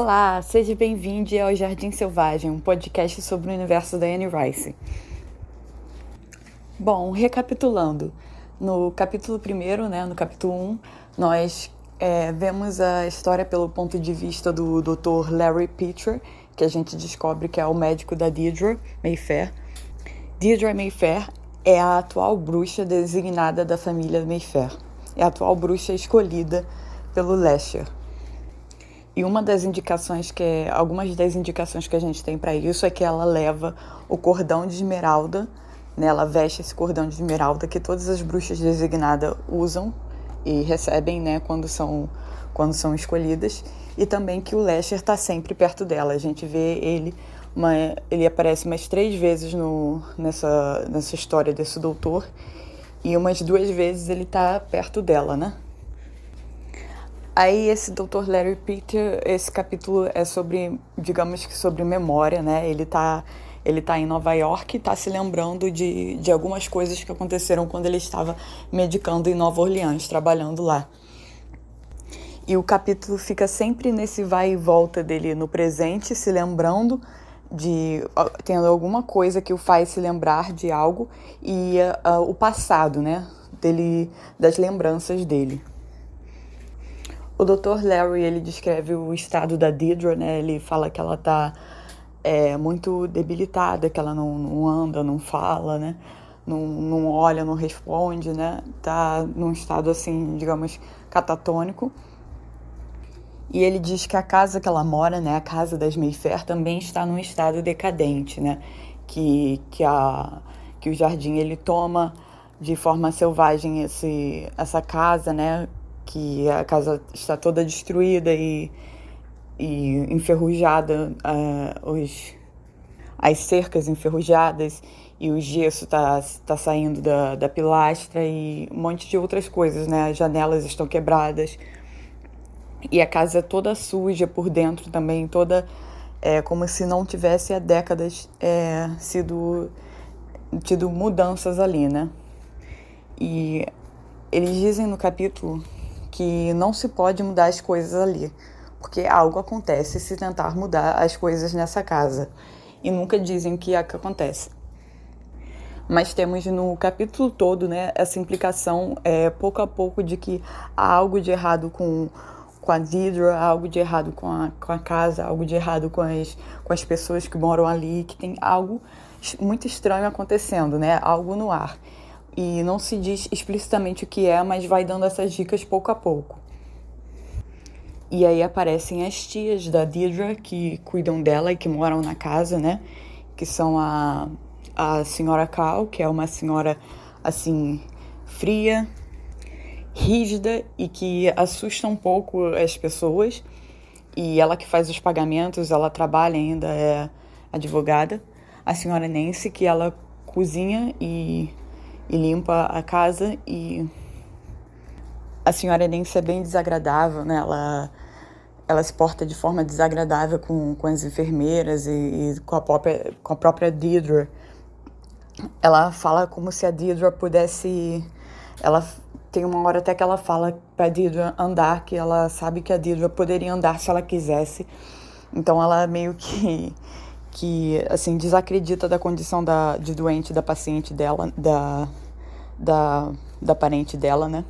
Olá, seja bem-vindo ao Jardim Selvagem, um podcast sobre o universo da Anne Rice. Bom, recapitulando, no capítulo 1, né, no capítulo 1, nós é, vemos a história pelo ponto de vista do Dr. Larry Pitcher, que a gente descobre que é o médico da Deirdre Mayfair. Deirdre Mayfair é a atual bruxa designada da família Mayfair. É a atual bruxa escolhida pelo Lesher. E uma das indicações que é, algumas das indicações que a gente tem para isso é que ela leva o cordão de esmeralda, né? Ela veste esse cordão de esmeralda que todas as bruxas designadas usam e recebem, né, quando são quando são escolhidas, e também que o Lester está sempre perto dela. A gente vê ele uma, ele aparece umas três vezes no, nessa, nessa história desse doutor e umas duas vezes ele está perto dela, né? Aí esse Dr. Larry Peter, esse capítulo é sobre, digamos que sobre memória, né? Ele tá, ele tá em Nova York e tá se lembrando de, de algumas coisas que aconteceram quando ele estava medicando em Nova Orleans, trabalhando lá. E o capítulo fica sempre nesse vai e volta dele no presente, se lembrando de tendo alguma coisa que o faz se lembrar de algo e uh, o passado, né, dele das lembranças dele. O Dr. Larry, ele descreve o estado da Deidre, né? Ele fala que ela tá é, muito debilitada, que ela não, não anda, não fala, né? Não, não olha, não responde, né? Tá num estado, assim, digamos, catatônico. E ele diz que a casa que ela mora, né, a casa das Mayfair, também está num estado decadente, né? Que, que, a, que o jardim ele toma de forma selvagem esse, essa casa, né? Que a casa está toda destruída e, e enferrujada, uh, os, as cercas enferrujadas e o gesso está tá saindo da, da pilastra e um monte de outras coisas, né? As janelas estão quebradas e a casa toda suja por dentro também, toda é, como se não tivesse há décadas é, sido tido mudanças ali, né? E eles dizem no capítulo que não se pode mudar as coisas ali, porque algo acontece se tentar mudar as coisas nessa casa. E nunca dizem que é que acontece. Mas temos no capítulo todo né, essa implicação, é, pouco a pouco, de que há algo de errado com, com a há algo de errado com a, com a casa, algo de errado com as, com as pessoas que moram ali, que tem algo muito estranho acontecendo, né? Algo no ar e não se diz explicitamente o que é, mas vai dando essas dicas pouco a pouco. E aí aparecem as tias da Deirdre que cuidam dela e que moram na casa, né? Que são a, a senhora Cal, que é uma senhora assim fria, rígida e que assusta um pouco as pessoas. E ela que faz os pagamentos, ela trabalha ainda, é advogada. A senhora Nancy, que ela cozinha e e limpa a casa e a senhora Nancy é bem desagradável, né? Ela, ela se porta de forma desagradável com, com as enfermeiras e, e com, a própria, com a própria Deidre. Ela fala como se a Deidre pudesse... Ela tem uma hora até que ela fala para Deidre andar, que ela sabe que a Deidre poderia andar se ela quisesse. Então ela meio que que assim desacredita da condição da, de doente da paciente dela, da, da, da parente dela, né?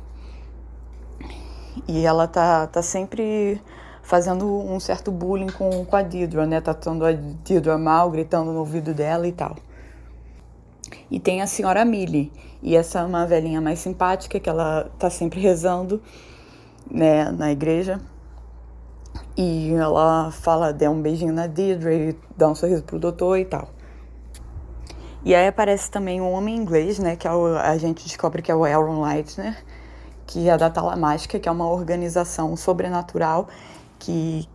E ela tá, tá sempre fazendo um certo bullying com, com a Didra, né? Tratando a Didra mal, gritando no ouvido dela e tal. E tem a senhora Millie, e essa é uma velhinha mais simpática que ela tá sempre rezando, né, na igreja. E ela fala, dá um beijinho na Deirdre, dá um sorriso pro doutor e tal. E aí aparece também um homem inglês, né, que é o, a gente descobre que é o Aaron Leitner, que é da Talamágica, que é uma organização sobrenatural que,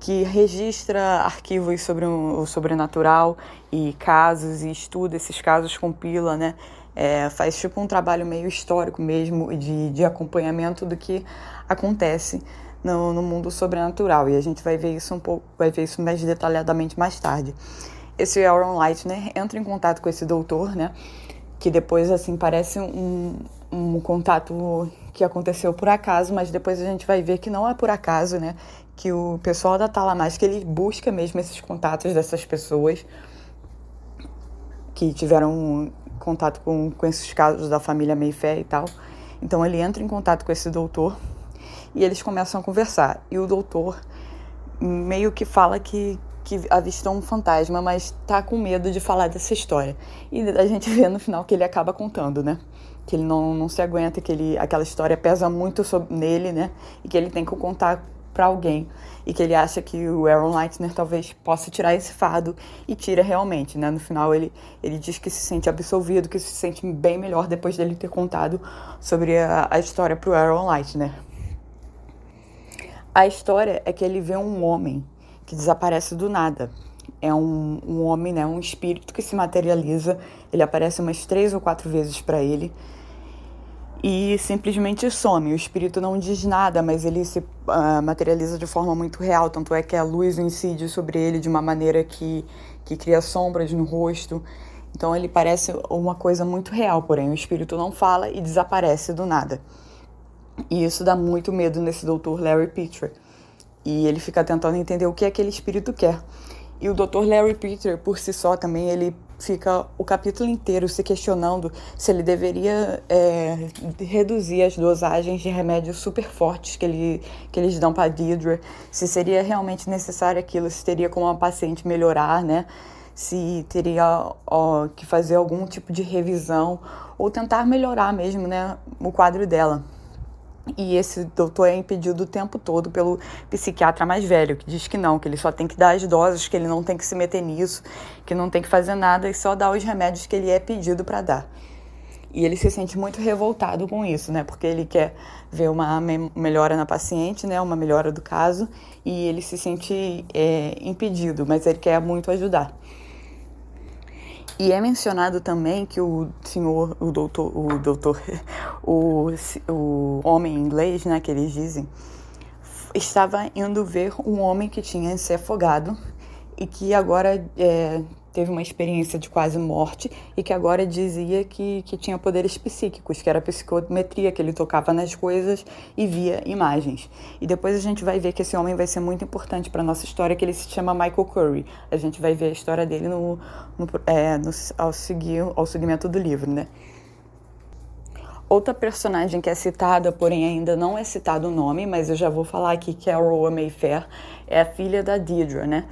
que registra arquivos sobre o sobrenatural e casos, e estuda esses casos, compila, né, é, faz tipo um trabalho meio histórico mesmo, de, de acompanhamento do que acontece no, no mundo sobrenatural. E a gente vai ver isso um pouco, vai ver isso mais detalhadamente mais tarde. Esse Aaron Leitner entra em contato com esse doutor, né? Que depois, assim, parece um, um contato que aconteceu por acaso, mas depois a gente vai ver que não é por acaso, né? Que o pessoal da Talamás, que ele busca mesmo esses contatos dessas pessoas que tiveram contato com, com esses casos da família Mayfair e tal. Então ele entra em contato com esse doutor e eles começam a conversar. E o doutor meio que fala que, que avistou um fantasma, mas tá com medo de falar dessa história. E a gente vê no final que ele acaba contando, né? Que ele não, não se aguenta, que ele, aquela história pesa muito sobre, nele, né? E que ele tem que contar para alguém e que ele acha que o Aaron Leitner talvez possa tirar esse fardo e tira realmente, né? No final ele, ele diz que se sente absolvido, que se sente bem melhor depois dele ter contado sobre a, a história pro Aaron Leitner. A história é que ele vê um homem que desaparece do nada. É um, um homem, né, um espírito que se materializa. Ele aparece umas três ou quatro vezes para ele e simplesmente some. O espírito não diz nada, mas ele se uh, materializa de forma muito real. Tanto é que a luz incide sobre ele de uma maneira que, que cria sombras no rosto. Então ele parece uma coisa muito real, porém o espírito não fala e desaparece do nada. E isso dá muito medo nesse doutor Larry Peter. E ele fica tentando entender o que aquele espírito quer. E o Dr. Larry Peter, por si só, também ele fica o capítulo inteiro se questionando se ele deveria é, reduzir as dosagens de remédios super fortes que, ele, que eles dão para Deidre, se seria realmente necessário aquilo, se teria como a paciente melhorar, né? Se teria ó, que fazer algum tipo de revisão ou tentar melhorar mesmo, né, o quadro dela. E esse doutor é impedido o tempo todo pelo psiquiatra mais velho, que diz que não, que ele só tem que dar as doses, que ele não tem que se meter nisso, que não tem que fazer nada e só dar os remédios que ele é pedido para dar. E ele se sente muito revoltado com isso, né? Porque ele quer ver uma melhora na paciente, né? Uma melhora do caso, e ele se sente é, impedido, mas ele quer muito ajudar. E é mencionado também que o senhor, o doutor, o doutor, o, o homem inglês, né, que eles dizem, estava indo ver um homem que tinha se afogado e que agora é, teve uma experiência de quase morte e que agora dizia que, que tinha poderes psíquicos, que era psicometria, que ele tocava nas coisas e via imagens. E depois a gente vai ver que esse homem vai ser muito importante para nossa história, que ele se chama Michael Curry. A gente vai ver a história dele no, no, é, no ao, seguir, ao seguimento do livro, né? Outra personagem que é citada, porém ainda não é citado o nome, mas eu já vou falar aqui que é a Roa Mayfair, é a filha da Deidre, né?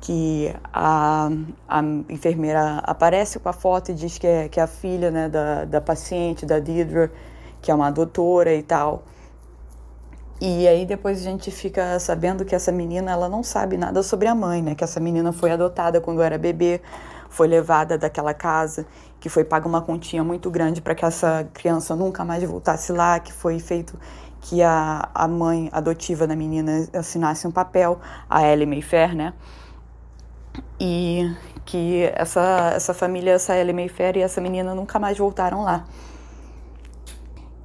Que a, a enfermeira aparece com a foto e diz que é, que é a filha né, da, da paciente, da Deidre, que é uma doutora e tal. E aí depois a gente fica sabendo que essa menina ela não sabe nada sobre a mãe, né? Que essa menina foi adotada quando era bebê, foi levada daquela casa, que foi paga uma continha muito grande para que essa criança nunca mais voltasse lá, que foi feito que a, a mãe adotiva da menina assinasse um papel, a Ellie Mayfair, né? E que essa, essa família, essa Ellie Mayfair e essa menina nunca mais voltaram lá.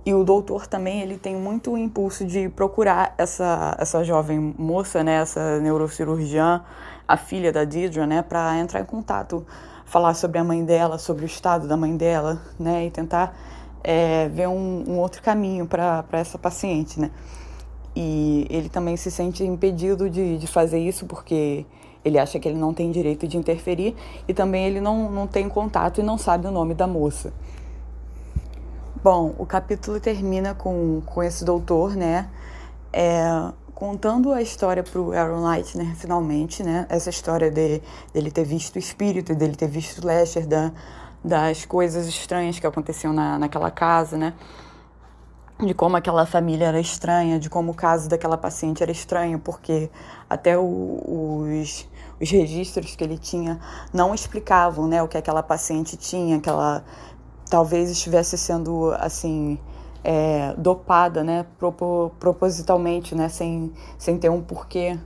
E o doutor também, ele tem muito impulso de procurar essa, essa jovem moça, né, essa neurocirurgiã, a filha da Deidre, né, para entrar em contato, falar sobre a mãe dela, sobre o estado da mãe dela, né, e tentar é, ver um, um outro caminho para essa paciente, né. E ele também se sente impedido de, de fazer isso porque ele acha que ele não tem direito de interferir e também ele não, não tem contato e não sabe o nome da moça. Bom, o capítulo termina com, com esse doutor, né? É, contando a história para o Aaron Leitner, finalmente, né? Essa história de, dele ter visto o espírito, dele ter visto o Lester, da, das coisas estranhas que aconteciam na, naquela casa, né? de como aquela família era estranha, de como o caso daquela paciente era estranho, porque até o, os, os registros que ele tinha não explicavam né, o que aquela paciente tinha, que ela talvez estivesse sendo assim é, dopada né, propositalmente, né, sem, sem ter um porquê,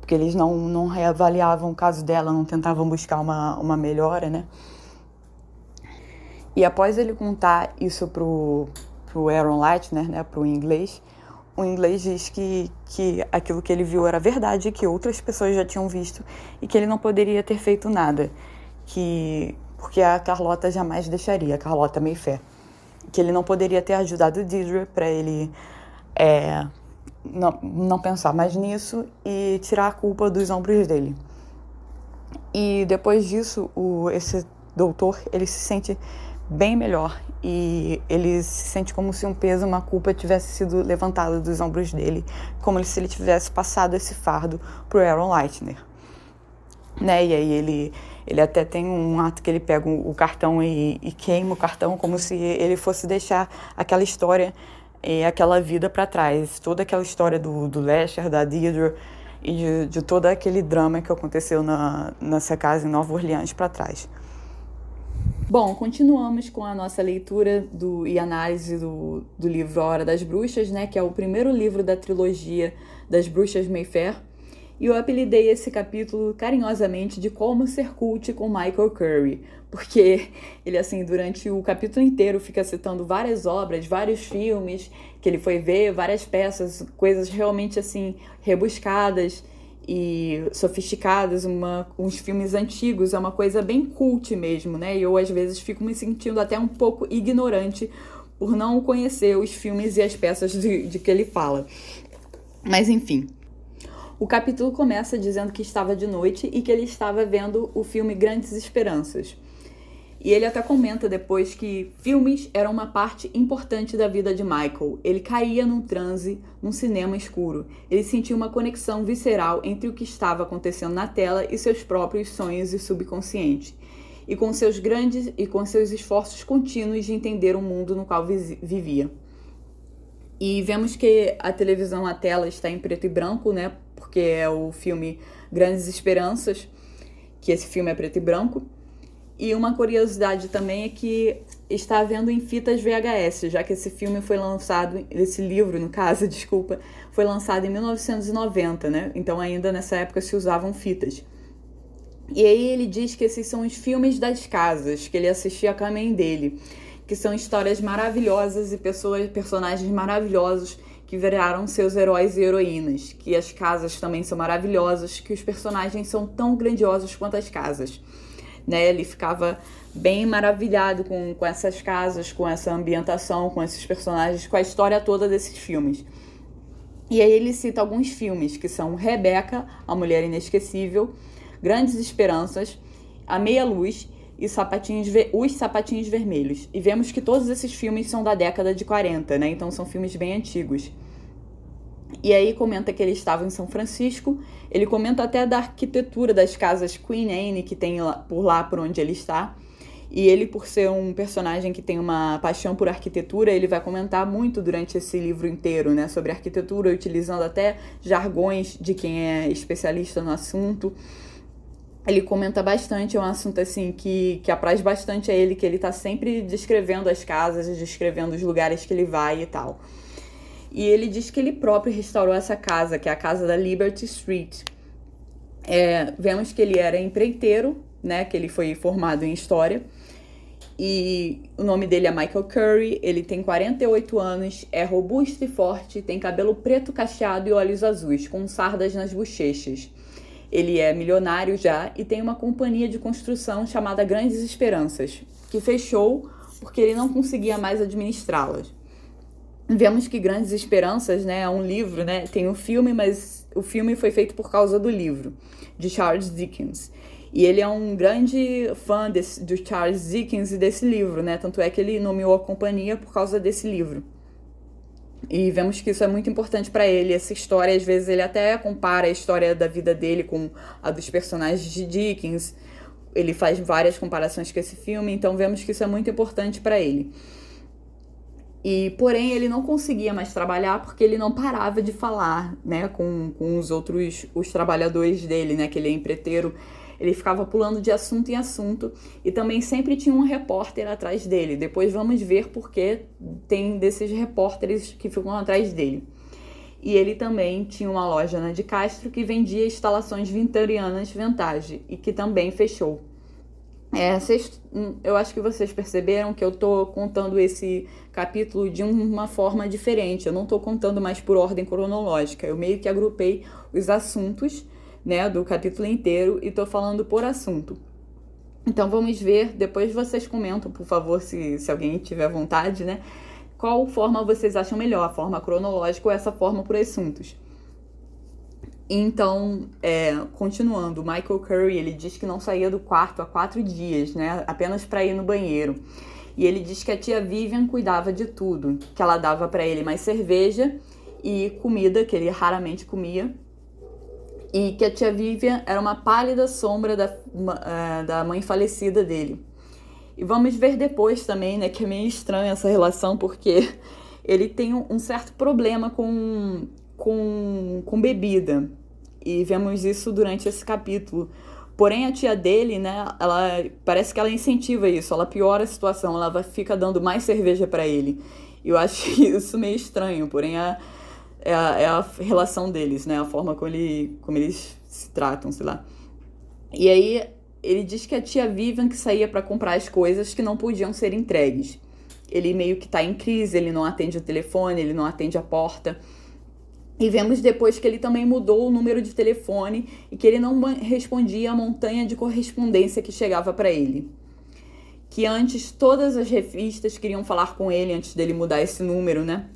porque eles não, não reavaliavam o caso dela, não tentavam buscar uma, uma melhora. Né? E após ele contar isso pro pro Aaron Leitner, né, pro inglês, o inglês diz que, que aquilo que ele viu era verdade, que outras pessoas já tinham visto e que ele não poderia ter feito nada, que porque a Carlota jamais deixaria, a Carlota Mayfair, que ele não poderia ter ajudado Deidre para ele é, não, não pensar mais nisso e tirar a culpa dos ombros dele. E depois disso, o, esse doutor ele se sente bem melhor e ele se sente como se um peso, uma culpa tivesse sido levantada dos ombros dele, como se ele tivesse passado esse fardo pro Aaron Leitner. Né? E aí ele, ele até tem um ato que ele pega o cartão e, e queima o cartão como se ele fosse deixar aquela história e aquela vida para trás, toda aquela história do, do Lester, da Deirdre e de, de todo aquele drama que aconteceu na, nessa casa em Nova Orleans para trás. Bom, continuamos com a nossa leitura do, e análise do, do livro A Hora das Bruxas, né, que é o primeiro livro da trilogia das Bruxas Mayfair. E eu apelidei esse capítulo carinhosamente de Como Ser Cult com Michael Curry, porque ele, assim, durante o capítulo inteiro fica citando várias obras, vários filmes que ele foi ver, várias peças, coisas realmente, assim, rebuscadas e sofisticadas, uma, uns filmes antigos, é uma coisa bem cult mesmo, né? E eu às vezes fico me sentindo até um pouco ignorante por não conhecer os filmes e as peças de, de que ele fala. Mas enfim. O capítulo começa dizendo que estava de noite e que ele estava vendo o filme Grandes Esperanças. E ele até comenta depois que filmes eram uma parte importante da vida de Michael. Ele caía num transe, num cinema escuro. Ele sentia uma conexão visceral entre o que estava acontecendo na tela e seus próprios sonhos e subconsciente. E com seus grandes e com seus esforços contínuos de entender o mundo no qual vivia. E vemos que a televisão, a tela está em preto e branco, né? Porque é o filme Grandes Esperanças, que esse filme é preto e branco. E uma curiosidade também é que está vendo em fitas VHS, já que esse filme foi lançado, esse livro, no caso, desculpa, foi lançado em 1990, né? Então ainda nessa época se usavam fitas. E aí ele diz que esses são os filmes das casas, que ele assistia a mãe dele, que são histórias maravilhosas e pessoas, personagens maravilhosos que viraram seus heróis e heroínas, que as casas também são maravilhosas, que os personagens são tão grandiosos quanto as casas né? Ele ficava bem maravilhado com, com essas casas, com essa ambientação, com esses personagens, com a história toda desses filmes. E aí ele cita alguns filmes que são Rebeca, A Mulher Inesquecível, Grandes Esperanças, A Meia Luz e Sapatinhos Os Sapatinhos Vermelhos. E vemos que todos esses filmes são da década de 40, né? Então são filmes bem antigos. E aí comenta que ele estava em São Francisco. Ele comenta até da arquitetura das casas Queen Anne que tem por lá por onde ele está. E ele, por ser um personagem que tem uma paixão por arquitetura, ele vai comentar muito durante esse livro inteiro, né, sobre arquitetura, utilizando até jargões de quem é especialista no assunto. Ele comenta bastante, é um assunto assim que, que apraz bastante a ele, que ele está sempre descrevendo as casas, descrevendo os lugares que ele vai e tal. E ele diz que ele próprio restaurou essa casa, que é a casa da Liberty Street. É, vemos que ele era empreiteiro, né? Que ele foi formado em história. E o nome dele é Michael Curry, ele tem 48 anos, é robusto e forte, tem cabelo preto cacheado e olhos azuis, com sardas nas bochechas. Ele é milionário já e tem uma companhia de construção chamada Grandes Esperanças, que fechou porque ele não conseguia mais administrá-las vemos que Grandes Esperanças, né, é um livro, né, tem um filme, mas o filme foi feito por causa do livro, de Charles Dickens. E ele é um grande fã desse, do Charles Dickens e desse livro, né, tanto é que ele nomeou a companhia por causa desse livro. E vemos que isso é muito importante para ele, essa história, às vezes ele até compara a história da vida dele com a dos personagens de Dickens. Ele faz várias comparações com esse filme, então vemos que isso é muito importante para ele. E, porém, ele não conseguia mais trabalhar porque ele não parava de falar, né, com, com os outros, os trabalhadores dele, né, que ele é empreiteiro. Ele ficava pulando de assunto em assunto e também sempre tinha um repórter atrás dele. Depois vamos ver porque tem desses repórteres que ficam atrás dele. E ele também tinha uma loja na de Castro que vendia instalações vitorianas vintage e que também fechou. É, hum, eu acho que vocês perceberam que eu tô contando esse capítulo de uma forma diferente. Eu não tô contando mais por ordem cronológica. Eu meio que agrupei os assuntos, né, do capítulo inteiro e tô falando por assunto. Então vamos ver, depois vocês comentam, por favor, se, se alguém tiver vontade, né? Qual forma vocês acham melhor, a forma cronológica ou essa forma por assuntos? Então, é, continuando, Michael Curry ele diz que não saía do quarto há quatro dias, né? Apenas para ir no banheiro. E ele diz que a tia Vivian cuidava de tudo, que ela dava para ele mais cerveja e comida que ele raramente comia, e que a tia Vivian era uma pálida sombra da, uh, da mãe falecida dele. E vamos ver depois também, né, que é meio estranha essa relação, porque ele tem um certo problema com, com, com bebida. E vemos isso durante esse capítulo. Porém, a tia dele, né, ela parece que ela incentiva isso, ela piora a situação, ela fica dando mais cerveja para ele. Eu acho isso meio estranho, porém a, é a, é a relação deles, né? A forma como, ele, como eles se tratam, sei lá. E aí ele diz que a tia Vivian que saía para comprar as coisas que não podiam ser entregues. Ele meio que tá em crise, ele não atende o telefone, ele não atende a porta. E vemos depois que ele também mudou o número de telefone e que ele não respondia a montanha de correspondência que chegava para ele. Que antes todas as revistas queriam falar com ele antes dele mudar esse número, né?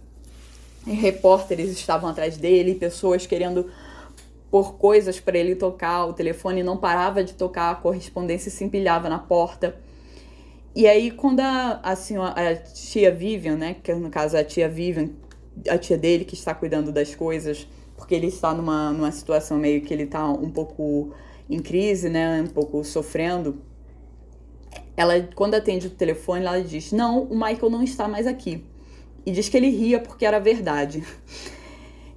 repórteres estavam atrás dele, pessoas querendo pôr coisas para ele tocar, o telefone não parava de tocar, a correspondência se empilhava na porta. E aí, quando a, a, senhora, a tia Vivian, né, que no caso é a tia Vivian, a tia dele que está cuidando das coisas, porque ele está numa, numa situação meio que ele está um pouco em crise, né, um pouco sofrendo, ela, quando atende o telefone, ela diz: Não, o Michael não está mais aqui. E diz que ele ria porque era verdade.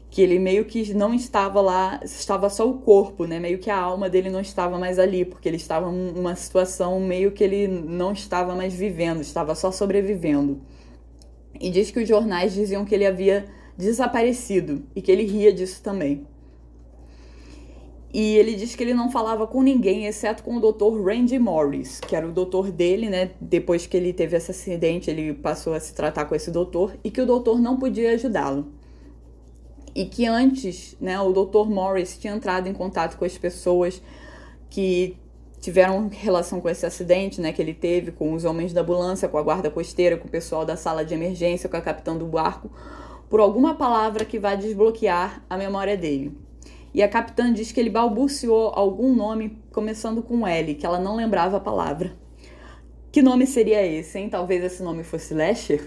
Que ele meio que não estava lá, estava só o corpo, né? Meio que a alma dele não estava mais ali, porque ele estava numa situação meio que ele não estava mais vivendo, estava só sobrevivendo. E diz que os jornais diziam que ele havia desaparecido e que ele ria disso também. E ele diz que ele não falava com ninguém, exceto com o Dr. Randy Morris, que era o doutor dele, né? Depois que ele teve esse acidente, ele passou a se tratar com esse doutor e que o doutor não podia ajudá-lo. E que antes, né, o Dr. Morris tinha entrado em contato com as pessoas que tiveram relação com esse acidente, né, que ele teve com os homens da ambulância, com a guarda costeira, com o pessoal da sala de emergência, com a capitã do barco, por alguma palavra que vai desbloquear a memória dele. E a capitã diz que ele balbuciou algum nome começando com L, que ela não lembrava a palavra. Que nome seria esse, hein? Talvez esse nome fosse Lasher?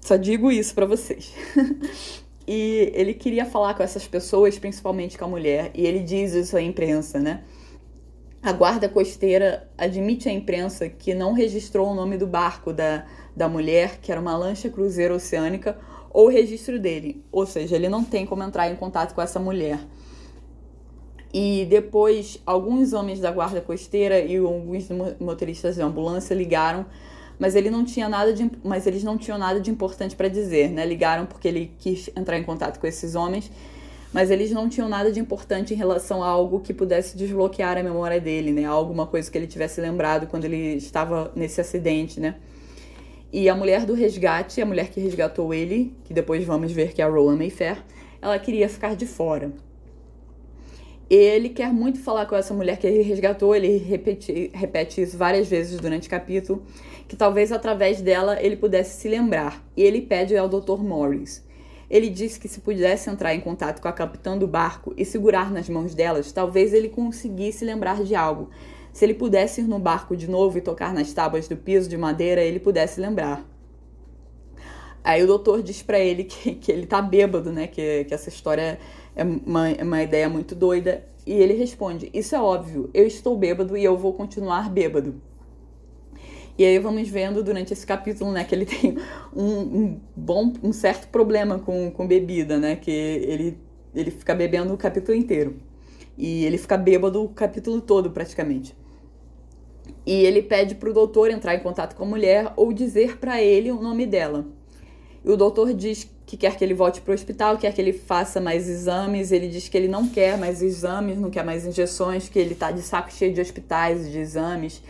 Só digo isso para vocês. e ele queria falar com essas pessoas, principalmente com a mulher, e ele diz isso à imprensa, né? A guarda costeira admite à imprensa que não registrou o nome do barco da, da mulher, que era uma lancha cruzeiro oceânica, ou o registro dele. Ou seja, ele não tem como entrar em contato com essa mulher. E depois, alguns homens da guarda costeira e alguns motoristas de ambulância ligaram, mas ele não tinha nada de, mas eles não tinham nada de importante para dizer, né? Ligaram porque ele quis entrar em contato com esses homens, mas eles não tinham nada de importante em relação a algo que pudesse desbloquear a memória dele, né? Alguma coisa que ele tivesse lembrado quando ele estava nesse acidente, né? E a mulher do resgate, a mulher que resgatou ele, que depois vamos ver que é a Rowan Mayfair, ela queria ficar de fora. Ele quer muito falar com essa mulher que ele resgatou, ele repete, repete isso várias vezes durante o capítulo, que talvez através dela ele pudesse se lembrar. E ele pede ao Dr. Morris. Ele disse que se pudesse entrar em contato com a capitã do barco e segurar nas mãos delas, talvez ele conseguisse lembrar de algo. Se ele pudesse ir no barco de novo e tocar nas tábuas do piso de madeira, ele pudesse lembrar. Aí o doutor diz para ele que, que ele tá bêbado, né? Que, que essa história é uma, é uma ideia muito doida. E ele responde: Isso é óbvio, eu estou bêbado e eu vou continuar bêbado. E aí vamos vendo durante esse capítulo, né, que ele tem um, um, bom, um certo problema com, com bebida, né, que ele, ele fica bebendo o capítulo inteiro. E ele fica bêbado o capítulo todo, praticamente. E ele pede para o doutor entrar em contato com a mulher ou dizer para ele o nome dela. E o doutor diz que quer que ele volte para o hospital, quer que ele faça mais exames. Ele diz que ele não quer mais exames, não quer mais injeções, que ele está de saco cheio de hospitais, de exames.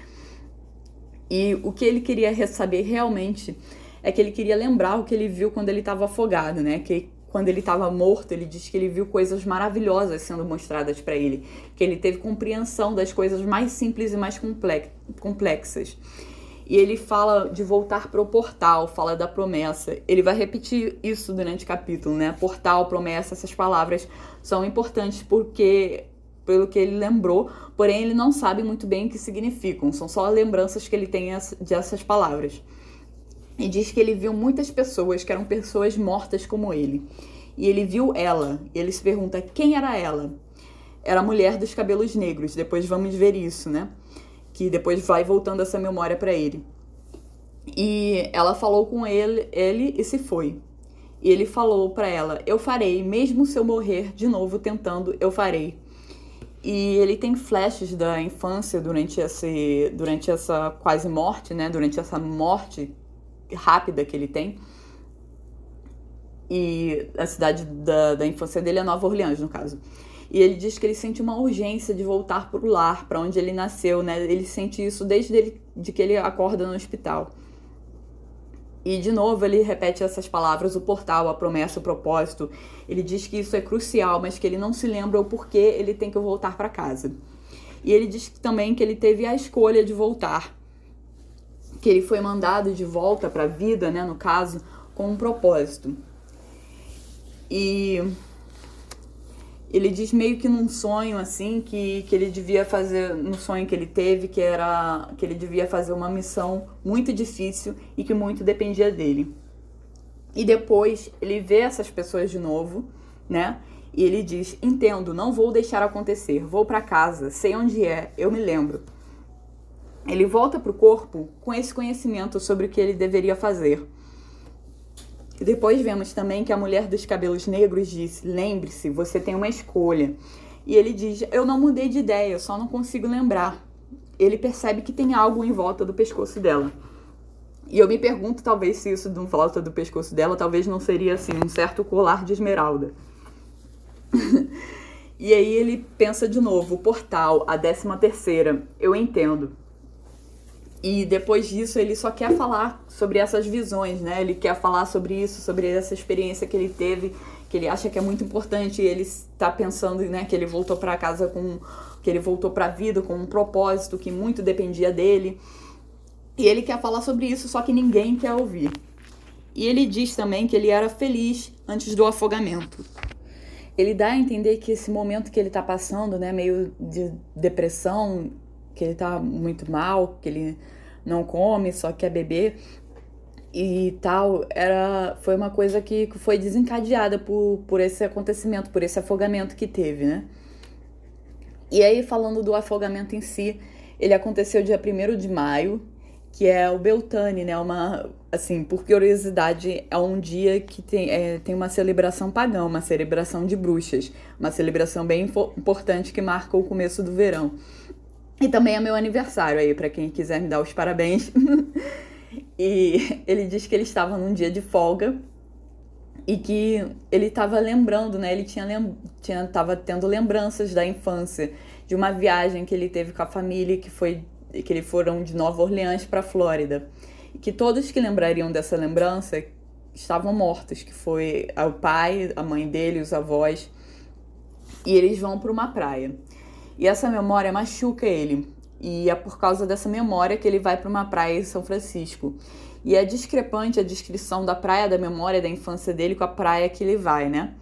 E o que ele queria saber realmente é que ele queria lembrar o que ele viu quando ele estava afogado, né? Que quando ele estava morto, ele diz que ele viu coisas maravilhosas sendo mostradas para ele, que ele teve compreensão das coisas mais simples e mais complexas. E ele fala de voltar para o portal, fala da promessa. Ele vai repetir isso durante o capítulo, né? Portal, promessa, essas palavras são importantes porque pelo que ele lembrou, porém ele não sabe muito bem o que significam, são só lembranças que ele tem dessas palavras. E diz que ele viu muitas pessoas que eram pessoas mortas como ele. E ele viu ela, e ele se pergunta quem era ela. Era a mulher dos cabelos negros, depois vamos ver isso, né? Que depois vai voltando essa memória para ele. E ela falou com ele, ele e se foi. E ele falou para ela: Eu farei, mesmo se eu morrer de novo tentando, eu farei. E ele tem flashes da infância durante, esse, durante essa quase morte, né? Durante essa morte rápida que ele tem. E a cidade da, da infância dele é Nova Orleans, no caso. E ele diz que ele sente uma urgência de voltar para o lar, para onde ele nasceu, né? Ele sente isso desde ele, de que ele acorda no hospital. E de novo ele repete essas palavras: o portal, a promessa, o propósito. Ele diz que isso é crucial, mas que ele não se lembra o porquê ele tem que voltar para casa. E ele diz também que ele teve a escolha de voltar, que ele foi mandado de volta para a vida, né, no caso, com um propósito. E ele diz meio que num sonho assim que, que ele devia fazer no sonho que ele teve que era que ele devia fazer uma missão muito difícil e que muito dependia dele. E depois ele vê essas pessoas de novo né? E ele diz entendo não vou deixar acontecer. Vou para casa sei onde é eu me lembro. Ele volta para o corpo com esse conhecimento sobre o que ele deveria fazer depois vemos também que a mulher dos cabelos negros disse: Lembre-se, você tem uma escolha. E ele diz: Eu não mudei de ideia, eu só não consigo lembrar. Ele percebe que tem algo em volta do pescoço dela. E eu me pergunto, talvez, se isso não volta do pescoço dela, talvez não seria assim, um certo colar de esmeralda. e aí ele pensa de novo: o portal, a décima terceira, eu entendo. E depois disso ele só quer falar sobre essas visões, né? Ele quer falar sobre isso, sobre essa experiência que ele teve, que ele acha que é muito importante. E ele está pensando, né, que ele voltou para casa com, que ele voltou para a vida com um propósito que muito dependia dele. E ele quer falar sobre isso, só que ninguém quer ouvir. E ele diz também que ele era feliz antes do afogamento. Ele dá a entender que esse momento que ele está passando, né, meio de depressão, que ele tá muito mal, que ele não come, só quer beber e tal, era foi uma coisa que foi desencadeada por, por esse acontecimento, por esse afogamento que teve, né? E aí, falando do afogamento em si, ele aconteceu dia 1 de maio, que é o Beltane, né? Uma, assim, por curiosidade, é um dia que tem, é, tem uma celebração pagã, uma celebração de bruxas, uma celebração bem importante que marca o começo do verão. E também é meu aniversário aí, para quem quiser me dar os parabéns. e ele disse que ele estava num dia de folga e que ele estava lembrando, né? Ele tinha, lem tinha tava tendo lembranças da infância, de uma viagem que ele teve com a família, que foi que eles foram de Nova Orleans para Flórida. E que todos que lembrariam dessa lembrança estavam mortos, que foi o pai, a mãe dele, os avós. E eles vão para uma praia. E essa memória machuca ele. E é por causa dessa memória que ele vai para uma praia em São Francisco. E é discrepante a descrição da praia da memória da infância dele com a praia que ele vai, né?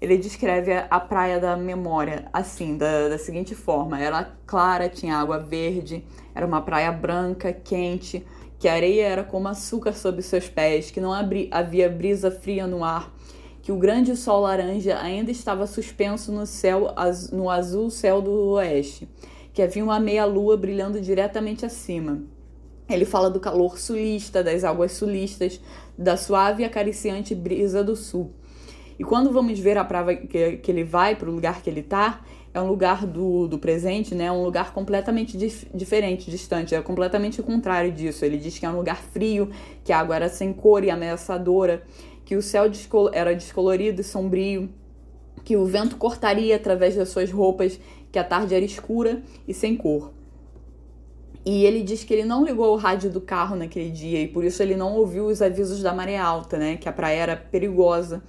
Ele descreve a praia da memória assim, da, da seguinte forma: era clara, tinha água verde, era uma praia branca, quente, que a areia era como açúcar sob seus pés, que não havia brisa fria no ar que o grande sol laranja ainda estava suspenso no céu no azul céu do oeste, que havia uma meia-lua brilhando diretamente acima. Ele fala do calor sulista, das águas sulistas, da suave e acariciante brisa do sul. E quando vamos ver a prova que, que ele vai para o lugar que ele está, é um lugar do, do presente, né? Um lugar completamente dif diferente, distante. É completamente o contrário disso. Ele diz que é um lugar frio, que a água era sem cor e ameaçadora, que o céu era descolorido e sombrio, que o vento cortaria através das suas roupas, que a tarde era escura e sem cor. E ele diz que ele não ligou o rádio do carro naquele dia e por isso ele não ouviu os avisos da maré alta, né? Que a praia era perigosa.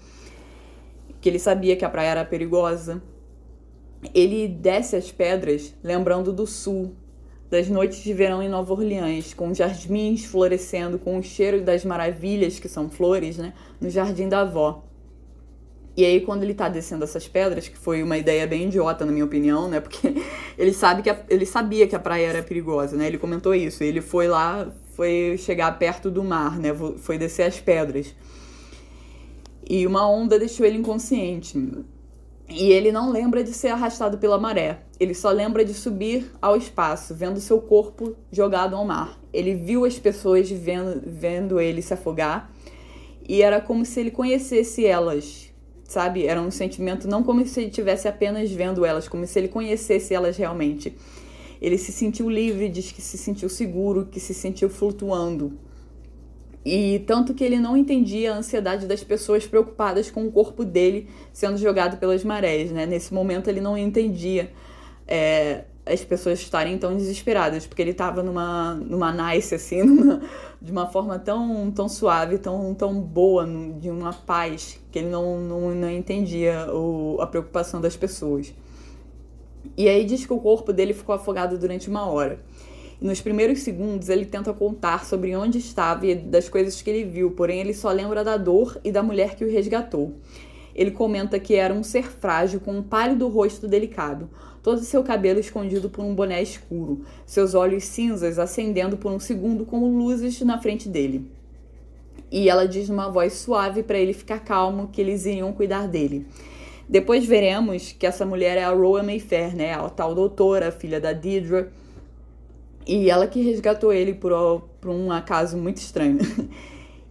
que ele sabia que a praia era perigosa. Ele desce as pedras lembrando do sul, das noites de verão em Nova Orleans, com jardins florescendo, com o cheiro das maravilhas, que são flores, né, no jardim da avó. E aí, quando ele tá descendo essas pedras, que foi uma ideia bem idiota, na minha opinião, né? Porque ele sabe que a, ele sabia que a praia era perigosa, né? Ele comentou isso. Ele foi lá, foi chegar perto do mar, né? Foi descer as pedras. E uma onda deixou ele inconsciente. E ele não lembra de ser arrastado pela maré. Ele só lembra de subir ao espaço, vendo seu corpo jogado ao mar. Ele viu as pessoas vendo, vendo ele se afogar. E era como se ele conhecesse elas, sabe? Era um sentimento não como se ele estivesse apenas vendo elas, como se ele conhecesse elas realmente. Ele se sentiu livre, diz que se sentiu seguro, que se sentiu flutuando. E tanto que ele não entendia a ansiedade das pessoas preocupadas com o corpo dele sendo jogado pelas marés, né? Nesse momento ele não entendia é, as pessoas estarem tão desesperadas, porque ele estava numa, numa nice, assim, numa, de uma forma tão, tão suave, tão, tão boa, de uma paz, que ele não, não, não entendia o, a preocupação das pessoas. E aí diz que o corpo dele ficou afogado durante uma hora. E nos primeiros segundos ele tenta contar sobre onde estava e das coisas que ele viu, porém ele só lembra da dor e da mulher que o resgatou. Ele comenta que era um ser frágil com um pálido rosto delicado, todo seu cabelo escondido por um boné escuro, seus olhos cinzas acendendo por um segundo como luzes na frente dele. E ela diz numa voz suave para ele ficar calmo que eles iriam cuidar dele. Depois veremos que essa mulher é a Roa Mayfair, né? A tal doutora, filha da Deidre. E ela que resgatou ele por, por um acaso muito estranho.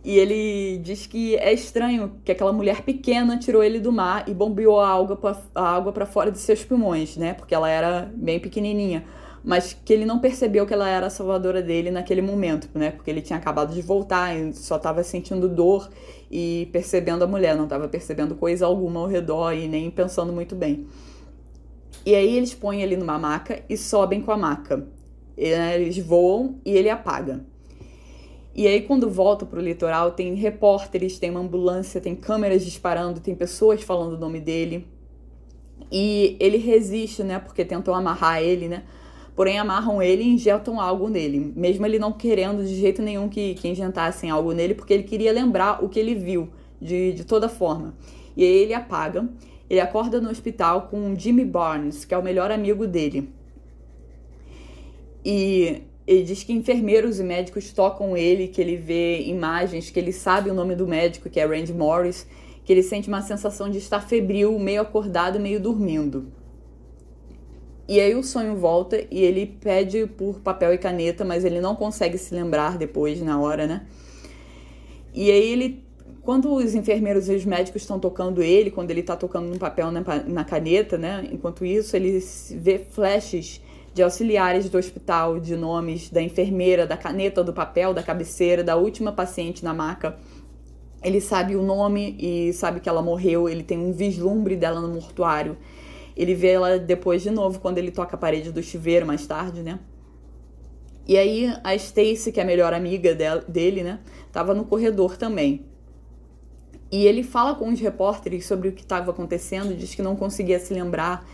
E ele diz que é estranho que aquela mulher pequena tirou ele do mar e bombeou a água a água para fora de seus pulmões, né? Porque ela era bem pequenininha. Mas que ele não percebeu que ela era a salvadora dele naquele momento, né? Porque ele tinha acabado de voltar e só estava sentindo dor e percebendo a mulher, não estava percebendo coisa alguma ao redor e nem pensando muito bem. E aí eles põem ele numa maca e sobem com a maca. Eles voam e ele apaga. E aí, quando volta pro litoral, tem repórteres, tem uma ambulância, tem câmeras disparando, tem pessoas falando o nome dele. E ele resiste, né? Porque tentam amarrar ele, né? Porém, amarram ele e injetam algo nele. Mesmo ele não querendo de jeito nenhum que, que injetassem algo nele, porque ele queria lembrar o que ele viu, de, de toda forma. E aí ele apaga. Ele acorda no hospital com Jimmy Barnes, que é o melhor amigo dele. E ele diz que enfermeiros e médicos tocam ele, que ele vê imagens, que ele sabe o nome do médico, que é Randy Morris, que ele sente uma sensação de estar febril, meio acordado, meio dormindo. E aí o sonho volta e ele pede por papel e caneta, mas ele não consegue se lembrar depois, na hora, né? E aí ele, quando os enfermeiros e os médicos estão tocando ele, quando ele está tocando no papel na, na caneta, né? Enquanto isso, ele vê flashes de auxiliares do hospital, de nomes da enfermeira, da caneta, do papel, da cabeceira, da última paciente na maca. Ele sabe o nome e sabe que ela morreu, ele tem um vislumbre dela no mortuário. Ele vê ela depois de novo quando ele toca a parede do chuveiro mais tarde, né? E aí a Stacy, que é a melhor amiga dele, né, tava no corredor também. E ele fala com os repórteres sobre o que estava acontecendo, diz que não conseguia se lembrar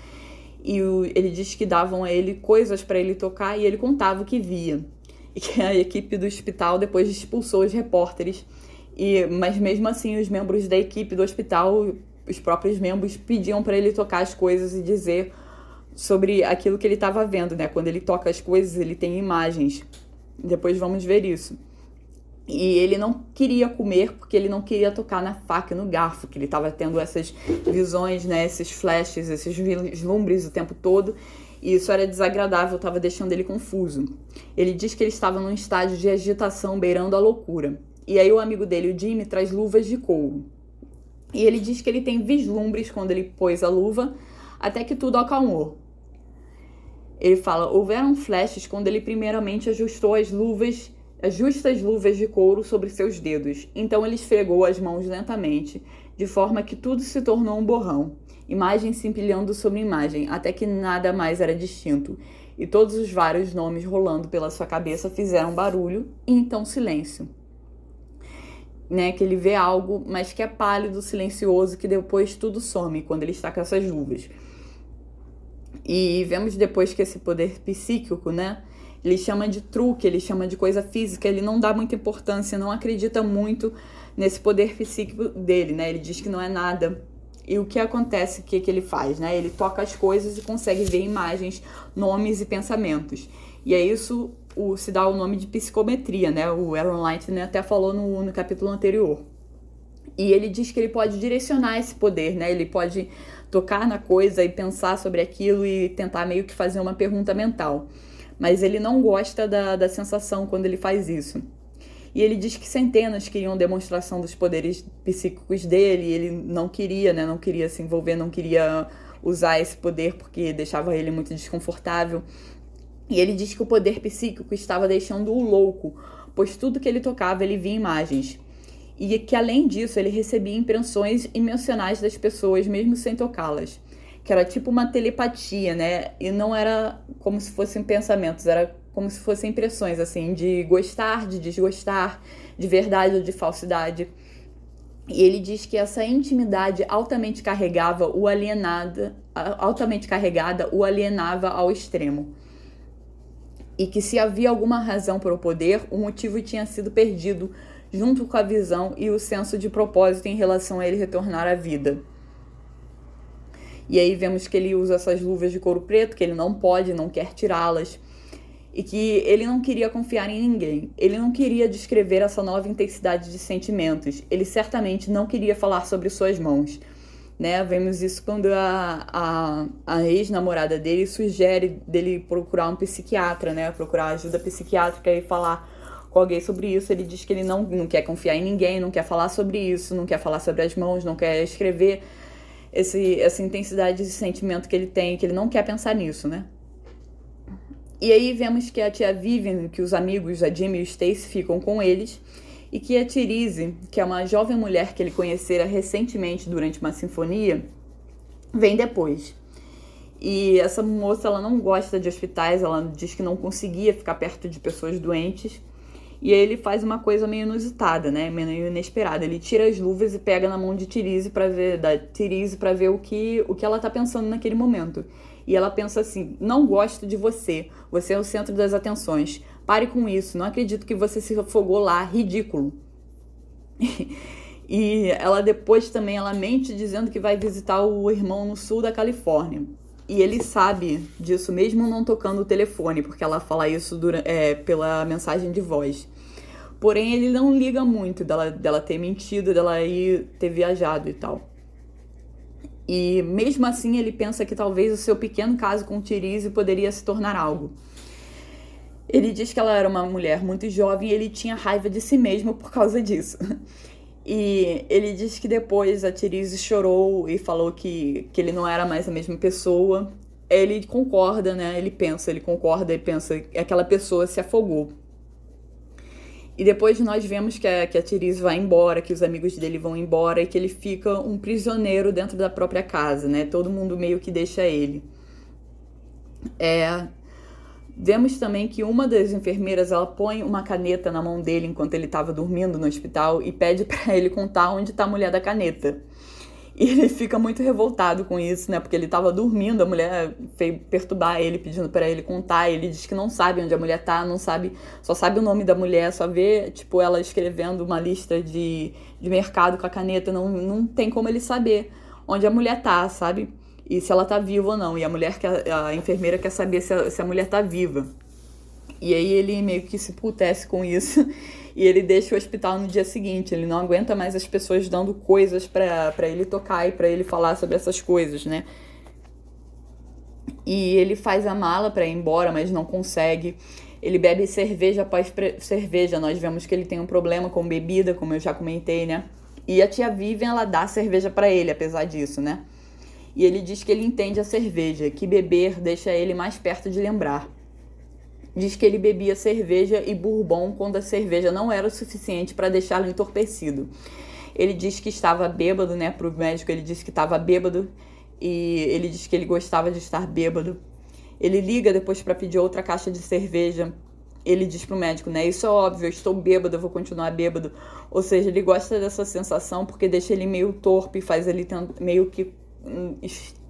e o, ele disse que davam a ele coisas para ele tocar e ele contava o que via. E que a equipe do hospital depois expulsou os repórteres. E, mas mesmo assim, os membros da equipe do hospital, os próprios membros, pediam para ele tocar as coisas e dizer sobre aquilo que ele estava vendo, né? Quando ele toca as coisas, ele tem imagens. Depois vamos ver isso. E ele não queria comer porque ele não queria tocar na faca no garfo, que ele estava tendo essas visões, né, esses flashes, esses vislumbres o tempo todo. E isso era desagradável, estava deixando ele confuso. Ele diz que ele estava num estágio de agitação beirando a loucura. E aí o amigo dele, o Jimmy, traz luvas de couro. E ele diz que ele tem vislumbres quando ele pôs a luva, até que tudo acalmou. Ele fala: houveram flashes quando ele primeiramente ajustou as luvas as justas luvas de couro sobre seus dedos. Então ele esfregou as mãos lentamente, de forma que tudo se tornou um borrão, imagem se empilhando sobre imagem, até que nada mais era distinto, e todos os vários nomes rolando pela sua cabeça fizeram barulho e então silêncio. né, que ele vê algo, mas que é pálido, silencioso, que depois tudo some quando ele está com essas luvas. E vemos depois que esse poder psíquico, né, ele chama de truque, ele chama de coisa física, ele não dá muita importância, não acredita muito nesse poder psíquico dele, né? Ele diz que não é nada. E o que acontece, o que, que ele faz, né? Ele toca as coisas e consegue ver imagens, nomes e pensamentos. E é isso o, se dá o nome de psicometria, né? O Aaron Light né, até falou no, no capítulo anterior. E ele diz que ele pode direcionar esse poder, né? Ele pode tocar na coisa e pensar sobre aquilo e tentar meio que fazer uma pergunta mental. Mas ele não gosta da, da sensação quando ele faz isso. E ele diz que centenas queriam demonstração dos poderes psíquicos dele, e ele não queria, né? Não queria se envolver, não queria usar esse poder porque deixava ele muito desconfortável. E ele diz que o poder psíquico estava deixando-o louco, pois tudo que ele tocava ele via imagens. E que além disso ele recebia impressões emocionais das pessoas, mesmo sem tocá-las. Que era tipo uma telepatia, né? E não era como se fossem pensamentos, era como se fossem impressões, assim, de gostar, de desgostar, de verdade ou de falsidade. E ele diz que essa intimidade altamente carregava o alienada, altamente carregada o alienava ao extremo. E que se havia alguma razão para o poder, o motivo tinha sido perdido, junto com a visão e o senso de propósito em relação a ele retornar à vida. E aí vemos que ele usa essas luvas de couro preto, que ele não pode, não quer tirá-las e que ele não queria confiar em ninguém. Ele não queria descrever essa nova intensidade de sentimentos. Ele certamente não queria falar sobre suas mãos. Né? Vemos isso quando a, a, a ex-namorada dele sugere dele procurar um psiquiatra, né? Procurar ajuda psiquiátrica e falar com alguém sobre isso. Ele diz que ele não, não quer confiar em ninguém, não quer falar sobre isso, não quer falar sobre as mãos, não quer escrever esse, essa intensidade de sentimento que ele tem, que ele não quer pensar nisso, né? E aí vemos que a tia Vivian, que os amigos, a Jimmy e o Stacy, ficam com eles, e que a Therese, que é uma jovem mulher que ele conhecera recentemente durante uma sinfonia, vem depois. E essa moça ela não gosta de hospitais, ela diz que não conseguia ficar perto de pessoas doentes. E aí ele faz uma coisa meio inusitada, né? Meio inesperada. Ele tira as luvas e pega na mão de Therese para ver da Therese para ver o que o que ela tá pensando naquele momento. E ela pensa assim: "Não gosto de você. Você é o centro das atenções. Pare com isso. Não acredito que você se afogou lá, ridículo." e ela depois também ela mente dizendo que vai visitar o irmão no sul da Califórnia. E ele sabe disso mesmo não tocando o telefone, porque ela fala isso durante, é, pela mensagem de voz. Porém, ele não liga muito dela, dela ter mentido, dela ir ter viajado e tal. E mesmo assim, ele pensa que talvez o seu pequeno caso com Therese poderia se tornar algo. Ele diz que ela era uma mulher muito jovem e ele tinha raiva de si mesmo por causa disso. E ele diz que depois a Therese chorou e falou que, que ele não era mais a mesma pessoa. Ele concorda, né? Ele pensa, ele concorda e pensa que aquela pessoa se afogou. E depois nós vemos que a, que a Therese vai embora, que os amigos dele vão embora e que ele fica um prisioneiro dentro da própria casa, né? Todo mundo meio que deixa ele. É, Vemos também que uma das enfermeiras ela põe uma caneta na mão dele enquanto ele estava dormindo no hospital e pede para ele contar onde está a mulher da caneta. E ele fica muito revoltado com isso, né? Porque ele estava dormindo, a mulher veio perturbar ele, pedindo para ele contar. Ele diz que não sabe onde a mulher tá, não sabe, só sabe o nome da mulher, só vê, tipo, ela escrevendo uma lista de, de mercado com a caneta. Não, não tem como ele saber onde a mulher tá, sabe? E se ela tá viva ou não. E a mulher, quer, a enfermeira quer saber se a, se a mulher tá viva. E aí ele meio que se putece com isso e ele deixa o hospital no dia seguinte. Ele não aguenta mais as pessoas dando coisas para ele tocar e para ele falar sobre essas coisas, né? E ele faz a mala para ir embora, mas não consegue. Ele bebe cerveja após cerveja. Nós vemos que ele tem um problema com bebida, como eu já comentei, né? E a tia Vivian, ela dá cerveja para ele, apesar disso, né? E ele diz que ele entende a cerveja, que beber deixa ele mais perto de lembrar. Diz que ele bebia cerveja e bourbon quando a cerveja não era o suficiente para deixá-lo entorpecido. Ele diz que estava bêbado, né? Para o médico, ele disse que estava bêbado e ele diz que ele gostava de estar bêbado. Ele liga depois para pedir outra caixa de cerveja ele diz pro médico, né? Isso é óbvio, eu estou bêbado, eu vou continuar bêbado. Ou seja, ele gosta dessa sensação porque deixa ele meio torpe, faz ele meio que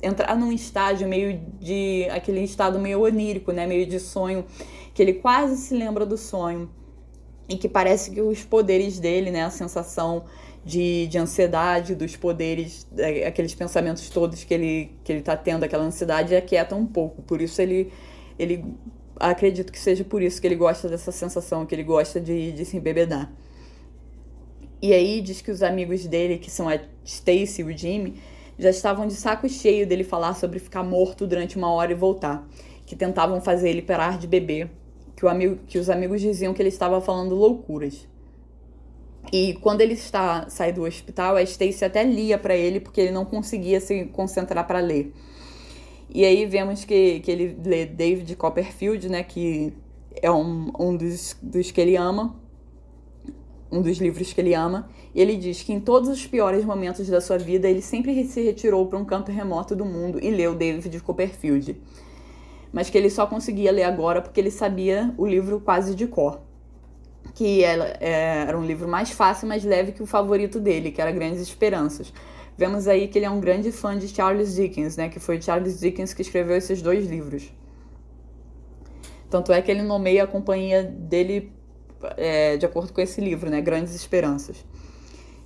entrar num estágio meio de aquele estado meio onírico, né, meio de sonho, que ele quase se lembra do sonho e que parece que os poderes dele, né, a sensação de, de ansiedade, dos poderes, é, aqueles pensamentos todos que ele que ele tá tendo, aquela ansiedade aquieta um pouco. Por isso ele ele acredito que seja por isso que ele gosta dessa sensação, que ele gosta de, de se embebedar. E aí diz que os amigos dele, que são a Stacy e o Jimmy, já estavam de saco cheio dele falar sobre ficar morto durante uma hora e voltar, que tentavam fazer ele parar de beber, que, amigo, que os amigos diziam que ele estava falando loucuras. E quando ele está sai do hospital, a Stacy até lia para ele porque ele não conseguia se concentrar para ler. E aí vemos que, que ele lê David Copperfield, né, que é um, um dos, dos que ele ama, um dos livros que ele ama, e ele diz que em todos os piores momentos da sua vida ele sempre se retirou para um canto remoto do mundo e leu David Copperfield. Mas que ele só conseguia ler agora porque ele sabia o livro quase de cor. Que era, é, era um livro mais fácil, mais leve que o favorito dele, que era Grandes Esperanças. Vemos aí que ele é um grande fã de Charles Dickens, né? Que foi Charles Dickens que escreveu esses dois livros. Tanto é que ele nomeia a companhia dele é, de acordo com esse livro, né? Grandes Esperanças.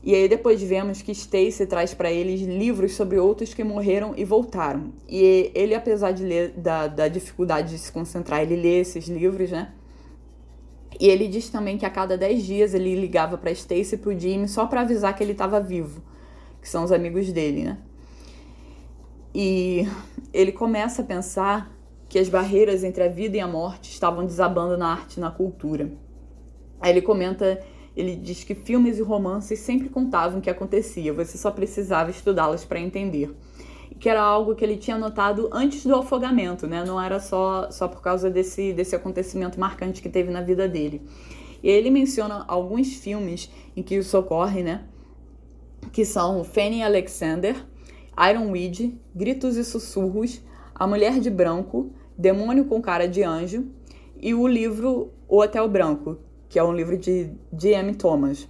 E aí depois vemos que Stacy traz para eles livros sobre outros que morreram e voltaram. E ele, apesar de ler da, da dificuldade de se concentrar, ele lê esses livros, né? E ele diz também que a cada 10 dias ele ligava para Stacy e pro Jimmy só para avisar que ele estava vivo, que são os amigos dele, né? E ele começa a pensar que as barreiras entre a vida e a morte estavam desabando na arte e na cultura. Aí ele comenta, ele diz que filmes e romances sempre contavam o que acontecia, você só precisava estudá-los para entender. Que era algo que ele tinha notado antes do afogamento, né? Não era só, só por causa desse, desse acontecimento marcante que teve na vida dele. E ele menciona alguns filmes em que isso ocorre, né? Que são Fanny Alexander, Iron Weed, Gritos e Sussurros, A Mulher de Branco, Demônio com Cara de Anjo e o livro O Hotel Branco, que é um livro de D.M. Thomas.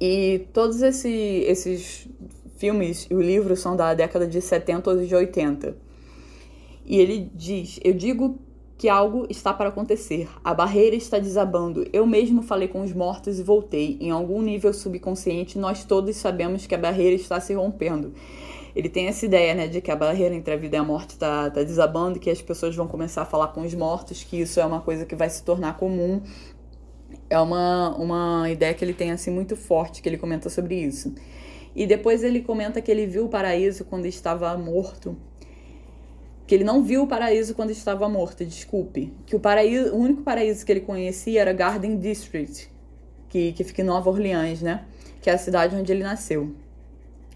E todos esse, esses filmes e o livro são da década de 70 ou de 80. E ele diz: Eu digo que algo está para acontecer. A barreira está desabando. Eu mesmo falei com os mortos e voltei. Em algum nível subconsciente, nós todos sabemos que a barreira está se rompendo ele tem essa ideia, né, de que a barreira entre a vida e a morte está tá desabando, que as pessoas vão começar a falar com os mortos, que isso é uma coisa que vai se tornar comum. É uma, uma ideia que ele tem, assim, muito forte, que ele comenta sobre isso. E depois ele comenta que ele viu o paraíso quando estava morto. Que ele não viu o paraíso quando estava morto, desculpe. Que o, paraíso, o único paraíso que ele conhecia era Garden District, que, que fica em Nova Orleans, né? Que é a cidade onde ele nasceu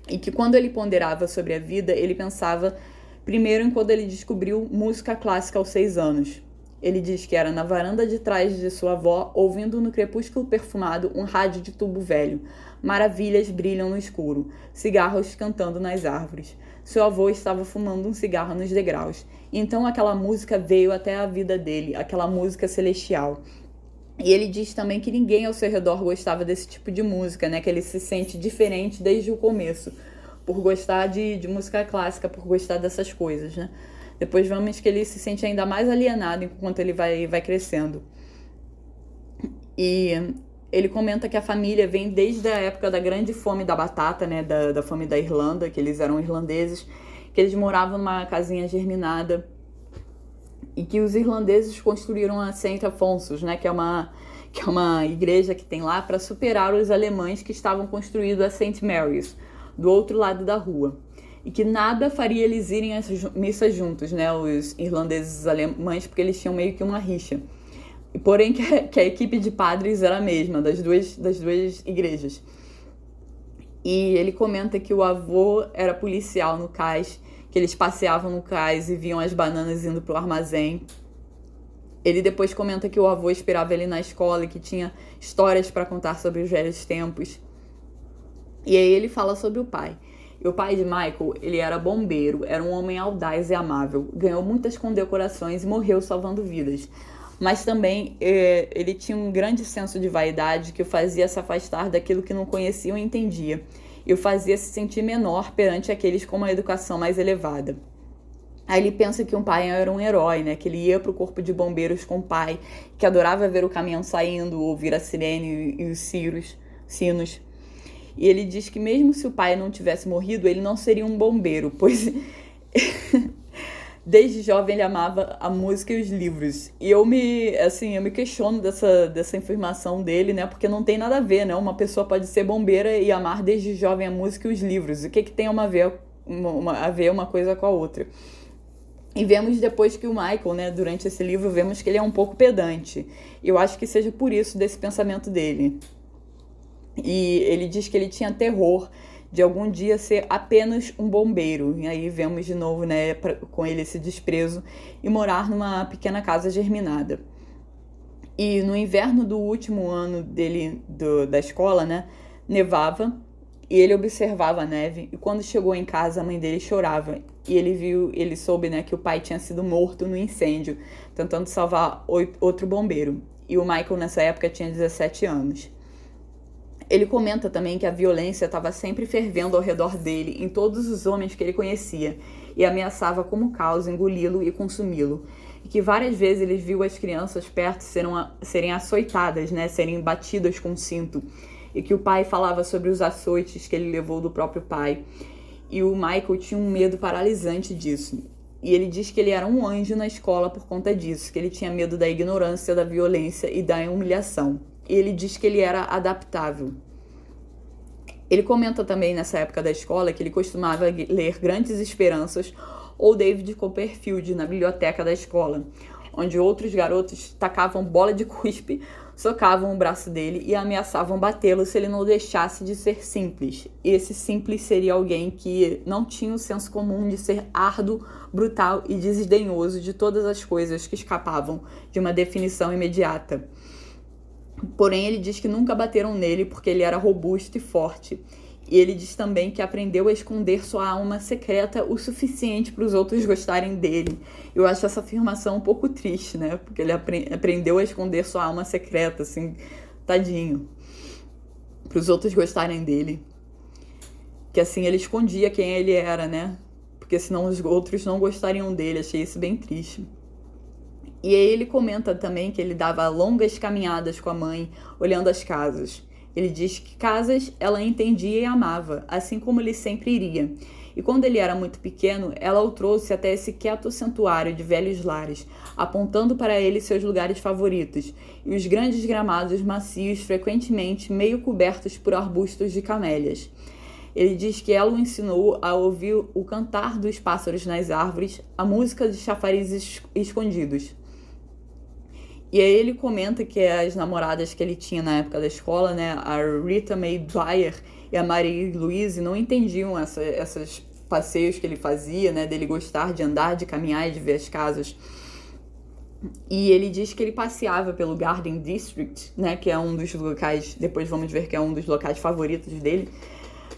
e que quando ele ponderava sobre a vida, ele pensava primeiro em quando ele descobriu música clássica aos seis anos. Ele diz que era na varanda de trás de sua avó, ouvindo no crepúsculo perfumado um rádio de tubo velho. Maravilhas brilham no escuro, cigarros cantando nas árvores. Seu avô estava fumando um cigarro nos degraus. Então aquela música veio até a vida dele, aquela música celestial. E ele diz também que ninguém ao seu redor gostava desse tipo de música, né? Que ele se sente diferente desde o começo, por gostar de, de música clássica, por gostar dessas coisas, né? Depois vamos que ele se sente ainda mais alienado enquanto ele vai, vai crescendo. E ele comenta que a família vem desde a época da grande fome da batata, né? Da, da fome da Irlanda, que eles eram irlandeses, que eles moravam numa casinha germinada e que os irlandeses construíram a Saint Afonsos, né, que é uma que é uma igreja que tem lá para superar os alemães que estavam construindo a Saint Mary's do outro lado da rua. E que nada faria eles irem às missas juntos, né, os irlandeses e os alemães, porque eles tinham meio que uma rixa. Porém que a, que a equipe de padres era a mesma das duas das duas igrejas. E ele comenta que o avô era policial no cais que eles passeavam no cais e viam as bananas indo pro armazém. Ele depois comenta que o avô esperava ele na escola e que tinha histórias para contar sobre os velhos tempos. E aí ele fala sobre o pai. E o pai de Michael, ele era bombeiro, era um homem audaz e amável, ganhou muitas condecorações e morreu salvando vidas. mas também é, ele tinha um grande senso de vaidade que o fazia se afastar daquilo que não conhecia ou entendia, e o fazia se sentir menor perante aqueles com uma educação mais elevada. Aí ele pensa que um pai era um herói, né? Que ele ia para o corpo de bombeiros com o pai, que adorava ver o caminhão saindo, ouvir a sirene e os ciros, sinos. E ele diz que mesmo se o pai não tivesse morrido, ele não seria um bombeiro, pois desde jovem ele amava a música e os livros. E eu me, assim, eu me questiono dessa, dessa afirmação dele, né? Porque não tem nada a ver, né? Uma pessoa pode ser bombeira e amar desde jovem a música e os livros. O que que tem uma a ver uma, uma, a ver uma coisa com a outra? E vemos depois que o Michael, né, durante esse livro, vemos que ele é um pouco pedante. Eu acho que seja por isso desse pensamento dele. E ele diz que ele tinha terror de algum dia ser apenas um bombeiro. E aí vemos de novo, né, pra, com ele esse desprezo e morar numa pequena casa germinada. E no inverno do último ano dele do, da escola, né, nevava e ele observava a neve. E quando chegou em casa, a mãe dele chorava. E ele viu, ele soube, né, que o pai tinha sido morto no incêndio, tentando salvar outro bombeiro. E o Michael nessa época tinha 17 anos. Ele comenta também que a violência estava sempre fervendo ao redor dele, em todos os homens que ele conhecia, e ameaçava como caos engoli-lo e consumi-lo. E que várias vezes ele viu as crianças perto serem, serem açoitadas, né, serem batidas com cinto, e que o pai falava sobre os açoites que ele levou do próprio pai. E o Michael tinha um medo paralisante disso. E ele diz que ele era um anjo na escola por conta disso, que ele tinha medo da ignorância, da violência e da humilhação ele diz que ele era adaptável. Ele comenta também nessa época da escola que ele costumava ler Grandes Esperanças ou David Copperfield na biblioteca da escola, onde outros garotos tacavam bola de cuspe, socavam o braço dele e ameaçavam batê-lo se ele não deixasse de ser simples. E esse simples seria alguém que não tinha o senso comum de ser árduo, brutal e desdenhoso de todas as coisas que escapavam de uma definição imediata. Porém, ele diz que nunca bateram nele porque ele era robusto e forte. E ele diz também que aprendeu a esconder sua alma secreta o suficiente para os outros gostarem dele. Eu acho essa afirmação um pouco triste, né? Porque ele apre aprendeu a esconder sua alma secreta, assim, tadinho. Para os outros gostarem dele. Que assim ele escondia quem ele era, né? Porque senão os outros não gostariam dele. Achei isso bem triste. E aí ele comenta também que ele dava longas caminhadas com a mãe, olhando as casas. Ele diz que casas ela entendia e amava, assim como ele sempre iria. E quando ele era muito pequeno, ela o trouxe até esse quieto santuário de velhos lares, apontando para ele seus lugares favoritos, e os grandes gramados macios, frequentemente meio cobertos por arbustos de camélias. Ele diz que ela o ensinou a ouvir o cantar dos pássaros nas árvores, a música de chafarizes escondidos. E aí ele comenta que as namoradas que ele tinha na época da escola, né, a Rita Mae Dwyer e a Marie Louise, não entendiam essa, esses passeios que ele fazia, né, dele gostar de andar, de caminhar e de ver as casas. E ele diz que ele passeava pelo Garden District, né, que é um dos locais, depois vamos ver que é um dos locais favoritos dele,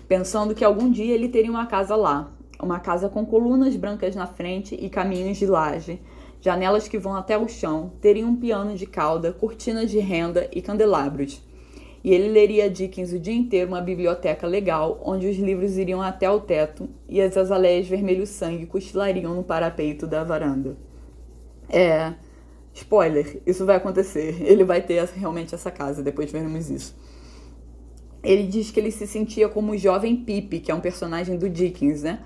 pensando que algum dia ele teria uma casa lá, uma casa com colunas brancas na frente e caminhos de laje janelas que vão até o chão, teria um piano de cauda, cortinas de renda e candelabros. E ele leria Dickens o dia inteiro uma biblioteca legal, onde os livros iriam até o teto e as azaleias vermelho-sangue cochilariam no parapeito da varanda. É. Spoiler, isso vai acontecer. Ele vai ter realmente essa casa, depois veremos isso. Ele diz que ele se sentia como o jovem Pip, que é um personagem do Dickens, né?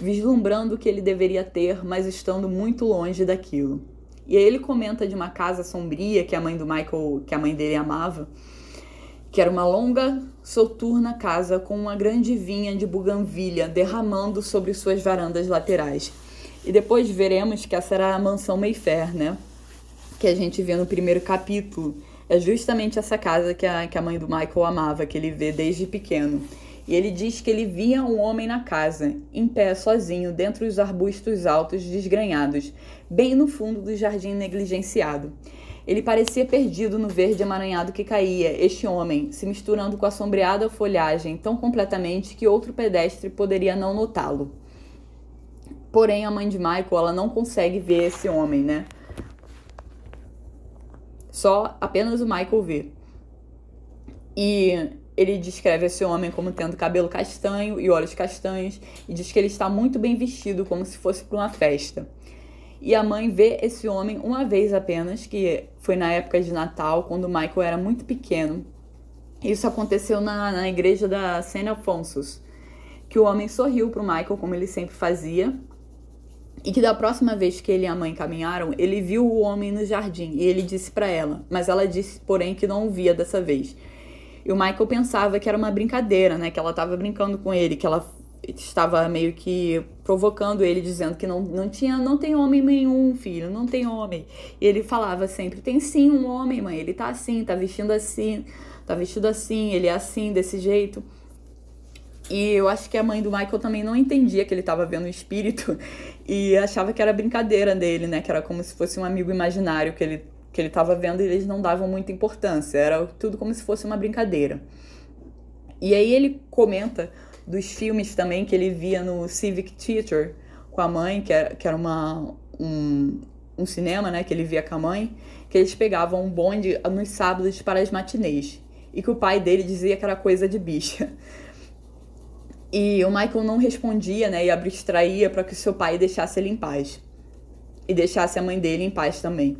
Vislumbrando o que ele deveria ter, mas estando muito longe daquilo. E aí ele comenta de uma casa sombria que a mãe do Michael, que a mãe dele amava, que era uma longa, soturna casa com uma grande vinha de buganvilha derramando sobre suas varandas laterais. E depois veremos que essa era a mansão Mayfair, né? Que a gente vê no primeiro capítulo. É justamente essa casa que a, que a mãe do Michael amava, que ele vê desde pequeno. E ele diz que ele via um homem na casa, em pé sozinho, dentro dos arbustos altos desgranhados, bem no fundo do jardim negligenciado. Ele parecia perdido no verde emaranhado que caía, este homem, se misturando com a sombreada folhagem tão completamente que outro pedestre poderia não notá-lo. Porém, a mãe de Michael, ela não consegue ver esse homem, né? Só apenas o Michael vê. E ele descreve esse homem como tendo cabelo castanho e olhos castanhos e diz que ele está muito bem vestido, como se fosse para uma festa. E a mãe vê esse homem uma vez apenas, que foi na época de Natal, quando Michael era muito pequeno. Isso aconteceu na, na igreja da St. Alphonsus, que o homem sorriu para o Michael, como ele sempre fazia, e que da próxima vez que ele e a mãe caminharam, ele viu o homem no jardim e ele disse para ela, mas ela disse, porém, que não o via dessa vez. E o Michael pensava que era uma brincadeira, né? Que ela estava brincando com ele, que ela estava meio que provocando ele, dizendo que não, não tinha, não tem homem nenhum, filho, não tem homem. E ele falava sempre: tem sim um homem, mãe, ele tá assim, tá vestindo assim, tá vestido assim, ele é assim, desse jeito. E eu acho que a mãe do Michael também não entendia que ele estava vendo o espírito e achava que era brincadeira dele, né? Que era como se fosse um amigo imaginário que ele que ele estava vendo e eles não davam muita importância, era tudo como se fosse uma brincadeira. E aí ele comenta dos filmes também que ele via no Civic Theater com a mãe, que era, que era uma, um, um cinema, né, que ele via com a mãe, que eles pegavam um bonde nos sábados para as matinês. E que o pai dele dizia que era coisa de bicha. E o Michael não respondia, né, e abstraía para que seu pai deixasse ele em paz. E deixasse a mãe dele em paz também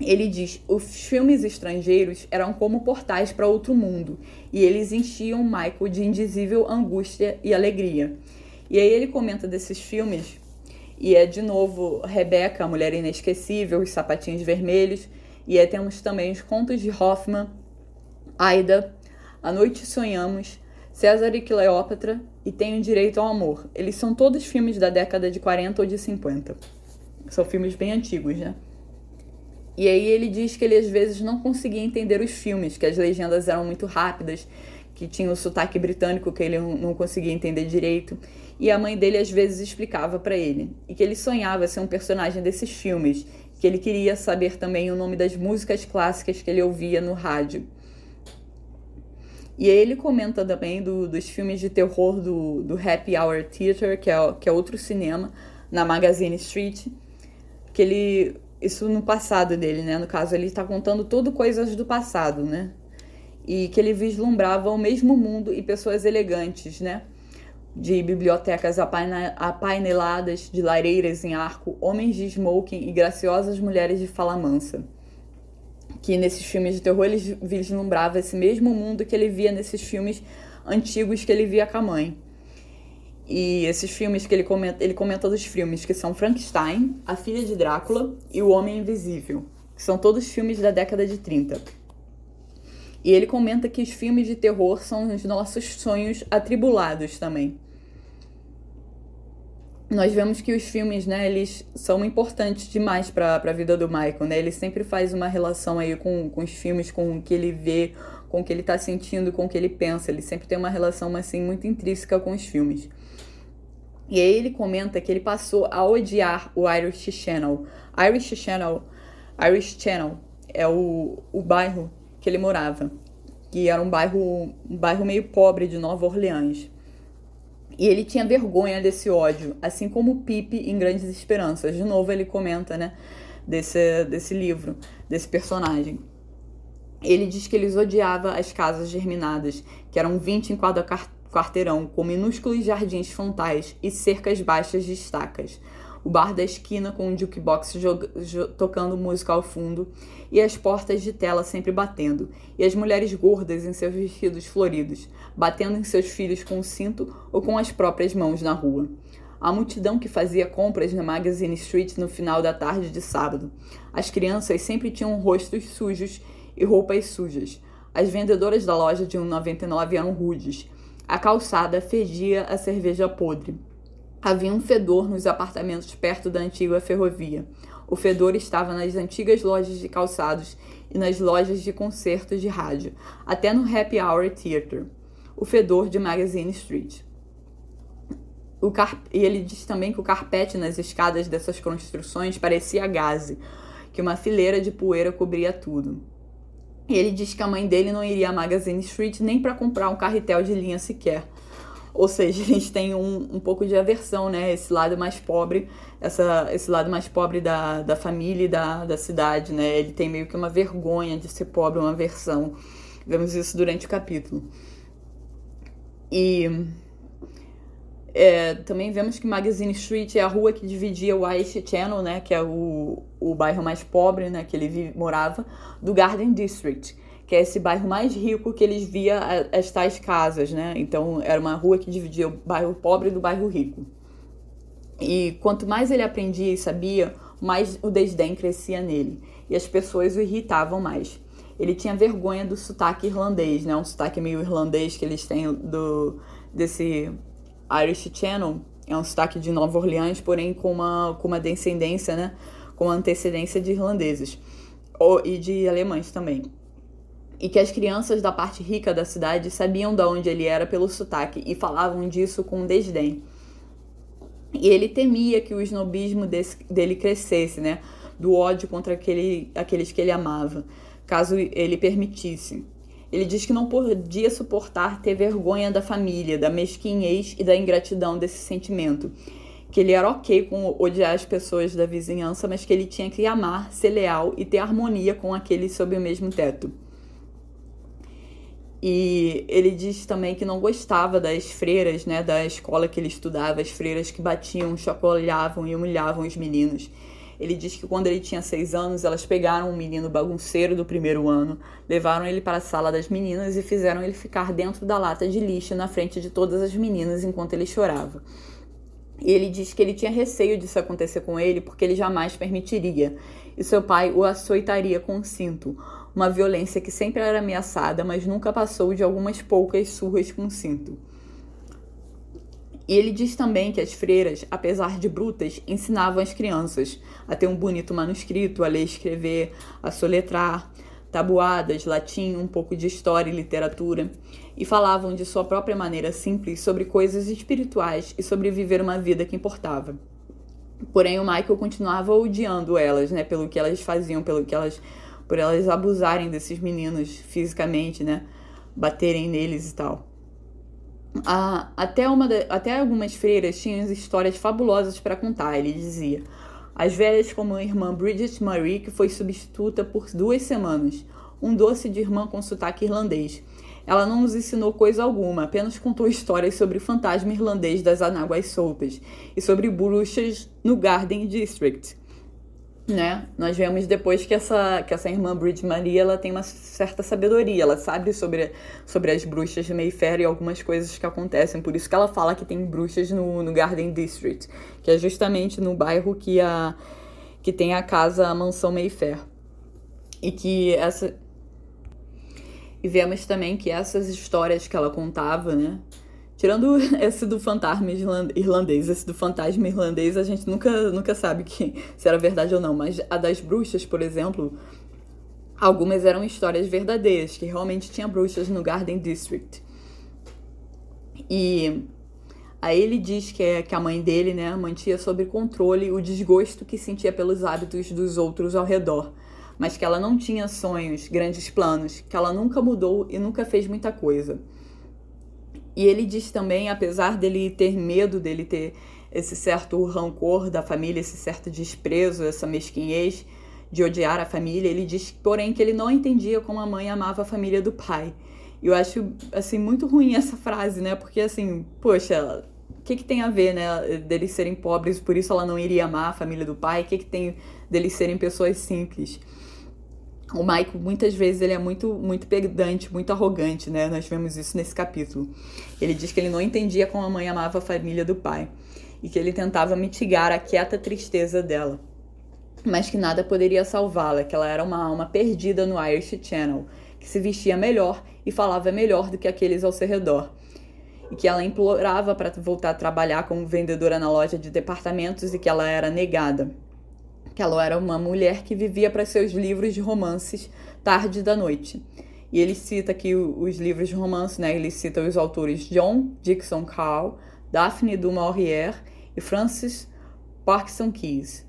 ele diz: os filmes estrangeiros eram como portais para outro mundo e eles enchiam Michael de indizível angústia e alegria. E aí ele comenta desses filmes, e é de novo Rebecca, a Mulher Inesquecível, Os Sapatinhos Vermelhos, e aí temos também os Contos de Hoffman, Aida, A Noite Sonhamos, César e Cleópatra e Tenho Direito ao Amor. Eles são todos filmes da década de 40 ou de 50. São filmes bem antigos, né? E aí ele diz que ele às vezes não conseguia entender os filmes, que as legendas eram muito rápidas, que tinha o sotaque britânico que ele não conseguia entender direito. E a mãe dele às vezes explicava para ele. E que ele sonhava ser um personagem desses filmes, que ele queria saber também o nome das músicas clássicas que ele ouvia no rádio. E aí ele comenta também do, dos filmes de terror do, do Happy Hour Theater, que é, que é outro cinema, na Magazine Street, que ele isso no passado dele, né? No caso, ele está contando tudo coisas do passado, né? E que ele vislumbrava o mesmo mundo e pessoas elegantes, né? De bibliotecas apaineladas, de lareiras em arco, homens de smoking e graciosas mulheres de fala mansa. Que nesses filmes de terror ele vislumbrava esse mesmo mundo que ele via nesses filmes antigos que ele via com a mãe. E esses filmes que ele comenta, ele comenta dos filmes que são Frankenstein, A Filha de Drácula e O Homem Invisível, que são todos filmes da década de 30. E ele comenta que os filmes de terror são os nossos sonhos atribulados também. Nós vemos que os filmes, né, eles são importantes demais para a vida do Michael, né? Ele sempre faz uma relação aí com, com os filmes, com o que ele vê, com o que ele está sentindo, com o que ele pensa. Ele sempre tem uma relação assim muito intrínseca com os filmes. E aí ele comenta que ele passou a odiar o Irish Channel. Irish Channel, Irish Channel é o, o bairro que ele morava, que era um bairro, um bairro meio pobre de Nova Orleans. E ele tinha vergonha desse ódio, assim como o Pipe em Grandes Esperanças. De novo ele comenta, né, desse, desse livro, desse personagem. Ele diz que eles odiava as casas germinadas, que eram 20 em cada, quarteirão com minúsculos jardins frontais e cercas baixas de estacas. O bar da esquina com um jukebox tocando música ao fundo e as portas de tela sempre batendo, e as mulheres gordas em seus vestidos floridos, batendo em seus filhos com o cinto ou com as próprias mãos na rua. A multidão que fazia compras na Magazine Street no final da tarde de sábado. As crianças sempre tinham rostos sujos e roupas sujas. As vendedoras da loja de 1,99 eram rudes a calçada fedia a cerveja podre. Havia um fedor nos apartamentos perto da antiga ferrovia. O fedor estava nas antigas lojas de calçados e nas lojas de concertos de rádio, até no Happy Hour Theater. O fedor de Magazine Street. O car... E ele diz também que o carpete nas escadas dessas construções parecia gaze, que uma fileira de poeira cobria tudo. E ele diz que a mãe dele não iria a Magazine Street nem para comprar um carretel de linha sequer. Ou seja, a gente tem um, um pouco de aversão, né? Esse lado mais pobre, essa, esse lado mais pobre da, da família e da, da cidade, né? Ele tem meio que uma vergonha de ser pobre, uma aversão. Vemos isso durante o capítulo. E é, também vemos que Magazine Street é a rua que dividia o West Channel, né, que é o, o bairro mais pobre, né, que ele vive, morava, do Garden District que é esse bairro mais rico que eles via as tais casas, né? Então era uma rua que dividia o bairro pobre do bairro rico. E quanto mais ele aprendia e sabia, mais o desdém crescia nele e as pessoas o irritavam mais. Ele tinha vergonha do sotaque irlandês, né? Um sotaque meio irlandês que eles têm do desse Irish Channel, é um sotaque de Nova Orleans, porém com uma com uma descendência, né? Com antecedência de irlandeses e de alemães também e que as crianças da parte rica da cidade sabiam de onde ele era pelo sotaque e falavam disso com desdém. E ele temia que o snobismo desse, dele crescesse, né? Do ódio contra aquele, aqueles que ele amava, caso ele permitisse. Ele diz que não podia suportar ter vergonha da família, da mesquinhez e da ingratidão desse sentimento. Que ele era ok com odiar as pessoas da vizinhança, mas que ele tinha que amar, ser leal e ter harmonia com aqueles sob o mesmo teto. E ele diz também que não gostava das freiras, né, da escola que ele estudava, as freiras que batiam, chacoalhavam e humilhavam os meninos. Ele diz que quando ele tinha seis anos, elas pegaram um menino bagunceiro do primeiro ano, levaram ele para a sala das meninas e fizeram ele ficar dentro da lata de lixo na frente de todas as meninas enquanto ele chorava. E ele diz que ele tinha receio disso acontecer com ele porque ele jamais permitiria, e seu pai o açoitaria com um cinto, uma violência que sempre era ameaçada, mas nunca passou de algumas poucas surras com cinto. E ele diz também que as freiras, apesar de brutas, ensinavam as crianças a ter um bonito manuscrito, a ler escrever, a soletrar, tabuadas, latim, um pouco de história e literatura, e falavam de sua própria maneira simples sobre coisas espirituais e sobre viver uma vida que importava. Porém, o Michael continuava odiando elas, né, pelo que elas faziam, pelo que elas por elas abusarem desses meninos fisicamente, né? Baterem neles e tal. Até, uma até algumas freiras tinham histórias fabulosas para contar, ele dizia. As velhas, como a irmã Bridget Marie, que foi substituta por duas semanas, um doce de irmã com sotaque irlandês. Ela não nos ensinou coisa alguma, apenas contou histórias sobre o fantasma irlandês das anáguas soltas e sobre bruxas no Garden District né? Nós vemos depois que essa, que essa irmã Bridget Maria ela tem uma certa sabedoria, ela sabe sobre, sobre as bruxas de Mayfair e algumas coisas que acontecem, por isso que ela fala que tem bruxas no, no Garden District, que é justamente no bairro que, a, que tem a casa, a mansão Mayfair. E que essa. E vemos também que essas histórias que ela contava, né? Tirando esse do fantasma irlandês, esse do fantasma irlandês, a gente nunca, nunca sabe que, se era verdade ou não. Mas a das bruxas, por exemplo, algumas eram histórias verdadeiras, que realmente tinha bruxas no Garden District. E aí ele diz que, é, que a mãe dele né, mantinha sob controle o desgosto que sentia pelos hábitos dos outros ao redor, mas que ela não tinha sonhos, grandes planos, que ela nunca mudou e nunca fez muita coisa. E ele diz também, apesar dele ter medo, dele ter esse certo rancor da família, esse certo desprezo, essa mesquinhez de odiar a família, ele diz, porém, que ele não entendia como a mãe amava a família do pai. E eu acho, assim, muito ruim essa frase, né? Porque, assim, poxa, o que, que tem a ver, né? Deles serem pobres, por isso ela não iria amar a família do pai? O que, que tem deles serem pessoas simples? O Michael muitas vezes ele é muito muito pedante, muito arrogante, né? Nós vemos isso nesse capítulo. Ele diz que ele não entendia como a mãe amava a família do pai e que ele tentava mitigar a quieta tristeza dela, mas que nada poderia salvá-la, que ela era uma alma perdida no Irish Channel, que se vestia melhor e falava melhor do que aqueles ao seu redor. E que ela implorava para voltar a trabalhar como vendedora na loja de departamentos e que ela era negada que ela era uma mulher que vivia para seus livros de romances tarde da noite. E ele cita aqui os livros de romance, né? Ele cita os autores John Dixon Carl, Daphne du Maurier e Francis Parkinson Keys.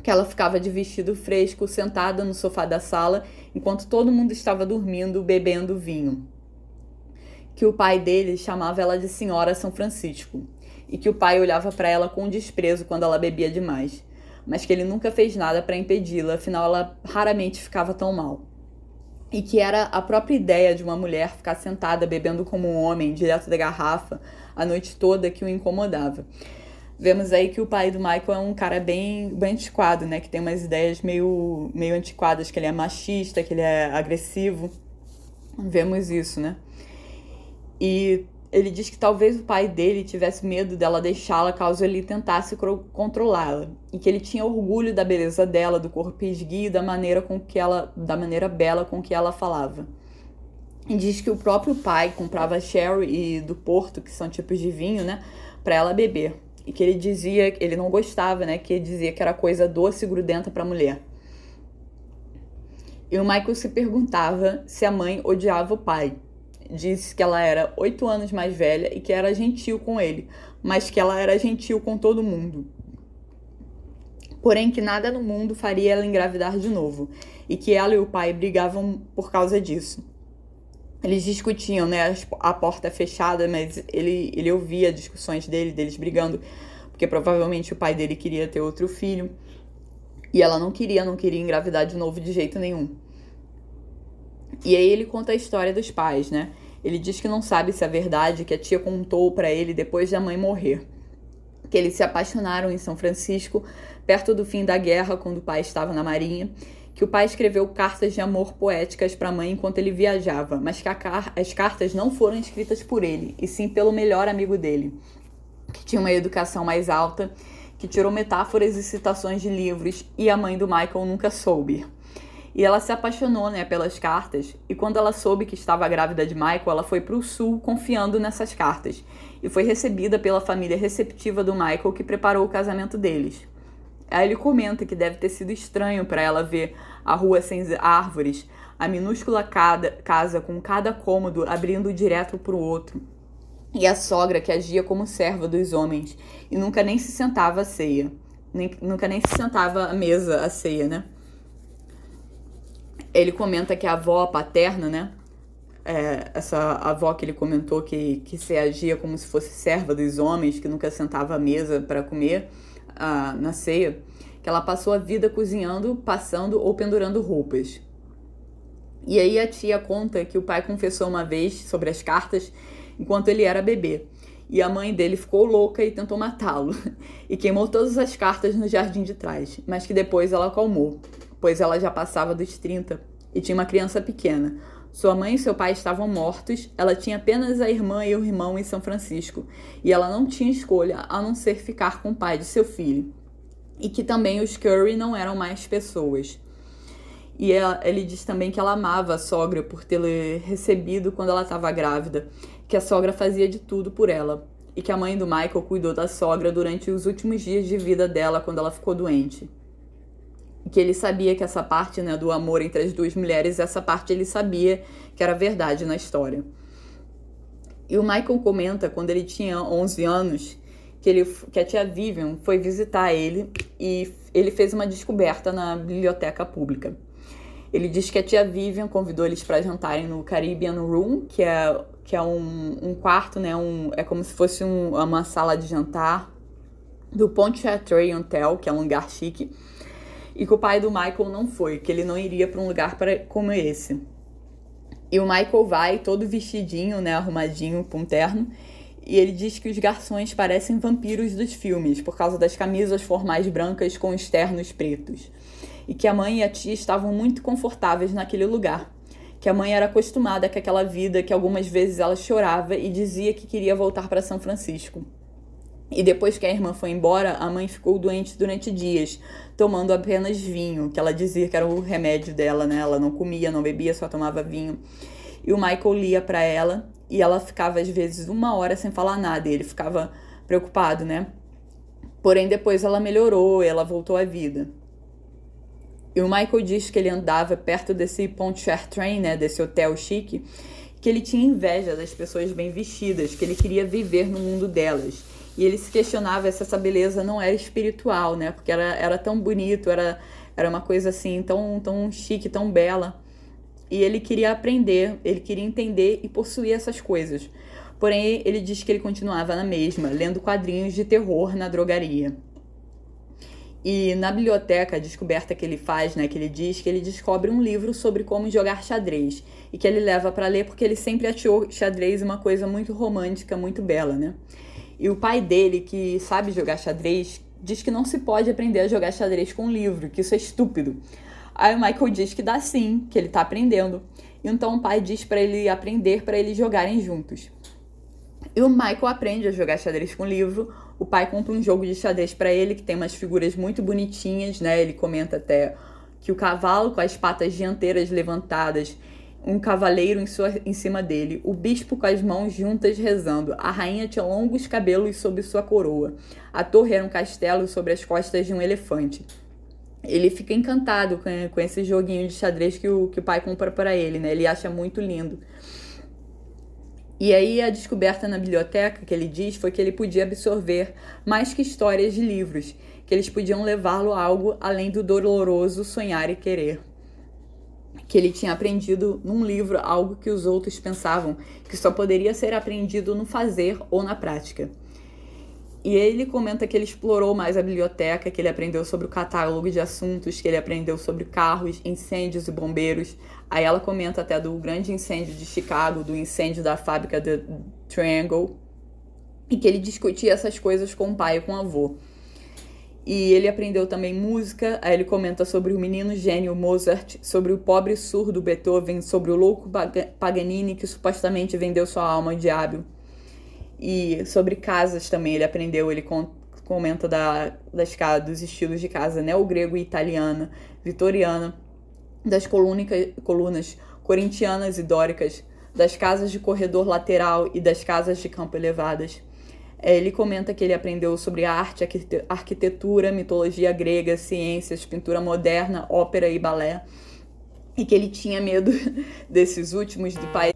Que ela ficava de vestido fresco, sentada no sofá da sala, enquanto todo mundo estava dormindo, bebendo vinho. que o pai dele chamava ela de Senhora São Francisco e que o pai olhava para ela com desprezo quando ela bebia demais, mas que ele nunca fez nada para impedi-la, afinal ela raramente ficava tão mal. E que era a própria ideia de uma mulher ficar sentada bebendo como um homem, direto da garrafa, a noite toda que o incomodava. Vemos aí que o pai do Michael é um cara bem, bem antiquado, né? Que tem umas ideias meio, meio antiquadas, que ele é machista, que ele é agressivo. Vemos isso, né? E ele diz que talvez o pai dele tivesse medo dela deixá-la caso ele tentasse controlá-la e que ele tinha orgulho da beleza dela, do corpo esguio, da maneira com que ela, da maneira bela com que ela falava. E diz que o próprio pai comprava sherry e do Porto, que são tipos de vinho, né, para ela beber. E que ele dizia, ele não gostava, né, que ele dizia que era coisa doce e grudenta para mulher. E o Michael se perguntava se a mãe odiava o pai, disse que ela era oito anos mais velha e que era gentil com ele, mas que ela era gentil com todo mundo. Porém, que nada no mundo faria ela engravidar de novo, e que ela e o pai brigavam por causa disso. Eles discutiam, né, a porta fechada, mas ele, ele ouvia discussões dele, deles brigando, porque provavelmente o pai dele queria ter outro filho, e ela não queria, não queria engravidar de novo de jeito nenhum. E aí ele conta a história dos pais, né? Ele diz que não sabe se é verdade que a tia contou para ele depois da mãe morrer. Que eles se apaixonaram em São Francisco, perto do fim da guerra, quando o pai estava na marinha. Que o pai escreveu cartas de amor poéticas para a mãe enquanto ele viajava, mas que car as cartas não foram escritas por ele, e sim pelo melhor amigo dele, que tinha uma educação mais alta, que tirou metáforas e citações de livros, e a mãe do Michael nunca soube. E ela se apaixonou, né, pelas cartas. E quando ela soube que estava grávida de Michael, ela foi para o sul confiando nessas cartas. E foi recebida pela família receptiva do Michael que preparou o casamento deles. Aí ele comenta que deve ter sido estranho para ela ver a rua sem árvores, a minúscula casa com cada cômodo abrindo direto para o outro. E a sogra que agia como serva dos homens e nunca nem se sentava à ceia. Nem, nunca nem se sentava à mesa à ceia, né? Ele comenta que a avó paterna, né? É, essa avó que ele comentou que, que se agia como se fosse serva dos homens, que nunca sentava à mesa para comer uh, na ceia, que ela passou a vida cozinhando, passando ou pendurando roupas. E aí a tia conta que o pai confessou uma vez sobre as cartas enquanto ele era bebê. E a mãe dele ficou louca e tentou matá-lo. E queimou todas as cartas no jardim de trás, mas que depois ela acalmou pois ela já passava dos 30 e tinha uma criança pequena. Sua mãe e seu pai estavam mortos, ela tinha apenas a irmã e o irmão em São Francisco, e ela não tinha escolha a não ser ficar com o pai de seu filho. E que também os Curry não eram mais pessoas. E ela, ele diz também que ela amava a sogra por tê-la recebido quando ela estava grávida, que a sogra fazia de tudo por ela, e que a mãe do Michael cuidou da sogra durante os últimos dias de vida dela quando ela ficou doente que ele sabia que essa parte né, do amor entre as duas mulheres, essa parte ele sabia que era verdade na história. E o Michael comenta quando ele tinha 11 anos que, ele, que a tia Vivian foi visitar ele e ele fez uma descoberta na biblioteca pública. Ele diz que a tia Vivian convidou eles para jantarem no Caribbean Room, que é, que é um, um quarto, né, um, é como se fosse um, uma sala de jantar do Pontchartrain Hotel, que é um lugar chique e que o pai do Michael não foi, que ele não iria para um lugar pra, como esse. E o Michael vai todo vestidinho, né, arrumadinho com um terno, e ele diz que os garçons parecem vampiros dos filmes por causa das camisas formais brancas com os ternos pretos. E que a mãe e a tia estavam muito confortáveis naquele lugar. Que a mãe era acostumada com aquela vida que algumas vezes ela chorava e dizia que queria voltar para São Francisco. E depois que a irmã foi embora, a mãe ficou doente durante dias, tomando apenas vinho, que ela dizia que era o remédio dela, né? Ela não comia, não bebia, só tomava vinho. E o Michael lia para ela e ela ficava às vezes uma hora sem falar nada, e ele ficava preocupado, né? Porém, depois ela melhorou, ela voltou à vida. E o Michael diz que ele andava perto desse Pontchartrain, né, desse hotel chique, que ele tinha inveja das pessoas bem vestidas, que ele queria viver no mundo delas e ele se questionava se essa beleza não era espiritual, né? Porque era, era tão bonito, era, era uma coisa assim, tão, tão chique, tão bela. e ele queria aprender, ele queria entender e possuir essas coisas. Porém, ele diz que ele continuava na mesma, lendo quadrinhos de terror na drogaria. E na biblioteca, a descoberta que ele faz, né, que ele diz que ele descobre um livro sobre como jogar xadrez e que ele leva para ler porque ele sempre achou xadrez uma coisa muito romântica, muito bela, né? E o pai dele, que sabe jogar xadrez, diz que não se pode aprender a jogar xadrez com um livro, que isso é estúpido. Aí o Michael diz que dá sim, que ele tá aprendendo. Então o pai diz para ele aprender para eles jogarem juntos. E o Michael aprende a jogar xadrez com livro. O pai compra um jogo de xadrez para ele que tem umas figuras muito bonitinhas, né? Ele comenta até que o cavalo com as patas dianteiras levantadas, um cavaleiro em, sua, em cima dele, o bispo com as mãos juntas rezando, a rainha tinha longos cabelos sob sua coroa, a torre era um castelo sobre as costas de um elefante. Ele fica encantado com, com esse joguinho de xadrez que o, que o pai compra para ele, né? Ele acha muito lindo. E aí a descoberta na biblioteca que ele diz foi que ele podia absorver mais que histórias de livros, que eles podiam levá-lo a algo além do doloroso sonhar e querer. Que ele tinha aprendido num livro algo que os outros pensavam que só poderia ser aprendido no fazer ou na prática. E ele comenta que ele explorou mais a biblioteca, que ele aprendeu sobre o catálogo de assuntos, que ele aprendeu sobre carros, incêndios e bombeiros. Aí ela comenta até do grande incêndio de Chicago, do incêndio da fábrica de Triangle, e que ele discutia essas coisas com o pai e com o avô. E ele aprendeu também música, aí ele comenta sobre o menino gênio Mozart, sobre o pobre surdo Beethoven, sobre o louco Paganini que supostamente vendeu sua alma ao diabo e sobre casas também ele aprendeu, ele comenta da, das casas, dos estilos de casa neogrego e italiana, vitoriana, das colunas corintianas e dóricas, das casas de corredor lateral e das casas de campo elevadas. É, ele comenta que ele aprendeu sobre arte, arquitetura, mitologia grega, ciências, pintura moderna, ópera e balé, e que ele tinha medo desses últimos do país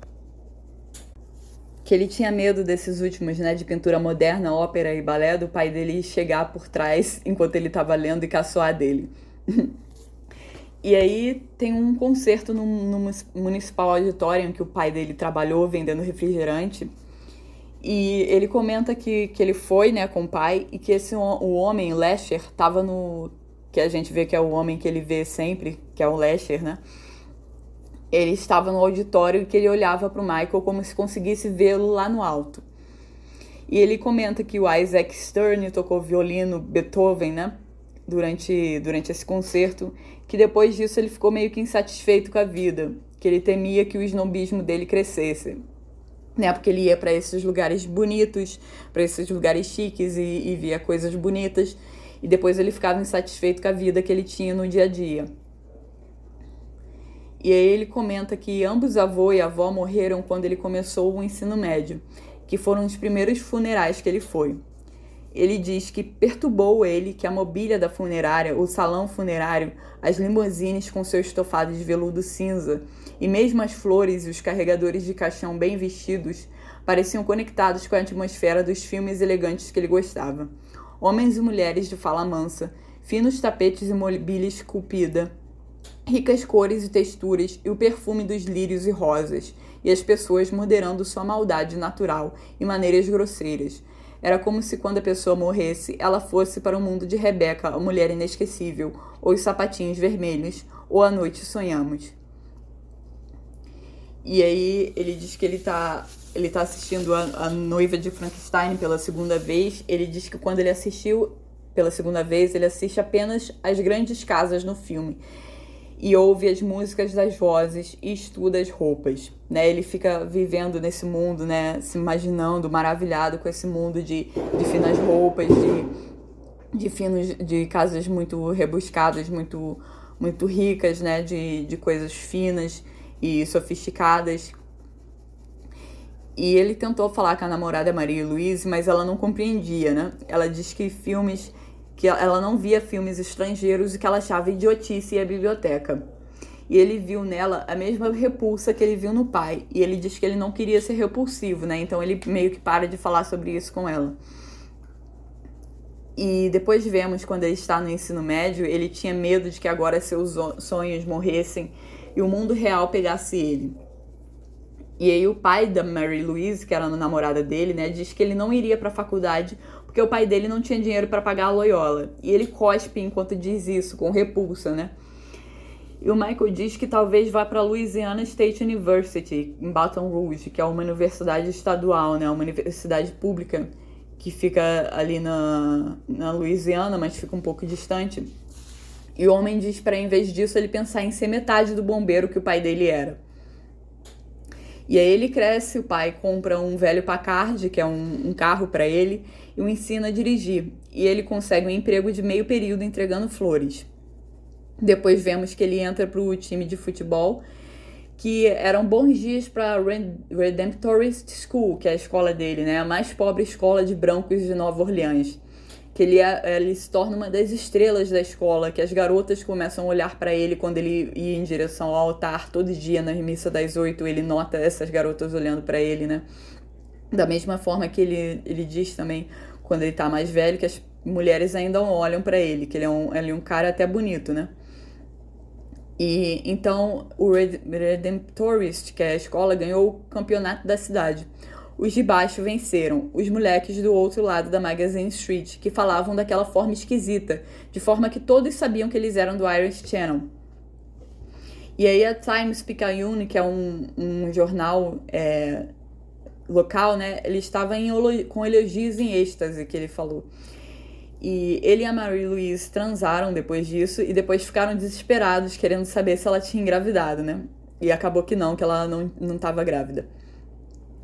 que ele tinha medo desses últimos, né, de pintura moderna, ópera e balé, do pai dele chegar por trás enquanto ele estava lendo e caçoar dele. e aí tem um concerto no, no Municipal Auditorium que o pai dele trabalhou vendendo refrigerante. E ele comenta que, que ele foi, né, com o pai e que esse o homem, Lesher, tava no que a gente vê que é o homem que ele vê sempre, que é o Lesher, né? Ele estava no auditório e que ele olhava para o Michael como se conseguisse vê-lo lá no alto. E ele comenta que o Isaac Stern tocou violino, Beethoven, né? Durante, durante esse concerto, que depois disso ele ficou meio que insatisfeito com a vida, que ele temia que o snobismo dele crescesse, né? Porque ele ia para esses lugares bonitos, para esses lugares chiques e, e via coisas bonitas, e depois ele ficava insatisfeito com a vida que ele tinha no dia a dia. E aí ele comenta que ambos avô e avó morreram quando ele começou o ensino médio, que foram os primeiros funerais que ele foi. Ele diz que perturbou ele que a mobília da funerária, o salão funerário, as limusines com seu estofado de veludo cinza e mesmo as flores e os carregadores de caixão bem vestidos pareciam conectados com a atmosfera dos filmes elegantes que ele gostava. Homens e mulheres de fala mansa, finos tapetes e mobília esculpida, ricas cores e texturas e o perfume dos lírios e rosas, e as pessoas moderando sua maldade natural e maneiras grosseiras. Era como se quando a pessoa morresse, ela fosse para o mundo de Rebeca, a mulher inesquecível, ou os sapatinhos vermelhos, ou a noite sonhamos. E aí ele diz que ele está ele tá assistindo a, a Noiva de Frankenstein pela segunda vez. Ele diz que quando ele assistiu pela segunda vez, ele assiste apenas as grandes casas no filme e ouve as músicas das vozes e estuda as roupas, né? Ele fica vivendo nesse mundo, né? Se imaginando, maravilhado com esse mundo de, de finas roupas, de, de finos, de casas muito rebuscadas, muito, muito ricas, né? De, de coisas finas e sofisticadas. E ele tentou falar com a namorada Maria Luísa, mas ela não compreendia, né? Ela diz que filmes que ela não via filmes estrangeiros e que ela achava idiotice a biblioteca. E ele viu nela a mesma repulsa que ele viu no pai. E ele diz que ele não queria ser repulsivo, né? Então ele meio que para de falar sobre isso com ela. E depois vemos quando ele está no ensino médio, ele tinha medo de que agora seus sonhos morressem. E o mundo real pegasse ele. E aí o pai da Mary Louise, que era a namorada dele, né, diz que ele não iria para a faculdade porque o pai dele não tinha dinheiro para pagar a Loyola. E ele cospe enquanto diz isso, com repulsa, né? E o Michael diz que talvez vá para a Louisiana State University, em Baton Rouge, que é uma universidade estadual, né, uma universidade pública que fica ali na, na Louisiana, mas fica um pouco distante. E o homem diz para, em vez disso, ele pensar em ser metade do bombeiro que o pai dele era. E aí ele cresce, o pai compra um velho Packard, que é um, um carro para ele, e o ensina a dirigir. E ele consegue um emprego de meio período entregando flores. Depois vemos que ele entra para o time de futebol, que eram bons dias para a Redemptorist School, que é a escola dele, né? A mais pobre escola de brancos de Nova Orleans que ele, é, ele se torna uma das estrelas da escola, que as garotas começam a olhar para ele quando ele ia em direção ao altar todo dia na missa das oito, ele nota essas garotas olhando para ele, né? Da mesma forma que ele, ele diz também, quando ele tá mais velho, que as mulheres ainda olham para ele, que ele é, um, ele é um cara até bonito, né? E então o Redemptorist, que é a escola, ganhou o campeonato da cidade. Os de baixo venceram, os moleques do outro lado da Magazine Street, que falavam daquela forma esquisita, de forma que todos sabiam que eles eram do Irish Channel. E aí a Times Picayune, que é um, um jornal é, local, né, ele estava em, com elogios em êxtase, que ele falou. E ele e a Marie Louise transaram depois disso e depois ficaram desesperados, querendo saber se ela tinha engravidado, né? E acabou que não, que ela não estava grávida.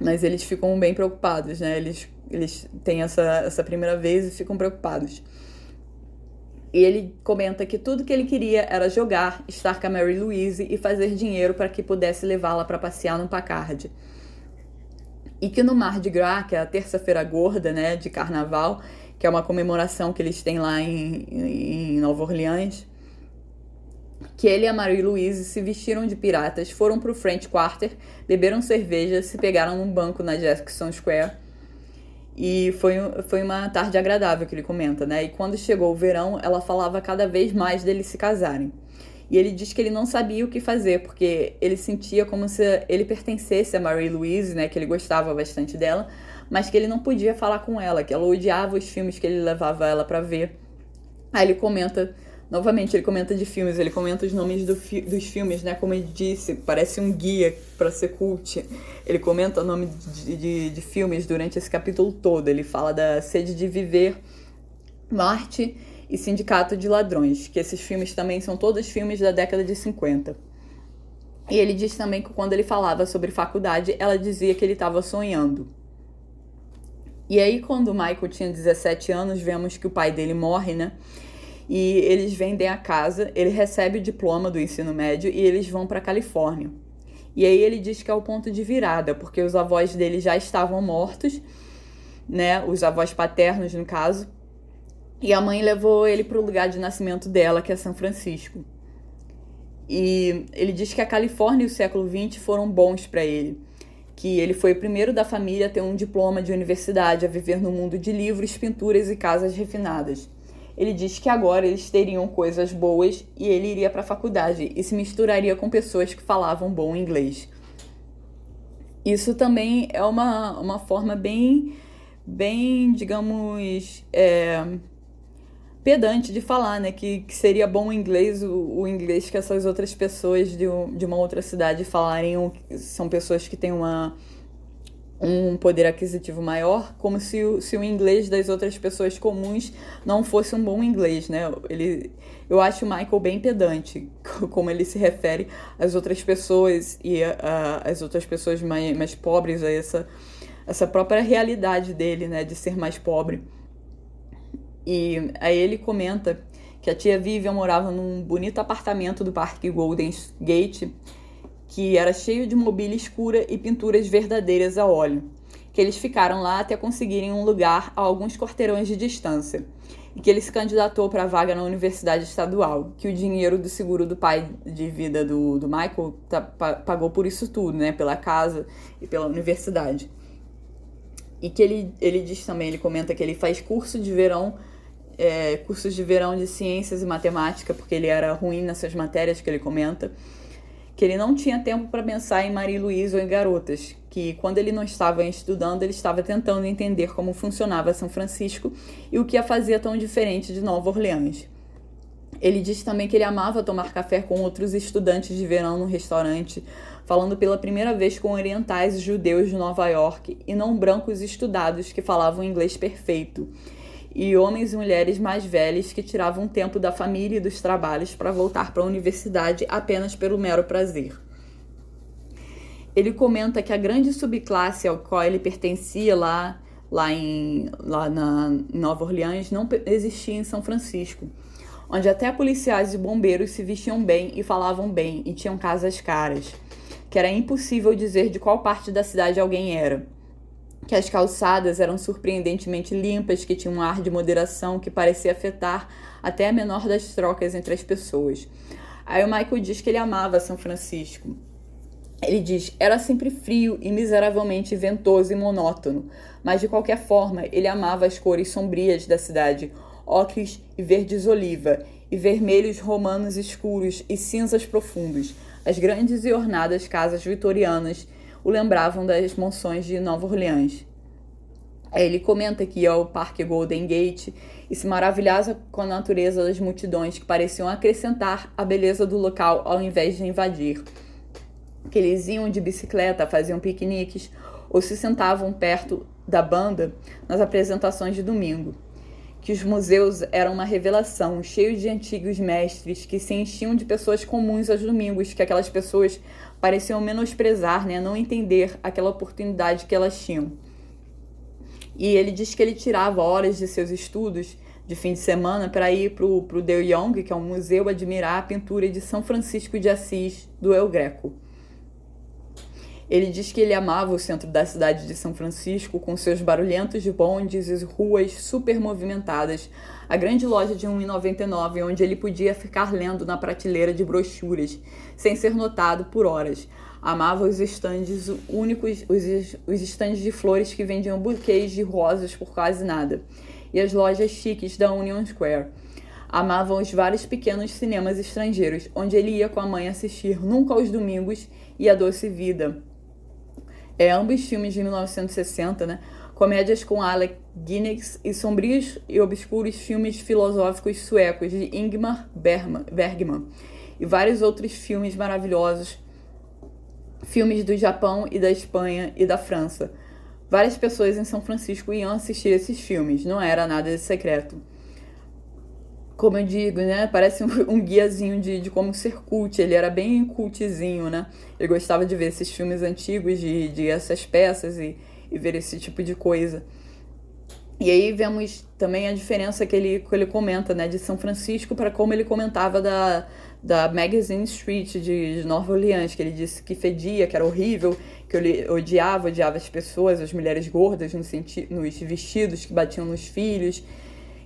Mas eles ficam bem preocupados, né? Eles, eles têm essa, essa primeira vez e ficam preocupados. E ele comenta que tudo que ele queria era jogar, estar com a Mary Louise e fazer dinheiro para que pudesse levá-la para passear no Packard. E que no Mar de Gras, que é a terça-feira gorda, né, de carnaval, que é uma comemoração que eles têm lá em, em Nova Orleans, que ele e a Marie-Louise se vestiram de piratas, foram pro French Quarter, beberam cerveja, se pegaram num banco na Jackson Square. E foi, foi uma tarde agradável que ele comenta, né? E quando chegou o verão, ela falava cada vez mais deles se casarem. E ele diz que ele não sabia o que fazer, porque ele sentia como se ele pertencesse a Marie-Louise, né? Que ele gostava bastante dela, mas que ele não podia falar com ela, que ela odiava os filmes que ele levava ela para ver. Aí ele comenta Novamente, ele comenta de filmes, ele comenta os nomes do fi dos filmes, né? Como ele disse, parece um guia para ser cult. Ele comenta o nome de, de, de, filmes durante esse capítulo todo. Ele fala da Sede de Viver, Marte e Sindicato de Ladrões, que esses filmes também são todos filmes da década de 50. E ele diz também que quando ele falava sobre faculdade, ela dizia que ele estava sonhando. E aí, quando o Michael tinha 17 anos, vemos que o pai dele morre, né? E eles vendem a casa, ele recebe o diploma do ensino médio e eles vão para Califórnia. E aí ele diz que é o ponto de virada, porque os avós dele já estavam mortos, né, os avós paternos no caso, e a mãe levou ele para o lugar de nascimento dela, que é São Francisco. E ele diz que a Califórnia e o século XX foram bons para ele, que ele foi o primeiro da família a ter um diploma de universidade, a viver no mundo de livros, pinturas e casas refinadas ele diz que agora eles teriam coisas boas e ele iria para a faculdade e se misturaria com pessoas que falavam bom inglês. Isso também é uma, uma forma bem, bem digamos, é, pedante de falar, né? Que, que seria bom o inglês, o, o inglês que essas outras pessoas de, de uma outra cidade falarem, são pessoas que têm uma um poder aquisitivo maior, como se o, se o inglês das outras pessoas comuns não fosse um bom inglês, né? Ele, eu acho o Michael bem pedante, como ele se refere às outras pessoas e às outras pessoas mais, mais pobres, a essa, essa própria realidade dele, né, de ser mais pobre. E aí ele comenta que a tia Vivian morava num bonito apartamento do Parque Golden Gate que era cheio de mobília escura e pinturas verdadeiras a óleo, que eles ficaram lá até conseguirem um lugar a alguns quarteirões de distância, e que ele se candidatou para a vaga na Universidade Estadual, que o dinheiro do seguro do pai de vida do, do Michael tá, pagou por isso tudo, né, pela casa e pela universidade. E que ele, ele diz também, ele comenta que ele faz curso de verão é, cursos de verão de ciências e matemática, porque ele era ruim nessas matérias que ele comenta que ele não tinha tempo para pensar em Marie Louise ou em garotas, que quando ele não estava estudando, ele estava tentando entender como funcionava São Francisco e o que a fazia tão diferente de Nova Orleans. Ele disse também que ele amava tomar café com outros estudantes de verão no restaurante, falando pela primeira vez com orientais e judeus de Nova York e não brancos estudados que falavam inglês perfeito, e homens e mulheres mais velhos que tiravam tempo da família e dos trabalhos para voltar para a universidade apenas pelo mero prazer. Ele comenta que a grande subclasse ao qual ele pertencia lá, lá, em, lá na Nova Orleans não existia em São Francisco onde até policiais e bombeiros se vestiam bem e falavam bem e tinham casas caras, que era impossível dizer de qual parte da cidade alguém era. Que as calçadas eram surpreendentemente limpas, que tinham um ar de moderação que parecia afetar até a menor das trocas entre as pessoas. Aí o Michael diz que ele amava São Francisco. Ele diz: era sempre frio e miseravelmente ventoso e monótono, mas de qualquer forma ele amava as cores sombrias da cidade, ocres e verdes oliva, e vermelhos romanos escuros e cinzas profundos. As grandes e ornadas casas vitorianas o lembravam das mansões de Nova Orleans. Ele comenta que ia ao Parque Golden Gate e se maravilhava com a natureza das multidões que pareciam acrescentar a beleza do local ao invés de invadir. Que eles iam de bicicleta, faziam piqueniques ou se sentavam perto da banda nas apresentações de domingo que os museus eram uma revelação, cheios de antigos mestres que se enchiam de pessoas comuns aos domingos, que aquelas pessoas pareciam menosprezar, né, não entender aquela oportunidade que elas tinham. E ele diz que ele tirava horas de seus estudos de fim de semana para ir para o De Young, que é um museu, admirar a pintura de São Francisco de Assis do El Greco. Ele diz que ele amava o centro da cidade de São Francisco, com seus barulhentos bondes e ruas super movimentadas, a grande loja de 1,99 onde ele podia ficar lendo na prateleira de brochuras, sem ser notado por horas. Amava os estandes únicos, os, estandes de flores que vendiam buquês de rosas por quase nada, e as lojas chiques da Union Square. Amavam os vários pequenos cinemas estrangeiros, onde ele ia com a mãe assistir nunca aos domingos e a Doce Vida, é, ambos filmes de 1960, né? Comédias com Alec Guinness e sombrios e obscuros filmes filosóficos suecos de Ingmar Bergman e vários outros filmes maravilhosos, filmes do Japão e da Espanha e da França. Várias pessoas em São Francisco iam assistir esses filmes, não era nada de secreto como eu digo, né? Parece um, um guiazinho de, de como ser cult. Ele era bem cultzinho, né? Ele gostava de ver esses filmes antigos, de, de essas peças e, e ver esse tipo de coisa. E aí vemos também a diferença que ele, que ele comenta, né? De São Francisco para como ele comentava da, da Magazine Street de, de Nova Orleans, que ele disse que fedia, que era horrível, que ele odiava, odiava as pessoas, as mulheres gordas no senti nos vestidos que batiam nos filhos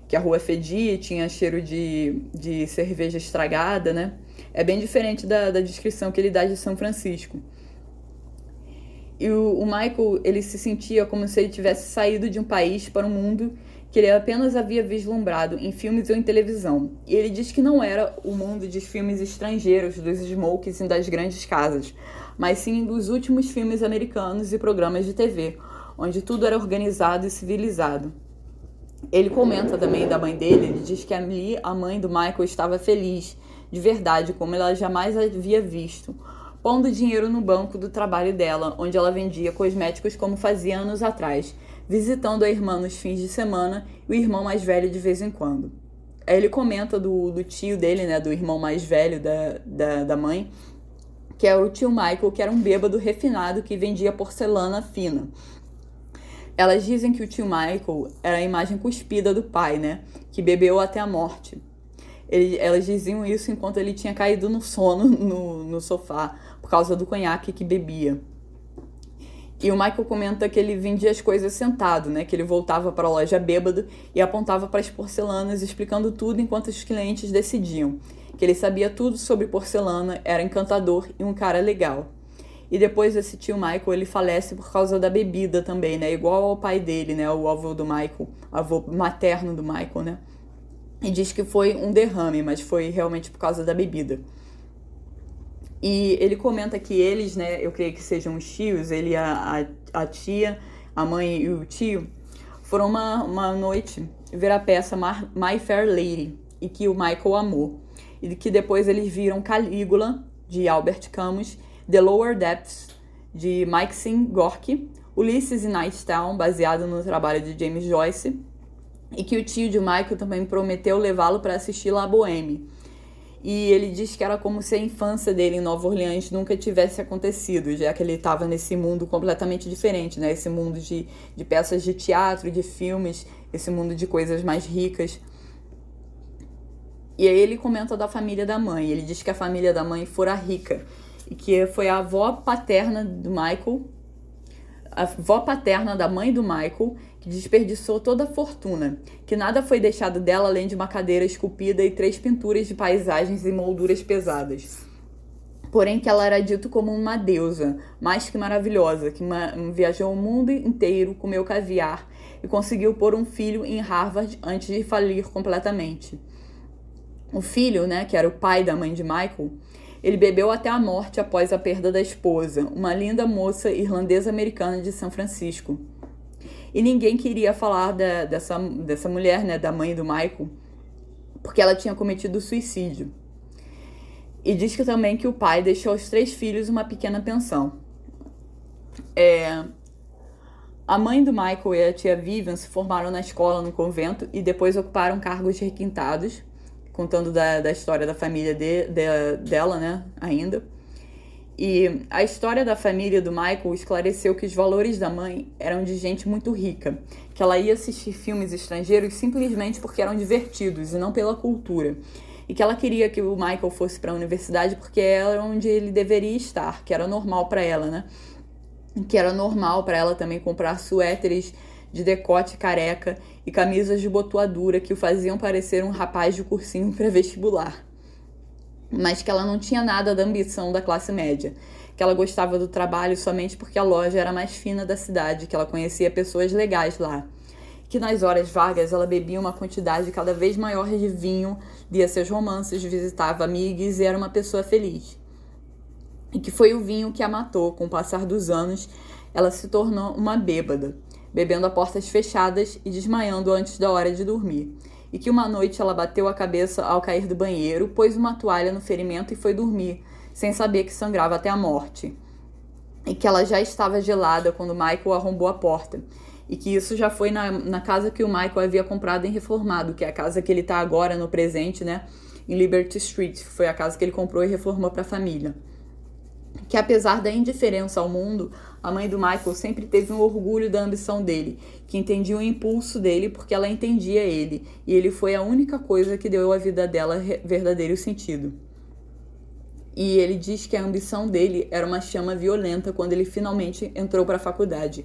que a rua fedia e tinha cheiro de, de cerveja estragada, né? É bem diferente da, da descrição que ele dá de São Francisco. E o, o Michael, ele se sentia como se ele tivesse saído de um país para um mundo que ele apenas havia vislumbrado em filmes ou em televisão. E ele diz que não era o mundo de filmes estrangeiros, dos smokes e das grandes casas, mas sim dos últimos filmes americanos e programas de TV, onde tudo era organizado e civilizado. Ele comenta também da mãe dele, ele diz que ali a mãe do Michael estava feliz, de verdade, como ela jamais havia visto, pondo dinheiro no banco do trabalho dela, onde ela vendia cosméticos como fazia anos atrás, visitando a irmã nos fins de semana e o irmão mais velho de vez em quando. Aí ele comenta do, do tio dele, né, do irmão mais velho da, da, da mãe, que é o tio Michael, que era um bêbado refinado que vendia porcelana fina. Elas dizem que o tio Michael era a imagem cuspida do pai, né? Que bebeu até a morte. Ele, elas diziam isso enquanto ele tinha caído no sono no, no sofá por causa do conhaque que bebia. E o Michael comenta que ele vendia as coisas sentado, né? Que ele voltava para a loja bêbado e apontava para as porcelanas, explicando tudo enquanto os clientes decidiam. Que ele sabia tudo sobre porcelana, era encantador e um cara legal. E depois esse tio Michael, ele falece por causa da bebida também, né? Igual ao pai dele, né? O avô do Michael, avô materno do Michael, né? E diz que foi um derrame, mas foi realmente por causa da bebida. E ele comenta que eles, né, eu creio que sejam os tios, ele, a, a, a tia, a mãe e o tio, foram uma, uma noite ver a peça My Fair Lady e que o Michael amou. E que depois eles viram Calígula, de Albert Camus, The Lower Depths, de Maxine Gorky, Ulysses in Nighttown, baseado no trabalho de James Joyce, e que o tio de Michael também prometeu levá-lo para assistir La Boheme. E ele diz que era como se a infância dele em Nova Orleans nunca tivesse acontecido, já que ele estava nesse mundo completamente diferente, né? Esse mundo de, de peças de teatro, de filmes, esse mundo de coisas mais ricas. E aí ele comenta da família da mãe. Ele diz que a família da mãe fora rica e que foi a avó paterna do Michael, a avó paterna da mãe do Michael, que desperdiçou toda a fortuna, que nada foi deixado dela além de uma cadeira esculpida e três pinturas de paisagens e molduras pesadas. Porém, que ela era dito como uma deusa, mais que maravilhosa, que viajou o mundo inteiro, comeu caviar e conseguiu pôr um filho em Harvard antes de falir completamente. O filho, né, que era o pai da mãe de Michael, ele bebeu até a morte após a perda da esposa, uma linda moça irlandesa-americana de São Francisco. E ninguém queria falar da, dessa, dessa mulher, né, da mãe do Michael, porque ela tinha cometido suicídio. E diz que também que o pai deixou aos três filhos uma pequena pensão. É, a mãe do Michael e a tia Vivian se formaram na escola no convento e depois ocuparam cargos requintados, contando da, da história da família de, de, dela, né, ainda. E a história da família do Michael esclareceu que os valores da mãe eram de gente muito rica, que ela ia assistir filmes estrangeiros simplesmente porque eram divertidos e não pela cultura. E que ela queria que o Michael fosse para a universidade porque era onde ele deveria estar, que era normal para ela, né? Que era normal para ela também comprar suéteres de decote careca e camisas de botoadura que o faziam parecer um rapaz de cursinho pré-vestibular. Mas que ela não tinha nada da ambição da classe média, que ela gostava do trabalho somente porque a loja era mais fina da cidade, que ela conhecia pessoas legais lá, que nas horas vagas ela bebia uma quantidade cada vez maior de vinho, lia seus romances, visitava amigos e era uma pessoa feliz. E que foi o vinho que a matou, com o passar dos anos, ela se tornou uma bêbada, bebendo a portas fechadas e desmaiando antes da hora de dormir e que uma noite ela bateu a cabeça ao cair do banheiro, pôs uma toalha no ferimento e foi dormir, sem saber que sangrava até a morte. E que ela já estava gelada quando Michael arrombou a porta. E que isso já foi na, na casa que o Michael havia comprado em reformado, que é a casa que ele está agora no presente, né? Em Liberty Street. Foi a casa que ele comprou e reformou para a família que apesar da indiferença ao mundo, a mãe do Michael sempre teve um orgulho da ambição dele, que entendia o impulso dele porque ela entendia ele, e ele foi a única coisa que deu à vida dela verdadeiro sentido. E ele diz que a ambição dele era uma chama violenta quando ele finalmente entrou para a faculdade.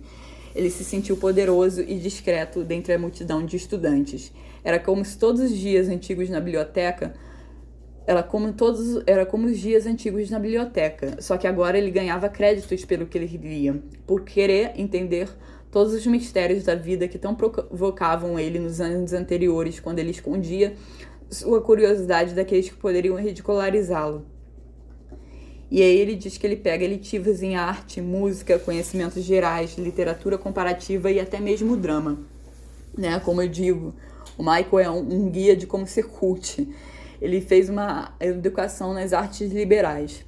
Ele se sentiu poderoso e discreto dentre a multidão de estudantes. Era como se todos os dias antigos na biblioteca era como todos, era como os dias antigos na biblioteca, só que agora ele ganhava créditos pelo que ele lia, por querer entender todos os mistérios da vida que tão provocavam ele nos anos anteriores, quando ele escondia sua curiosidade daqueles que poderiam ridicularizá-lo. E aí ele diz que ele pega elitivas em arte, música, conhecimentos gerais, literatura comparativa e até mesmo drama. Né? Como eu digo, o Michael é um, um guia de como ser cult ele fez uma educação nas artes liberais.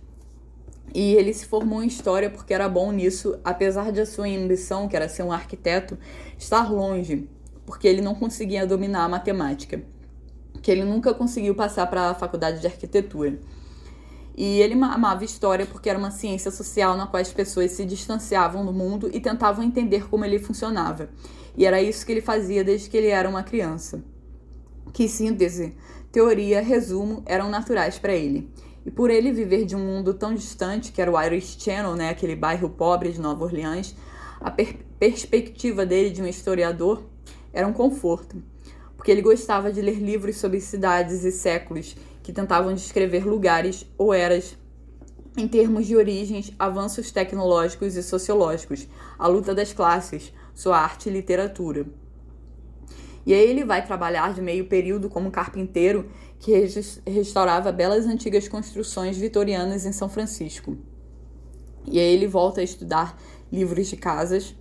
E ele se formou em história porque era bom nisso, apesar de a sua ambição, que era ser um arquiteto, estar longe, porque ele não conseguia dominar a matemática, que ele nunca conseguiu passar para a faculdade de arquitetura. E ele amava história porque era uma ciência social na qual as pessoas se distanciavam do mundo e tentavam entender como ele funcionava. E era isso que ele fazia desde que ele era uma criança. Que síntese! Teoria, resumo, eram naturais para ele. E por ele viver de um mundo tão distante, que era o Irish Channel, né, aquele bairro pobre de Nova Orleans, a per perspectiva dele de um historiador era um conforto, porque ele gostava de ler livros sobre cidades e séculos que tentavam descrever lugares ou eras em termos de origens, avanços tecnológicos e sociológicos, a luta das classes, sua arte e literatura. E aí ele vai trabalhar de meio período como carpinteiro que restaurava belas antigas construções vitorianas em São Francisco. E aí ele volta a estudar livros de casas.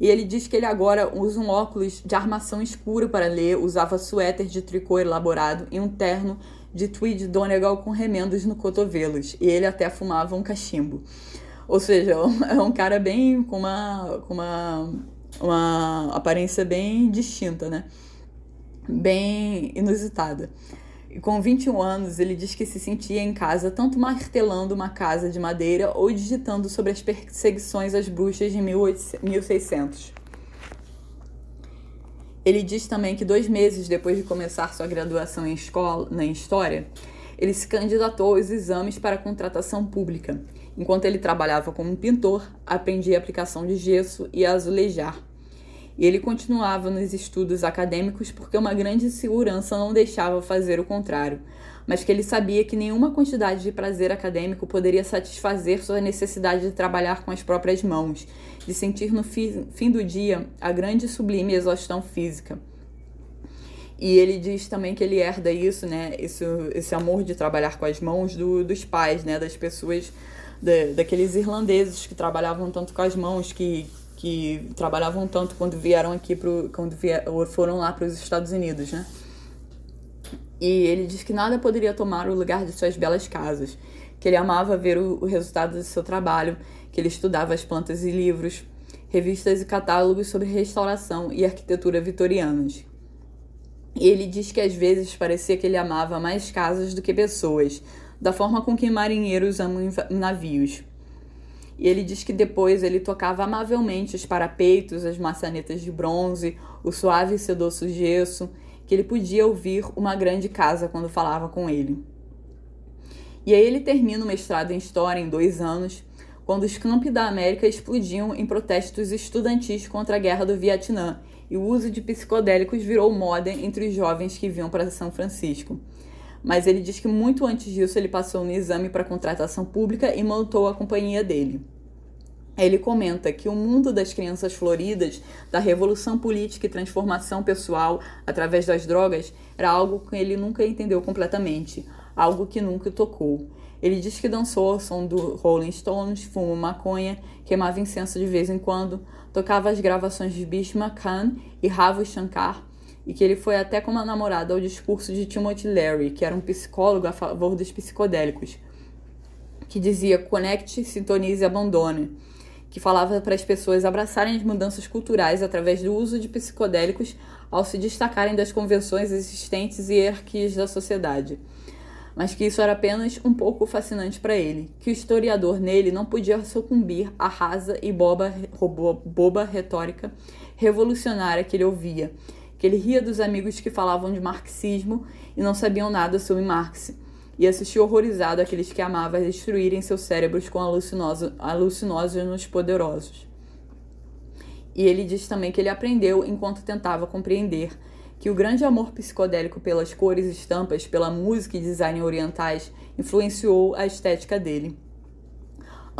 E ele diz que ele agora usa um óculos de armação escura para ler, usava suéter de tricô elaborado e um terno de tweed Donegal com remendos no cotovelos. E ele até fumava um cachimbo. Ou seja, é um cara bem com uma, com uma, uma aparência bem distinta, né? Bem inusitada. E com 21 anos, ele diz que se sentia em casa tanto martelando uma casa de madeira ou digitando sobre as perseguições às bruxas de 1600. Ele diz também que dois meses depois de começar sua graduação em, escola, na História, ele se candidatou aos exames para contratação pública. Enquanto ele trabalhava como pintor, aprendia a aplicação de gesso e a azulejar. E ele continuava nos estudos acadêmicos porque uma grande segurança não deixava fazer o contrário, mas que ele sabia que nenhuma quantidade de prazer acadêmico poderia satisfazer sua necessidade de trabalhar com as próprias mãos, de sentir no fim do dia a grande e sublime exaustão física. E ele diz também que ele herda isso, né? Esse, esse amor de trabalhar com as mãos do, dos pais, né? Das pessoas, da, daqueles irlandeses que trabalhavam tanto com as mãos, que, que trabalhavam tanto quando vieram aqui pro, quando vieram, foram lá para os Estados Unidos, né? E ele diz que nada poderia tomar o lugar de suas belas casas, que ele amava ver o, o resultado do seu trabalho, que ele estudava as plantas e livros, revistas e catálogos sobre restauração e arquitetura vitorianas. E ele diz que às vezes parecia que ele amava mais casas do que pessoas, da forma com que marinheiros amam navios. E ele diz que depois ele tocava amavelmente os parapeitos, as maçanetas de bronze, o suave e sedoso gesso, que ele podia ouvir uma grande casa quando falava com ele. E aí ele termina o mestrado em História em dois anos, quando os campi da América explodiam em protestos estudantis contra a Guerra do Vietnã e o uso de psicodélicos virou moda entre os jovens que vinham para São Francisco mas ele diz que muito antes disso ele passou no exame para contratação pública e montou a companhia dele. Ele comenta que o mundo das crianças floridas, da revolução política e transformação pessoal através das drogas, era algo que ele nunca entendeu completamente, algo que nunca tocou. Ele diz que dançou ao som do Rolling Stones, fumou maconha, queimava incenso de vez em quando, tocava as gravações de Bhishma Khan e Ravi Shankar, e que ele foi até como namorada ao discurso de Timothy Leary, que era um psicólogo a favor dos psicodélicos, que dizia conecte, sintonize e abandone, que falava para as pessoas abraçarem as mudanças culturais através do uso de psicodélicos ao se destacarem das convenções existentes e hierarquias da sociedade. Mas que isso era apenas um pouco fascinante para ele, que o historiador nele não podia sucumbir à rasa e boba, boba retórica revolucionária que ele ouvia, que ele ria dos amigos que falavam de marxismo e não sabiam nada sobre Marx, e assistia horrorizado àqueles que amavam destruírem seus cérebros com alucinógenos poderosos. E ele diz também que ele aprendeu enquanto tentava compreender que o grande amor psicodélico pelas cores estampas, pela música e design orientais influenciou a estética dele.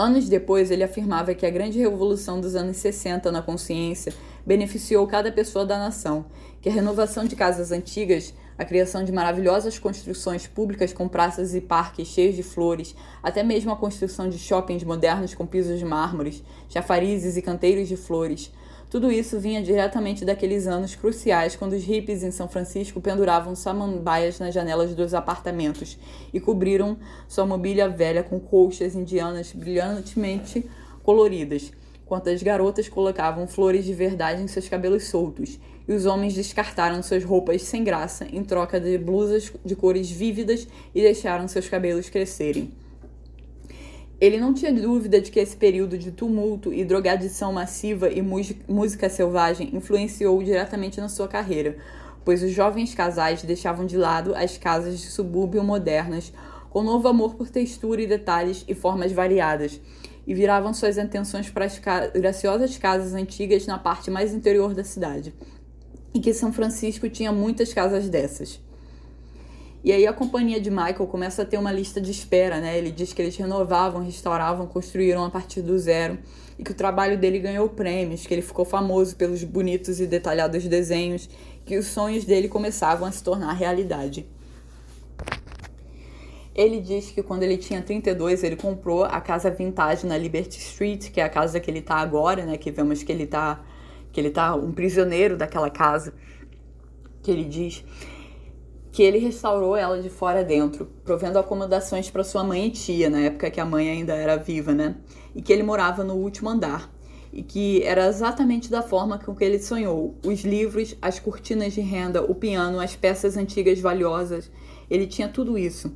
Anos depois, ele afirmava que a grande revolução dos anos 60 na consciência beneficiou cada pessoa da nação, que a renovação de casas antigas, a criação de maravilhosas construções públicas com praças e parques cheios de flores, até mesmo a construção de shoppings modernos com pisos de mármores, chafarizes e canteiros de flores, tudo isso vinha diretamente daqueles anos cruciais quando os hippies em São Francisco penduravam samambaias nas janelas dos apartamentos e cobriram sua mobília velha com colchas indianas brilhantemente coloridas, enquanto as garotas colocavam flores de verdade em seus cabelos soltos, e os homens descartaram suas roupas sem graça em troca de blusas de cores vívidas e deixaram seus cabelos crescerem. Ele não tinha dúvida de que esse período de tumulto e drogadição massiva e música selvagem influenciou diretamente na sua carreira, pois os jovens casais deixavam de lado as casas de subúrbio modernas com novo amor por textura e detalhes e formas variadas e viravam suas atenções para as graciosas casas antigas na parte mais interior da cidade. E que São Francisco tinha muitas casas dessas. E aí a companhia de Michael começa a ter uma lista de espera, né? Ele diz que eles renovavam, restauravam, construíram a partir do zero e que o trabalho dele ganhou prêmios, que ele ficou famoso pelos bonitos e detalhados desenhos, que os sonhos dele começavam a se tornar realidade. Ele diz que quando ele tinha 32, ele comprou a casa vintage na Liberty Street, que é a casa que ele está agora, né? Que vemos que ele está que ele tá um prisioneiro daquela casa, que ele diz que ele restaurou ela de fora dentro, provendo acomodações para sua mãe e tia, na época que a mãe ainda era viva, né? E que ele morava no último andar. E que era exatamente da forma com que ele sonhou. Os livros, as cortinas de renda, o piano, as peças antigas valiosas. Ele tinha tudo isso.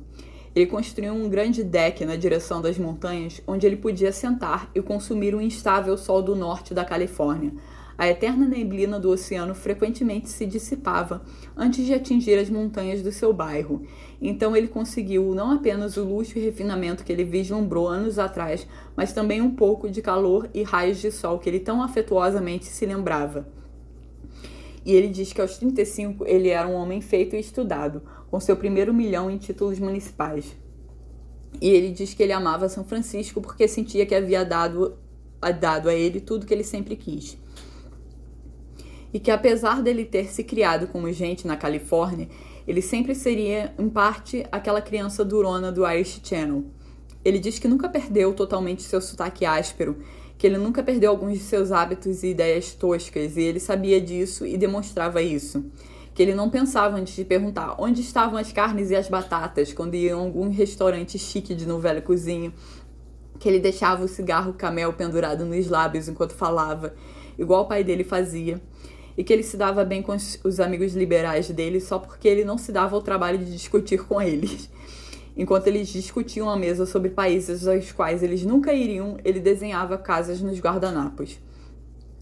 Ele construiu um grande deck na direção das montanhas, onde ele podia sentar e consumir o instável sol do norte da Califórnia, a eterna neblina do oceano frequentemente se dissipava antes de atingir as montanhas do seu bairro. Então ele conseguiu não apenas o luxo e refinamento que ele vislumbrou anos atrás, mas também um pouco de calor e raios de sol que ele tão afetuosamente se lembrava. E ele diz que aos 35 ele era um homem feito e estudado, com seu primeiro milhão em títulos municipais. E ele diz que ele amava São Francisco porque sentia que havia dado, dado a ele tudo que ele sempre quis e que apesar dele ter se criado como gente na Califórnia, ele sempre seria, em parte, aquela criança durona do Irish Channel. Ele diz que nunca perdeu totalmente seu sotaque áspero, que ele nunca perdeu alguns de seus hábitos e ideias toscas, e ele sabia disso e demonstrava isso. Que ele não pensava antes de perguntar onde estavam as carnes e as batatas quando ia em algum restaurante chique de novela cozinha. Que ele deixava o cigarro camel pendurado nos lábios enquanto falava, igual o pai dele fazia e que ele se dava bem com os amigos liberais dele só porque ele não se dava o trabalho de discutir com eles. Enquanto eles discutiam à mesa sobre países aos quais eles nunca iriam, ele desenhava casas nos guardanapos.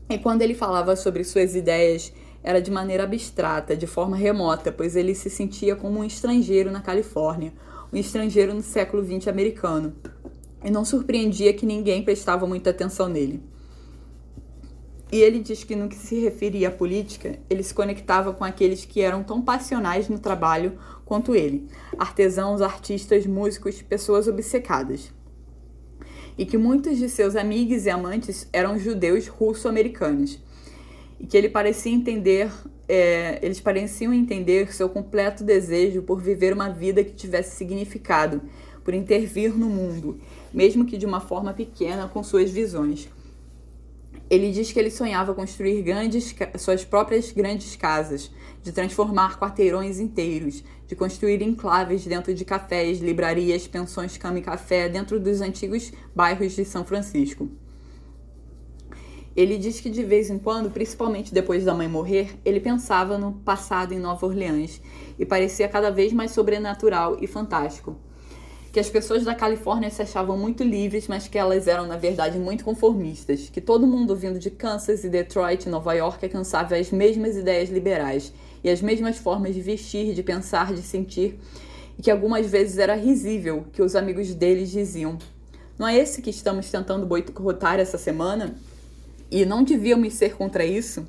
E quando ele falava sobre suas ideias, era de maneira abstrata, de forma remota, pois ele se sentia como um estrangeiro na Califórnia, um estrangeiro no século XX americano. E não surpreendia que ninguém prestava muita atenção nele. E ele diz que no que se referia à política, ele se conectava com aqueles que eram tão passionais no trabalho quanto ele: artesãos, artistas, músicos, pessoas obcecadas. E que muitos de seus amigos e amantes eram judeus russo-americanos. E que ele parecia entender, é, eles pareciam entender seu completo desejo por viver uma vida que tivesse significado, por intervir no mundo, mesmo que de uma forma pequena com suas visões. Ele diz que ele sonhava construir grandes, suas próprias grandes casas, de transformar quarteirões inteiros, de construir enclaves dentro de cafés, livrarias, pensões, cama e café dentro dos antigos bairros de São Francisco. Ele diz que de vez em quando, principalmente depois da mãe morrer, ele pensava no passado em Nova Orleans e parecia cada vez mais sobrenatural e fantástico que as pessoas da Califórnia se achavam muito livres, mas que elas eram, na verdade, muito conformistas, que todo mundo vindo de Kansas e Detroit, Nova York, alcançava as mesmas ideias liberais e as mesmas formas de vestir, de pensar, de sentir, e que algumas vezes era risível que os amigos deles diziam. Não é esse que estamos tentando boicotar essa semana? E não devíamos ser contra isso?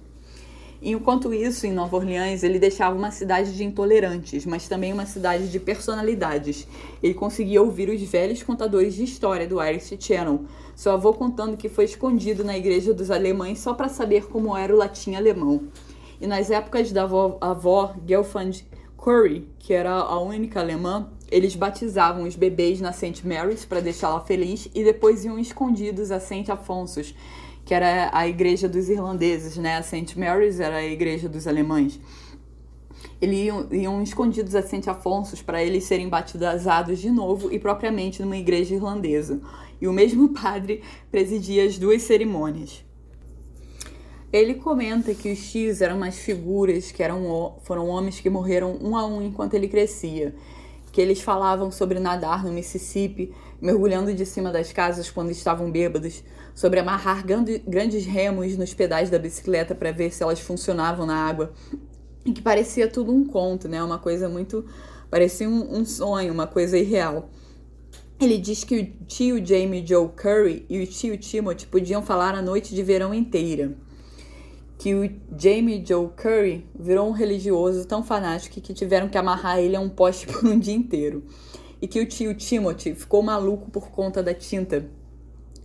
Enquanto isso, em Nova Orleans, ele deixava uma cidade de intolerantes, mas também uma cidade de personalidades. Ele conseguia ouvir os velhos contadores de história do Irish Channel, seu avô contando que foi escondido na igreja dos alemães só para saber como era o latim alemão. E nas épocas da avó, avó Gelfand Curry, que era a única alemã, eles batizavam os bebês na St. Mary's para deixá-la feliz e depois iam escondidos a St. Afonsos que era a igreja dos irlandeses, né? A St. Mary's era a igreja dos alemães. Eles iam, iam escondidos a St. Afonso para eles serem batizados de novo e propriamente numa igreja irlandesa. E o mesmo padre presidia as duas cerimônias. Ele comenta que os tios eram umas figuras que eram, foram homens que morreram um a um enquanto ele crescia. Que eles falavam sobre nadar no Mississippi, mergulhando de cima das casas quando estavam bêbados, sobre amarrar grandes remos nos pedais da bicicleta para ver se elas funcionavam na água. E que parecia tudo um conto, né? Uma coisa muito. parecia um, um sonho, uma coisa irreal. Ele diz que o tio Jamie Joe Curry e o tio Timothy podiam falar a noite de verão inteira. que o Jamie Joe Curry virou um religioso tão fanático que tiveram que amarrar ele a um poste por um dia inteiro. E que o tio Timothy ficou maluco por conta da tinta,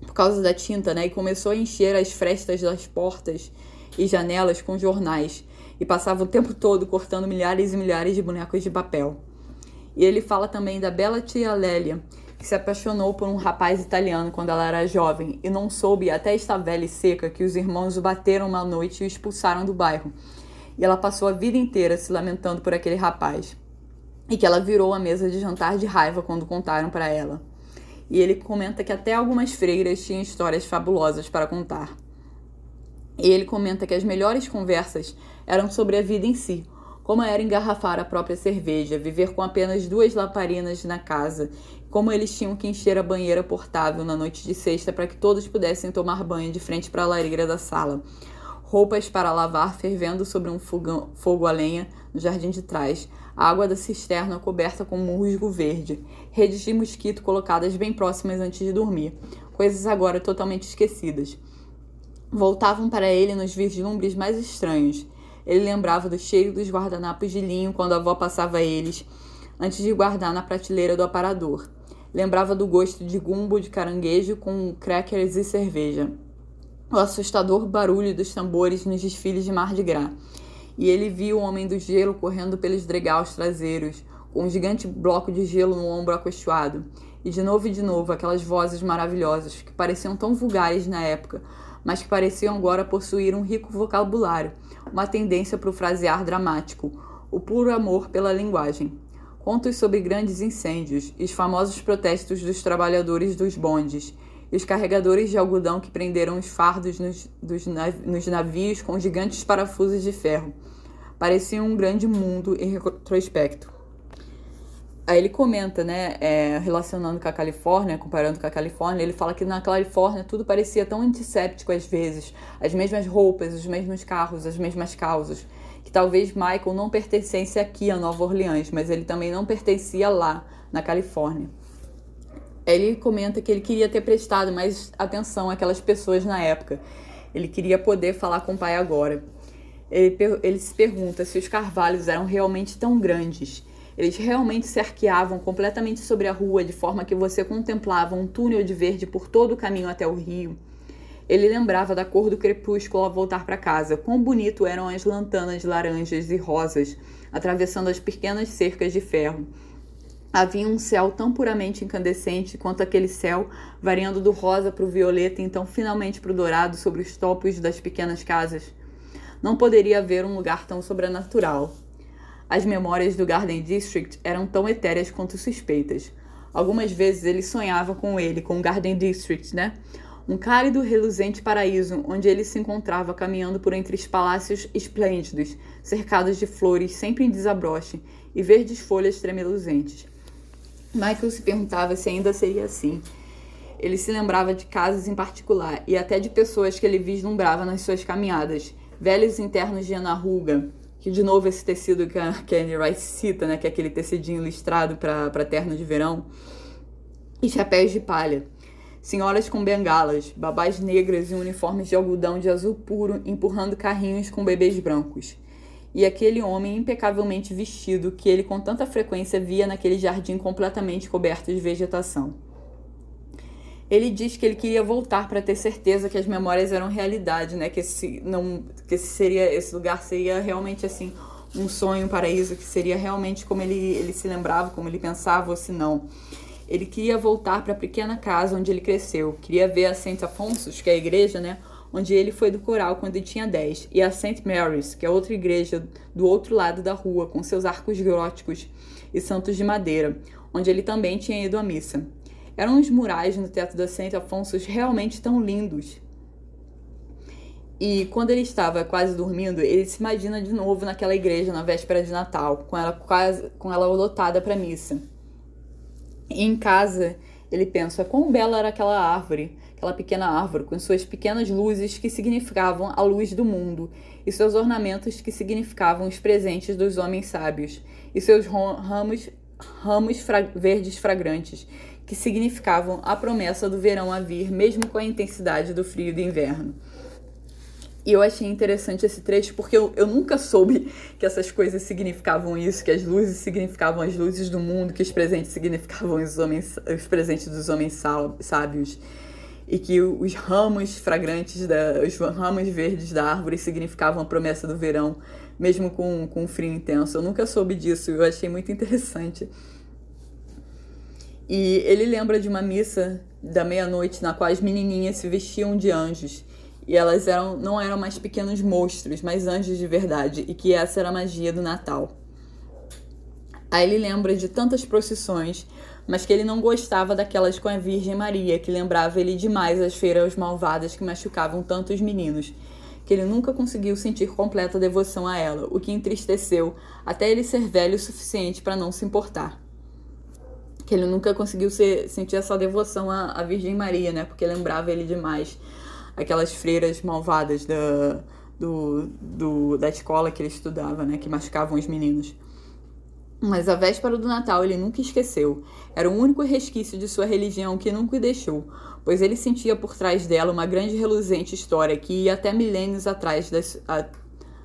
por causa da tinta, né? E começou a encher as frestas das portas e janelas com jornais e passava o tempo todo cortando milhares e milhares de bonecos de papel. E ele fala também da bela tia Lélia, que se apaixonou por um rapaz italiano quando ela era jovem e não soube até estar velha e seca que os irmãos o bateram uma noite e o expulsaram do bairro. E ela passou a vida inteira se lamentando por aquele rapaz. E que ela virou a mesa de jantar de raiva quando contaram para ela. E ele comenta que até algumas freiras tinham histórias fabulosas para contar. E ele comenta que as melhores conversas eram sobre a vida em si, como era engarrafar a própria cerveja, viver com apenas duas laparinas na casa, como eles tinham que encher a banheira portável na noite de sexta para que todos pudessem tomar banho de frente para a lareira da sala. Roupas para lavar fervendo sobre um fogão, fogo a lenha no jardim de trás, a água da cisterna coberta com musgo verde, redes de mosquito colocadas bem próximas antes de dormir, coisas agora totalmente esquecidas. Voltavam para ele nos vislumbres mais estranhos, ele lembrava do cheiro dos guardanapos de linho quando a avó passava eles, antes de guardar na prateleira do aparador. Lembrava do gosto de gumbo de caranguejo com crackers e cerveja. O assustador barulho dos tambores nos desfiles de Mar de Gras. E ele viu o homem do gelo correndo pelos dregaus traseiros, com um gigante bloco de gelo no ombro acochoado. E de novo e de novo aquelas vozes maravilhosas que pareciam tão vulgares na época, mas que pareciam agora possuir um rico vocabulário, uma tendência para o frasear dramático, o puro amor pela linguagem. Contos sobre grandes incêndios e os famosos protestos dos trabalhadores dos bondes, e os carregadores de algodão que prenderam os fardos nos, nos navios com gigantes parafusos de ferro. Parecia um grande mundo em retrospecto. Aí ele comenta, né, é, relacionando com a Califórnia, comparando com a Califórnia, ele fala que na Califórnia tudo parecia tão antisséptico às vezes, as mesmas roupas, os mesmos carros, as mesmas causas, que talvez Michael não pertencesse aqui a Nova Orleans, mas ele também não pertencia lá, na Califórnia. Ele comenta que ele queria ter prestado mais atenção àquelas pessoas na época. Ele queria poder falar com o pai agora. Ele, ele se pergunta se os carvalhos eram realmente tão grandes eles realmente se arqueavam completamente sobre a rua, de forma que você contemplava um túnel de verde por todo o caminho até o rio. Ele lembrava da cor do crepúsculo ao voltar para casa, quão bonito eram as lantanas laranjas e rosas atravessando as pequenas cercas de ferro. Havia um céu tão puramente incandescente quanto aquele céu, variando do rosa para o violeta e então finalmente para o dourado sobre os topos das pequenas casas. Não poderia haver um lugar tão sobrenatural. As memórias do Garden District eram tão etéreas quanto suspeitas. Algumas vezes ele sonhava com ele, com o Garden District, né? Um cálido, reluzente paraíso onde ele se encontrava caminhando por entre os palácios esplêndidos, cercados de flores sempre em desabroche e verdes folhas tremeluzentes. Michael se perguntava se ainda seria assim. Ele se lembrava de casas em particular e até de pessoas que ele vislumbrava nas suas caminhadas, velhos internos de Ana Ruga, que de novo esse tecido que a Kenny Rice cita, né, que é aquele tecidinho listrado para terno de verão, e chapéus de palha. Senhoras com bengalas, babás negras e uniformes de algodão de azul puro empurrando carrinhos com bebês brancos. E aquele homem impecavelmente vestido que ele com tanta frequência via naquele jardim completamente coberto de vegetação. Ele diz que ele queria voltar para ter certeza que as memórias eram realidade, né? Que esse não, que esse seria esse lugar seria realmente assim um sonho, um paraíso, que seria realmente como ele ele se lembrava, como ele pensava ou se não. Ele queria voltar para a pequena casa onde ele cresceu. Queria ver a Saint Afonsos, que é a igreja, né? Onde ele foi do coral quando ele tinha 10. E a St. Mary's, que é outra igreja do outro lado da rua, com seus arcos góticos e santos de madeira, onde ele também tinha ido à missa. Eram os murais no teto da Santo Afonso realmente tão lindos. E quando ele estava quase dormindo, ele se imagina de novo naquela igreja na véspera de Natal, com ela quase com ela lotada para missa. E em casa, ele pensa quão bela era aquela árvore, aquela pequena árvore, com suas pequenas luzes que significavam a luz do mundo, e seus ornamentos que significavam os presentes dos homens sábios, e seus ramos, ramos fra verdes fragrantes, que significavam a promessa do verão a vir, mesmo com a intensidade do frio do inverno. E eu achei interessante esse trecho porque eu, eu nunca soube que essas coisas significavam isso, que as luzes significavam as luzes do mundo, que os presentes significavam os, homens, os presentes dos homens sábios e que os ramos fragrantes, da, os ramos verdes da árvore significavam a promessa do verão, mesmo com, com frio intenso. Eu nunca soube disso, eu achei muito interessante. E ele lembra de uma missa da meia-noite na qual as menininhas se vestiam de anjos e elas eram não eram mais pequenos monstros, mas anjos de verdade, e que essa era a magia do Natal. Aí ele lembra de tantas procissões, mas que ele não gostava daquelas com a Virgem Maria, que lembrava ele demais as feiras malvadas que machucavam tantos meninos, que ele nunca conseguiu sentir completa devoção a ela, o que entristeceu até ele ser velho o suficiente para não se importar. Que ele nunca conseguiu ser, sentir essa devoção à, à Virgem Maria, né? Porque lembrava ele demais aquelas freiras malvadas da, do, do, da escola que ele estudava, né? Que machucavam os meninos. Mas a véspera do Natal ele nunca esqueceu. Era o único resquício de sua religião que nunca o deixou, pois ele sentia por trás dela uma grande reluzente história que ia até milênios atrás, das, a,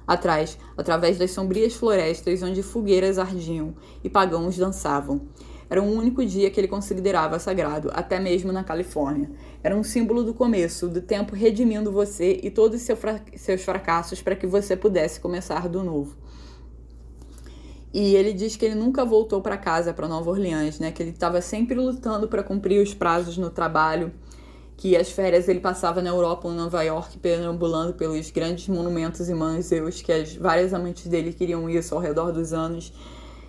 atrás através das sombrias florestas onde fogueiras ardiam e pagãos dançavam. Era o único dia que ele considerava sagrado, até mesmo na Califórnia. Era um símbolo do começo, do tempo redimindo você e todos seus fracassos para que você pudesse começar do novo. E ele diz que ele nunca voltou para casa, para Nova Orleans, né? Que ele estava sempre lutando para cumprir os prazos no trabalho, que as férias ele passava na Europa ou Nova York, perambulando pelos grandes monumentos e museus que as várias amantes dele queriam isso ao redor dos anos.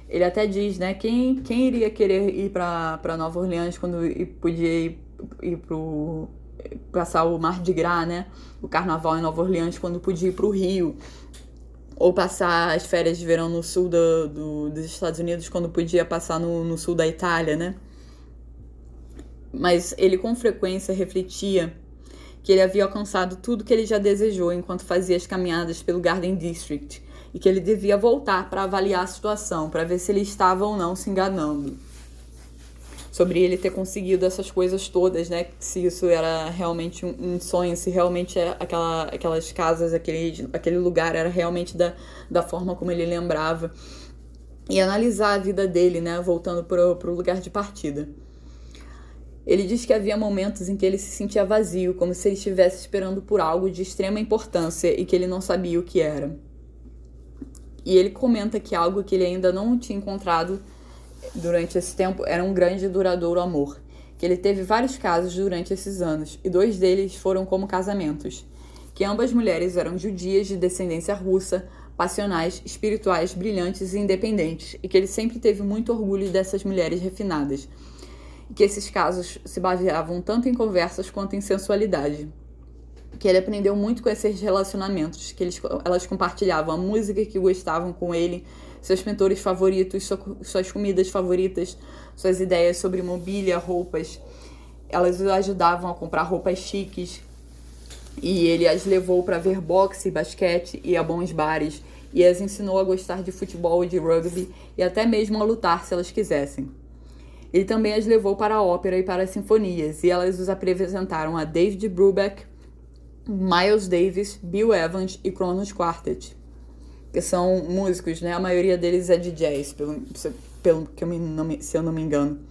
Ele até diz, né, quem, quem iria querer ir para Nova Orleans quando podia ir, ir pro passar o Mar de Gras, né, o carnaval em Nova Orleans quando podia ir para o Rio, ou passar as férias de verão no sul do, do, dos Estados Unidos quando podia passar no, no sul da Itália, né? Mas ele com frequência refletia que ele havia alcançado tudo que ele já desejou enquanto fazia as caminhadas pelo Garden District e que ele devia voltar para avaliar a situação, para ver se ele estava ou não se enganando. Sobre ele ter conseguido essas coisas todas, né? Se isso era realmente um, sonho, se realmente aquela, aquelas casas, aquele, aquele lugar era realmente da, da forma como ele lembrava. E analisar a vida dele, né? Voltando para o lugar de partida. Ele diz que havia momentos em que ele se sentia vazio, como se ele estivesse esperando por algo de extrema importância e que ele não sabia o que era. E ele comenta que algo que ele ainda não tinha encontrado durante esse tempo era um grande e duradouro amor. Que ele teve vários casos durante esses anos, e dois deles foram como casamentos. Que ambas mulheres eram judias de descendência russa, passionais, espirituais, brilhantes e independentes, e que ele sempre teve muito orgulho dessas mulheres refinadas. E que esses casos se baseavam tanto em conversas quanto em sensualidade que ele aprendeu muito com esses relacionamentos, que eles, elas compartilhavam a música que gostavam com ele, seus pintores favoritos, suas comidas favoritas, suas ideias sobre mobília, roupas. Elas o ajudavam a comprar roupas chiques e ele as levou para ver boxe, basquete e a bons bares e as ensinou a gostar de futebol e de rugby e até mesmo a lutar se elas quisessem. Ele também as levou para a ópera e para as sinfonias e elas os apresentaram a David Brubeck, Miles Davis, Bill Evans e Kronos Quartet, que são músicos, né? A maioria deles é de jazz, pelo, pelo que eu me, não, se eu não me engano.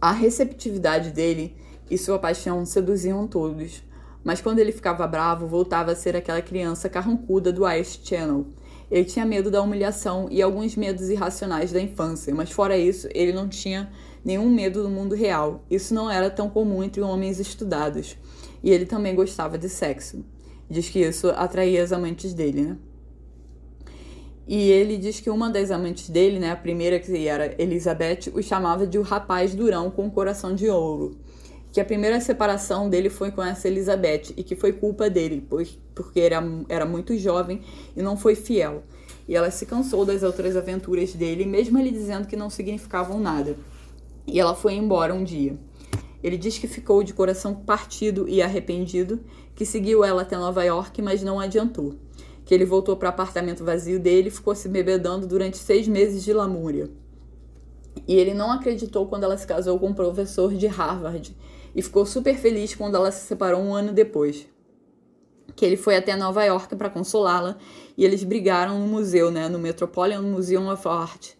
A receptividade dele e sua paixão seduziam todos, mas quando ele ficava bravo, voltava a ser aquela criança carrancuda do Ice Channel. Ele tinha medo da humilhação e alguns medos irracionais da infância, mas fora isso, ele não tinha nenhum medo do mundo real. Isso não era tão comum entre homens estudados. E ele também gostava de sexo. Diz que isso atraía as amantes dele, né? E ele diz que uma das amantes dele, né, a primeira que era Elizabeth, o chamava de o rapaz durão com coração de ouro. Que a primeira separação dele foi com essa Elizabeth e que foi culpa dele, pois, porque era, era muito jovem e não foi fiel. E ela se cansou das outras aventuras dele, mesmo ele dizendo que não significavam nada. E ela foi embora um dia. Ele diz que ficou de coração partido e arrependido, que seguiu ela até Nova York, mas não adiantou. Que ele voltou para o apartamento vazio dele e ficou se bebedando durante seis meses de lamúria. E ele não acreditou quando ela se casou com um professor de Harvard e ficou super feliz quando ela se separou um ano depois. que ele foi até Nova York para consolá-la e eles brigaram no museu, né, no Metropolitan Museum of Art.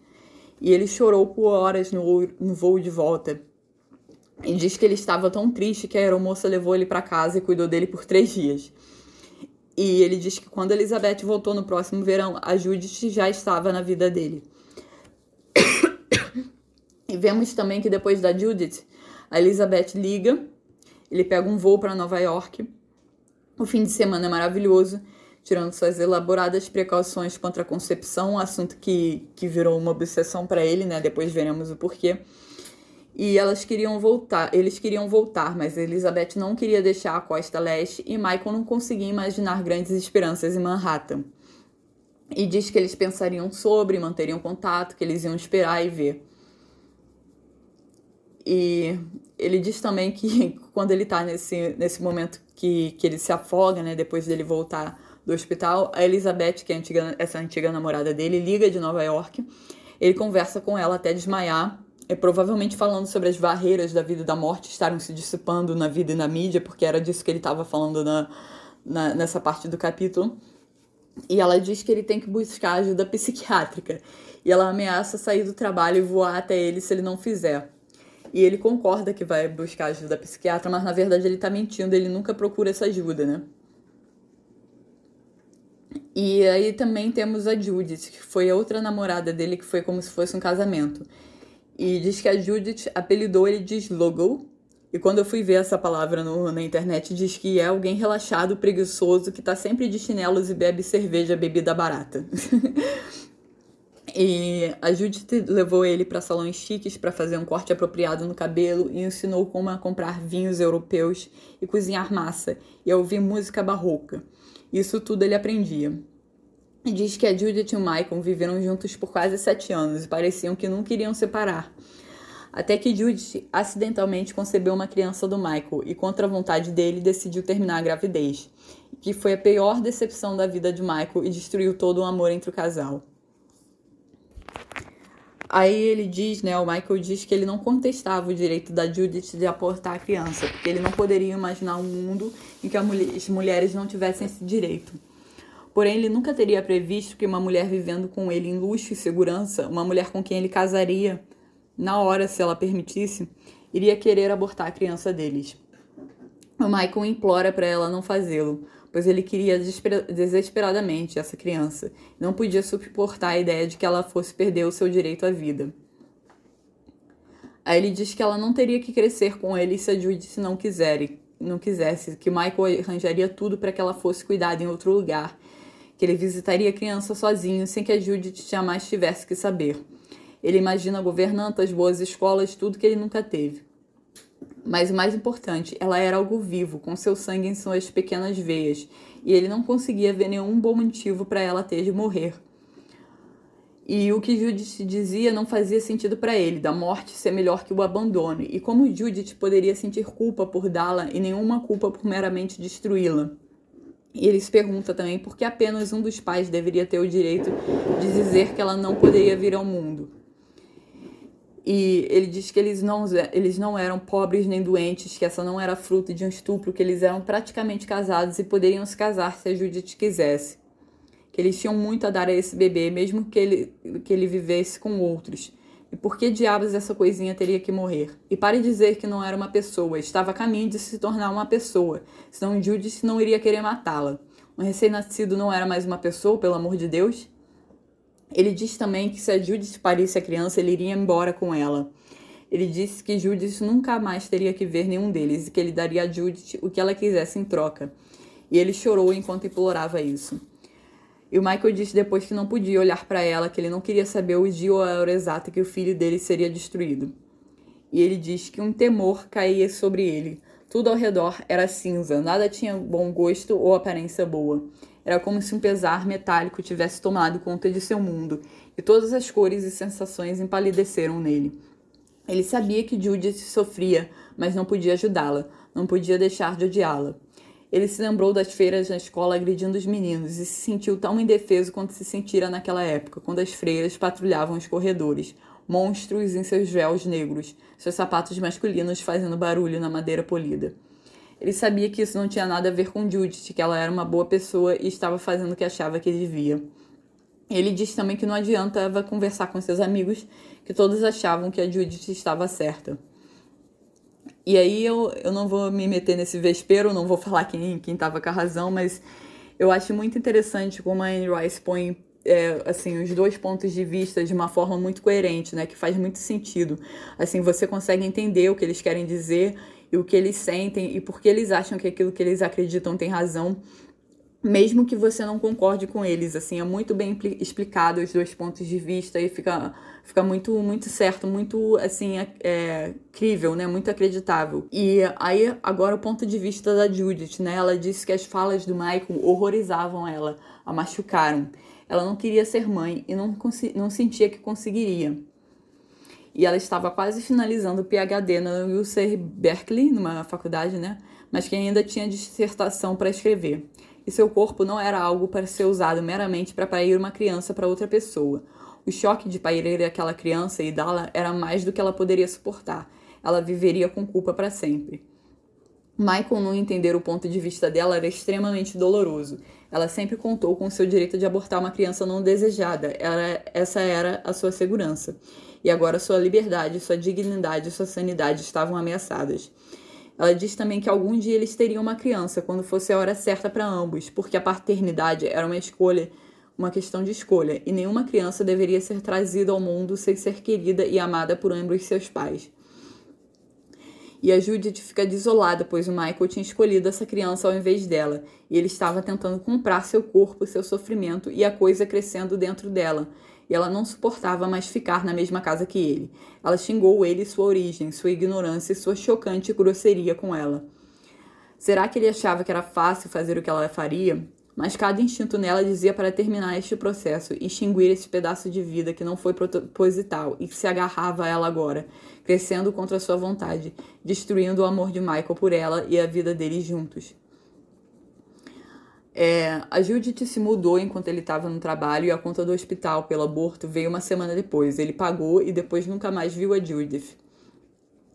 E ele chorou por horas no, no voo de volta. E diz que ele estava tão triste que a aeromoça levou ele para casa e cuidou dele por três dias. E ele diz que quando Elizabeth voltou no próximo verão, a Judith já estava na vida dele. e vemos também que depois da Judith, a Elizabeth liga, ele pega um voo para Nova York. O fim de semana é maravilhoso, tirando suas elaboradas precauções contra a concepção, um assunto que, que virou uma obsessão para ele, né? Depois veremos o porquê e elas queriam voltar, eles queriam voltar, mas Elizabeth não queria deixar a costa leste e Michael não conseguia imaginar grandes esperanças em Manhattan. E diz que eles pensariam sobre, manteriam contato, que eles iam esperar e ver. E ele diz também que quando ele tá nesse, nesse momento que, que ele se afoga, né, depois dele voltar do hospital, a Elizabeth, que é antiga, essa antiga namorada dele, liga de Nova York. Ele conversa com ela até desmaiar é provavelmente falando sobre as barreiras da vida e da morte estarem se dissipando na vida e na mídia, porque era disso que ele estava falando na, na, nessa parte do capítulo. E ela diz que ele tem que buscar ajuda psiquiátrica. E ela ameaça sair do trabalho e voar até ele se ele não fizer. E ele concorda que vai buscar ajuda psiquiatra, mas na verdade ele tá mentindo, ele nunca procura essa ajuda, né? E aí também temos a Judith, que foi a outra namorada dele, que foi como se fosse um casamento. E diz que a Judith apelidou ele de Slogo. E quando eu fui ver essa palavra no, na internet, diz que é alguém relaxado, preguiçoso, que tá sempre de chinelos e bebe cerveja, bebida barata. e a Judith levou ele para salões chiques para fazer um corte apropriado no cabelo e ensinou como a comprar vinhos europeus e cozinhar massa e a ouvir música barroca. Isso tudo ele aprendia diz que a Judith e o Michael viveram juntos por quase sete anos e pareciam que nunca iriam separar. Até que Judith acidentalmente concebeu uma criança do Michael e, contra a vontade dele, decidiu terminar a gravidez, que foi a pior decepção da vida de Michael e destruiu todo o amor entre o casal. Aí ele diz, né, o Michael diz que ele não contestava o direito da Judith de aportar a criança, porque ele não poderia imaginar um mundo em que as mulheres não tivessem esse direito. Porém, ele nunca teria previsto que uma mulher vivendo com ele em luxo e segurança, uma mulher com quem ele casaria, na hora, se ela permitisse, iria querer abortar a criança deles. O Michael implora para ela não fazê-lo, pois ele queria desesperadamente essa criança não podia suportar a ideia de que ela fosse perder o seu direito à vida. Aí ele diz que ela não teria que crescer com ele se a Judith não quisesse, não quisesse, que Michael arranjaria tudo para que ela fosse cuidada em outro lugar que ele visitaria a criança sozinho, sem que a Judith jamais tivesse que saber. Ele imagina governantas, boas escolas, tudo que ele nunca teve. Mas o mais importante, ela era algo vivo, com seu sangue em suas pequenas veias, e ele não conseguia ver nenhum bom motivo para ela ter de morrer. E o que Judith dizia não fazia sentido para ele, da morte ser melhor que o abandono, e como Judith poderia sentir culpa por dá-la e nenhuma culpa por meramente destruí-la. E ele se pergunta também por que apenas um dos pais deveria ter o direito de dizer que ela não poderia vir ao mundo. E ele diz que eles não, eles não eram pobres nem doentes, que essa não era fruto de um estupro, que eles eram praticamente casados e poderiam se casar se a Judith quisesse. Que eles tinham muito a dar a esse bebê, mesmo que ele, que ele vivesse com outros. E por que diabos essa coisinha teria que morrer? E pare dizer que não era uma pessoa, estava a caminho de se tornar uma pessoa, senão Judith não iria querer matá-la. Um recém-nascido não era mais uma pessoa, pelo amor de Deus? Ele diz também que se a Judith parisse a criança, ele iria embora com ela. Ele disse que Judith nunca mais teria que ver nenhum deles e que ele daria a Judith o que ela quisesse em troca. E ele chorou enquanto implorava isso. E o Michael disse depois que não podia olhar para ela, que ele não queria saber o dia ou a hora exata que o filho dele seria destruído. E ele diz que um temor caía sobre ele. Tudo ao redor era cinza, nada tinha bom gosto ou aparência boa. Era como se um pesar metálico tivesse tomado conta de seu mundo, e todas as cores e sensações empalideceram nele. Ele sabia que Judith sofria, mas não podia ajudá-la, não podia deixar de odiá-la. Ele se lembrou das feiras na escola agredindo os meninos e se sentiu tão indefeso quanto se sentira naquela época, quando as freiras patrulhavam os corredores, monstros em seus véus negros, seus sapatos masculinos fazendo barulho na madeira polida. Ele sabia que isso não tinha nada a ver com Judith, que ela era uma boa pessoa e estava fazendo o que achava que devia. Ele disse também que não adiantava conversar com seus amigos, que todos achavam que a Judith estava certa. E aí eu, eu não vou me meter nesse vespeiro, não vou falar quem estava com a razão, mas eu acho muito interessante como a Anne Rice põe é, assim, os dois pontos de vista de uma forma muito coerente, né? Que faz muito sentido. Assim, você consegue entender o que eles querem dizer e o que eles sentem e por que eles acham que aquilo que eles acreditam tem razão, mesmo que você não concorde com eles. Assim, é muito bem explicado os dois pontos de vista e fica, fica muito, muito certo, muito, assim, é, é, crível, né? Muito acreditável. E aí, agora o ponto de vista da Judith, né? Ela disse que as falas do Michael horrorizavam ela, a machucaram. Ela não queria ser mãe e não, não sentia que conseguiria. E ela estava quase finalizando o PhD na UC Berkeley, numa faculdade, né? Mas que ainda tinha dissertação para escrever. E seu corpo não era algo para ser usado meramente para parir uma criança para outra pessoa. O choque de parir aquela criança e dá-la era mais do que ela poderia suportar. Ela viveria com culpa para sempre. Michael não entender o ponto de vista dela era extremamente doloroso. Ela sempre contou com seu direito de abortar uma criança não desejada. Era, essa era a sua segurança. E agora sua liberdade, sua dignidade e sua sanidade estavam ameaçadas. Ela diz também que algum dia eles teriam uma criança, quando fosse a hora certa para ambos, porque a paternidade era uma escolha, uma questão de escolha, e nenhuma criança deveria ser trazida ao mundo sem ser querida e amada por ambos seus pais. E a Judith fica desolada, pois o Michael tinha escolhido essa criança ao invés dela, e ele estava tentando comprar seu corpo, seu sofrimento e a coisa crescendo dentro dela. E ela não suportava mais ficar na mesma casa que ele. Ela xingou ele sua origem, sua ignorância e sua chocante grosseria com ela. Será que ele achava que era fácil fazer o que ela faria? Mas cada instinto nela dizia para terminar este processo e extinguir esse pedaço de vida que não foi proposital e que se agarrava a ela agora, crescendo contra sua vontade, destruindo o amor de Michael por ela e a vida deles juntos. É, a Judith se mudou enquanto ele estava no trabalho e a conta do hospital pelo aborto veio uma semana depois. Ele pagou e depois nunca mais viu a Judith.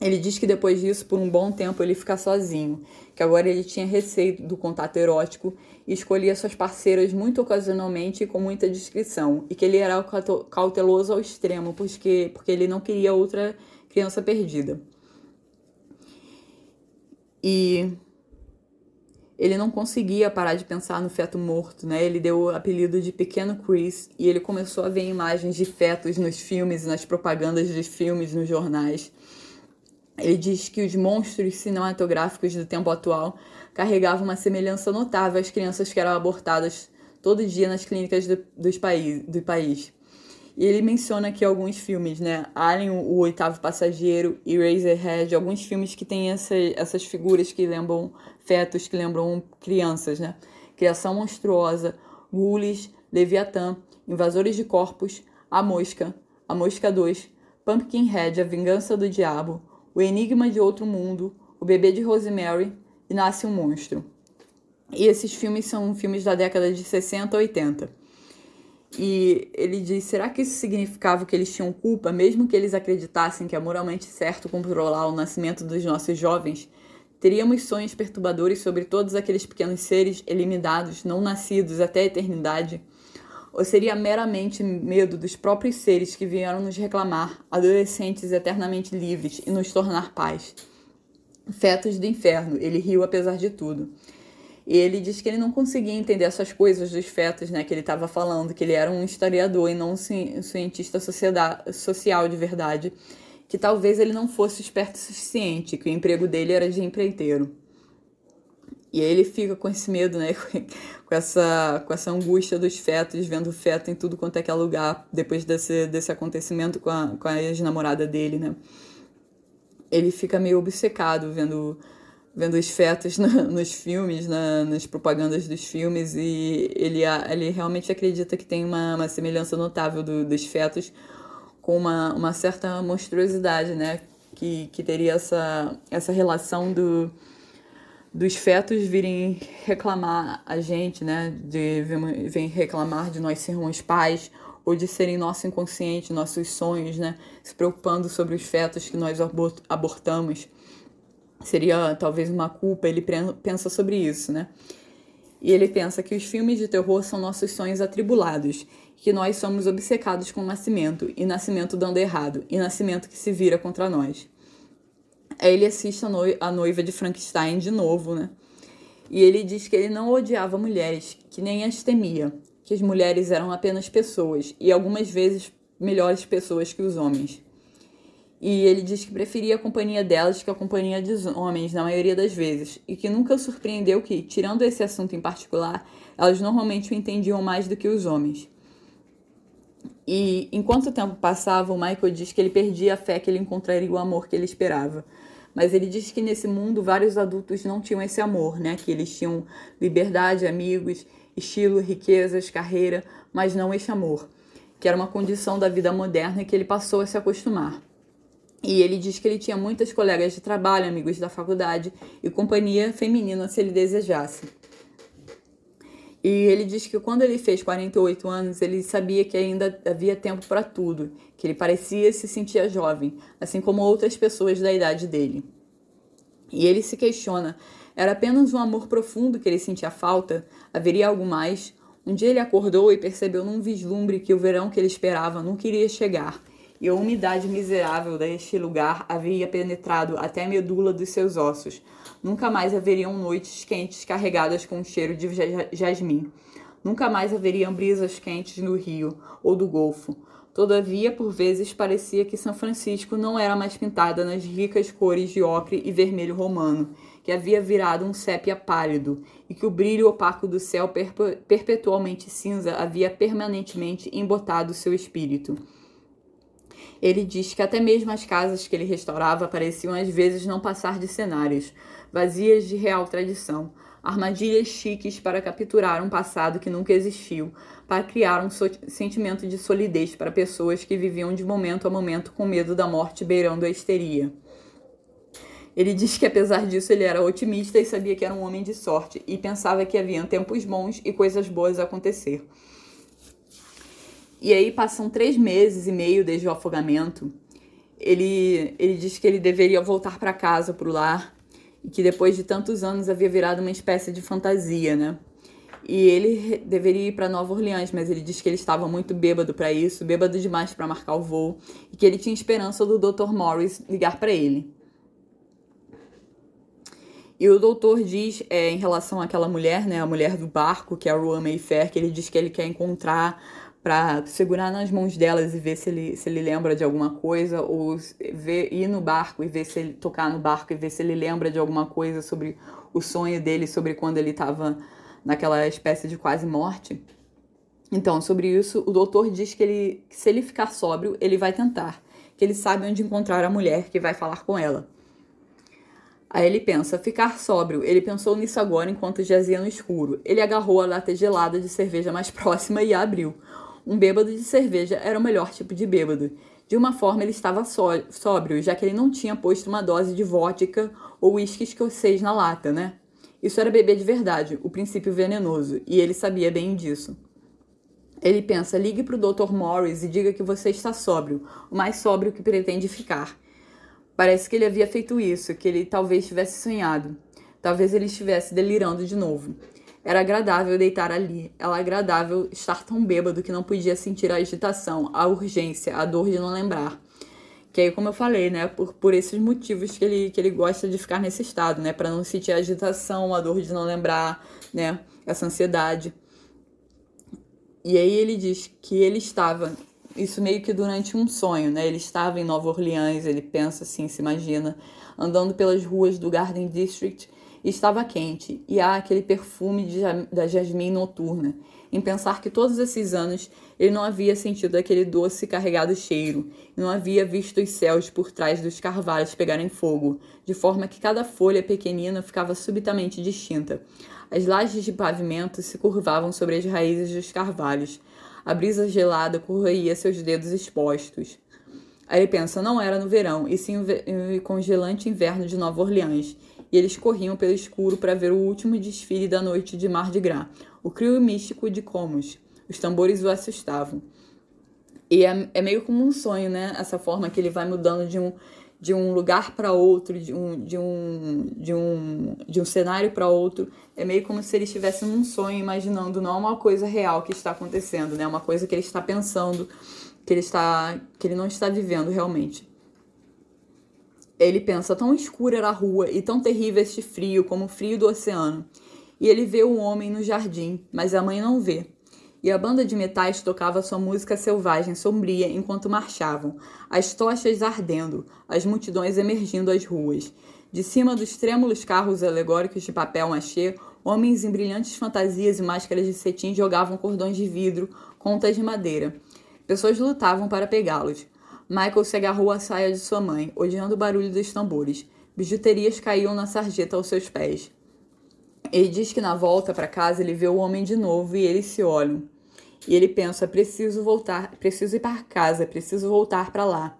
Ele diz que depois disso, por um bom tempo, ele fica sozinho, que agora ele tinha receio do contato erótico e escolhia suas parceiras muito ocasionalmente e com muita discrição, e que ele era cauteloso ao extremo, porque, porque ele não queria outra criança perdida. E ele não conseguia parar de pensar no feto morto, né? Ele deu o apelido de Pequeno Chris e ele começou a ver imagens de fetos nos filmes nas propagandas dos filmes nos jornais. Ele diz que os monstros cinematográficos do tempo atual carregavam uma semelhança notável às crianças que eram abortadas todo dia nas clínicas do, dos país, do país. E ele menciona aqui alguns filmes, né? Alien, o Oitavo Passageiro e Razorhead, alguns filmes que têm essa, essas figuras que lembram fetos, que lembram crianças, né? Criação Monstruosa, Ghoulies, Leviatã, Invasores de Corpos, A Mosca, A Mosca 2, Pumpkinhead, A Vingança do Diabo, O Enigma de Outro Mundo, O Bebê de Rosemary e Nasce um Monstro. E esses filmes são filmes da década de 60 a 80. E ele diz: será que isso significava que eles tinham culpa, mesmo que eles acreditassem que é moralmente certo controlar o nascimento dos nossos jovens? Teríamos sonhos perturbadores sobre todos aqueles pequenos seres eliminados, não nascidos até a eternidade? Ou seria meramente medo dos próprios seres que vieram nos reclamar, adolescentes eternamente livres, e nos tornar pais? Fetos do inferno, ele riu apesar de tudo. E ele diz que ele não conseguia entender essas coisas dos fetos, né, que ele estava falando, que ele era um historiador e não um cientista social de verdade, que talvez ele não fosse esperto o suficiente, que o emprego dele era de empreiteiro. E aí ele fica com esse medo, né, com essa, com essa angústia dos fetos, vendo feto em tudo quanto é que é lugar, depois desse, desse acontecimento com a, com a ex-namorada dele, né. Ele fica meio obcecado vendo vendo os fetos no, nos filmes, na, nas propagandas dos filmes, e ele, ele realmente acredita que tem uma, uma semelhança notável do, dos fetos com uma, uma certa monstruosidade, né? Que, que teria essa, essa relação do, dos fetos virem reclamar a gente, né? De vem reclamar de nós sermos pais ou de serem nosso inconsciente, nossos sonhos, né? Se preocupando sobre os fetos que nós abortamos. seria talvez uma culpa, ele pensa sobre isso, né? E ele pensa que os filmes de terror são nossos sonhos atribulados, que nós somos obcecados com o nascimento, e nascimento dando errado, e nascimento que se vira contra nós. Aí ele assiste a, noi a noiva de Frankenstein de novo, né? E ele diz que ele não odiava mulheres, que nem as temia, que as mulheres eram apenas pessoas, e algumas vezes melhores pessoas que os homens. E ele diz que preferia a companhia delas que a companhia dos homens, na maioria das vezes, e que nunca surpreendeu que, tirando esse assunto em particular, elas normalmente o entendiam mais do que os homens. E enquanto o tempo passava, o Michael diz que ele perdia a fé que ele encontraria o amor que ele esperava. Mas ele diz que nesse mundo vários adultos não tinham esse amor, né? Que eles tinham liberdade, amigos, estilo, riquezas, carreira, mas não esse amor, que era uma condição da vida moderna que ele passou a se acostumar. E ele diz que ele tinha muitas colegas de trabalho, amigos da faculdade e companhia feminina se ele desejasse. E ele diz que quando ele fez 48 anos, ele sabia que ainda havia tempo para tudo, que ele parecia se sentia jovem, assim como outras pessoas da idade dele. E ele se questiona: era apenas um amor profundo que ele sentia falta? Haveria algo mais? Um dia ele acordou e percebeu num vislumbre que o verão que ele esperava não queria chegar e a umidade miserável deste lugar havia penetrado até a medula dos seus ossos. Nunca mais haveriam noites quentes carregadas com o cheiro de jasmim. Nunca mais haveriam brisas quentes no rio ou do golfo. Todavia, por vezes, parecia que São Francisco não era mais pintada nas ricas cores de ocre e vermelho romano, que havia virado um sépia pálido, e que o brilho opaco do céu perpetualmente cinza havia permanentemente embotado seu espírito. Ele diz que até mesmo as casas que ele restaurava pareciam às vezes não passar de cenários, vazias de real tradição, armadilhas chiques para capturar um passado que nunca existiu, para criar um so sentimento de solidez para pessoas que viviam de momento a momento com medo da morte beirando a histeria. Ele diz que apesar disso ele era otimista e sabia que era um homem de sorte e pensava que haviam tempos bons e coisas boas a acontecer. E aí passam três meses e meio desde o afogamento. Ele, ele diz que ele deveria voltar para casa, para o lar, e que depois de tantos anos havia virado uma espécie de fantasia, né? E ele deveria ir para Nova Orleans, mas ele diz que ele estava muito bêbado para isso, bêbado demais para marcar o voo, e que ele tinha esperança do Dr. Morris ligar para ele. E o doutor diz, é, em relação àquela mulher, né, a mulher do barco, que é a Ruan Mayfair, que ele diz que ele quer encontrar para segurar nas mãos delas e ver se ele, se ele lembra de alguma coisa, ou ver, ir no barco e ver se ele tocar no barco e ver se ele lembra de alguma coisa sobre o sonho dele, sobre quando ele estava naquela espécie de quase morte. Então, sobre isso, o doutor diz que, ele, que se ele ficar sóbrio, ele vai tentar, que ele sabe onde encontrar a mulher que vai falar com ela. Aí ele pensa, ficar sóbrio. Ele pensou nisso agora enquanto jazia no escuro. Ele agarrou a lata gelada de cerveja mais próxima e a abriu. Um bêbado de cerveja era o melhor tipo de bêbado. De uma forma, ele estava sóbrio, já que ele não tinha posto uma dose de vodka ou uísque escocês na lata, né? Isso era beber de verdade, o princípio venenoso, e ele sabia bem disso. Ele pensa: ligue para o Dr. Morris e diga que você está sóbrio, o mais sóbrio que pretende ficar. Parece que ele havia feito isso, que ele talvez tivesse sonhado. Talvez ele estivesse delirando de novo. Era agradável deitar ali. Era agradável estar tão bêbado que não podia sentir a agitação, a urgência, a dor de não lembrar. Que aí, como eu falei, né, por, por esses motivos que ele, que ele gosta de ficar nesse estado, né, para não sentir a agitação, a dor de não lembrar, né, essa ansiedade. E aí ele diz que ele estava, isso meio que durante um sonho, né, ele estava em Nova Orleans, ele pensa assim, se imagina, andando pelas ruas do Garden District estava quente, e há aquele perfume de, da jasmim noturna, em pensar que todos esses anos ele não havia sentido aquele doce carregado cheiro, e não havia visto os céus por trás dos carvalhos pegarem fogo, de forma que cada folha pequenina ficava subitamente distinta. As lajes de pavimento se curvavam sobre as raízes dos carvalhos. A brisa gelada corroía seus dedos expostos. Aí ele pensa, não era no verão, e sim o congelante inverno de Nova Orleans, e eles corriam pelo escuro para ver o último desfile da noite de Mardi Gras, o crio místico de Comus. Os tambores o assustavam. E é, é, meio como um sonho, né? Essa forma que ele vai mudando de um, de um lugar para outro, de um, de um, de um, de um cenário para outro. É meio como se ele estivesse num sonho, imaginando não uma coisa real que está acontecendo, né? Uma coisa que ele está pensando, que ele está, que ele não está vivendo realmente. Ele pensa tão escura era a rua e tão terrível este frio como o frio do oceano. E ele vê o homem no jardim, mas a mãe não vê e a banda de metais tocava sua música selvagem sombria enquanto marchavam, as tochas ardendo, as multidões emergindo às ruas. De cima dos trêmulos carros alegóricos de papel machê, homens em brilhantes fantasias e máscaras de cetim jogavam cordões de vidro, contas de madeira. Pessoas lutavam para pegá-los. Michael se agarrou à saia de sua mãe, odiando o barulho dos tambores. Bijuterias caíam na sarjeta aos seus pés. Ele diz que na volta para casa ele vê o homem de novo e eles se olham. E ele pensa: preciso voltar, preciso ir para casa, preciso voltar para lá.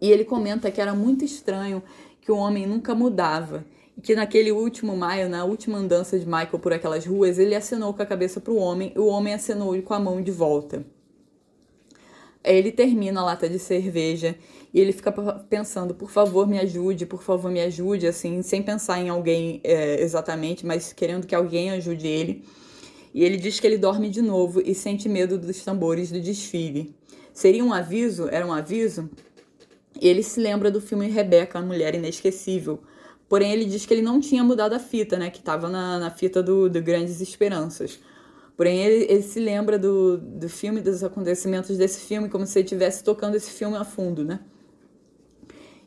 E ele comenta que era muito estranho que o homem nunca mudava e que naquele último maio, na última andança de Michael por aquelas ruas, ele acenou com a cabeça para o homem e o homem acenou com a mão de volta. Ele termina a lata de cerveja e ele fica pensando, por favor, me ajude, por favor, me ajude, assim, sem pensar em alguém é, exatamente, mas querendo que alguém ajude ele. E ele diz que ele dorme de novo e sente medo dos tambores do desfile. Seria um aviso? Era um aviso? Ele se lembra do filme Rebeca, a Mulher Inesquecível. Porém, ele diz que ele não tinha mudado a fita, né? Que estava na, na fita do, do Grandes Esperanças. Porém, ele, ele se lembra do, do filme, dos acontecimentos desse filme, como se ele estivesse tocando esse filme a fundo, né?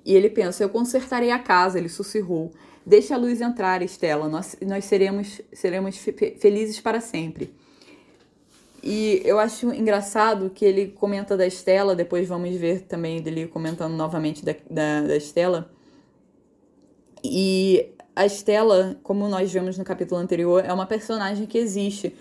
E ele pensa: Eu consertarei a casa, ele sussurrou. Deixa a luz entrar, Estela, nós, nós seremos, seremos felizes para sempre. E eu acho engraçado que ele comenta da Estela, depois vamos ver também dele comentando novamente da, da, da Estela. E a Estela, como nós vemos no capítulo anterior, é uma personagem que existe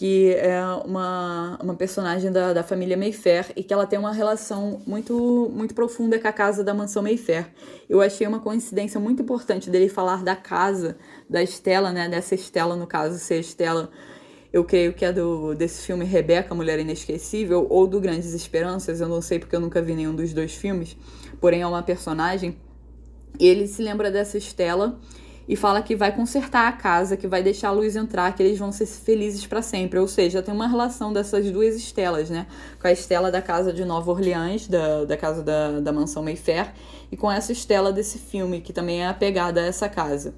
que é uma, uma personagem da, da família Mayfair e que ela tem uma relação muito, muito profunda com a casa da mansão Mayfair. Eu achei uma coincidência muito importante dele falar da casa da Estela, né? Dessa Estela, no caso, ser Estela, eu creio que é do, desse filme Rebeca, Mulher Inesquecível, ou do Grandes Esperanças, eu não sei porque eu nunca vi nenhum dos dois filmes, porém é uma personagem. Ele se lembra dessa Estela e fala que vai consertar a casa, que vai deixar a luz entrar, que eles vão ser felizes para sempre. Ou seja, tem uma relação dessas duas estelas, né? Com a estela da casa de Nova Orleans, da, da casa da, da mansão Mayfair, e com essa estela desse filme, que também é apegada a essa casa.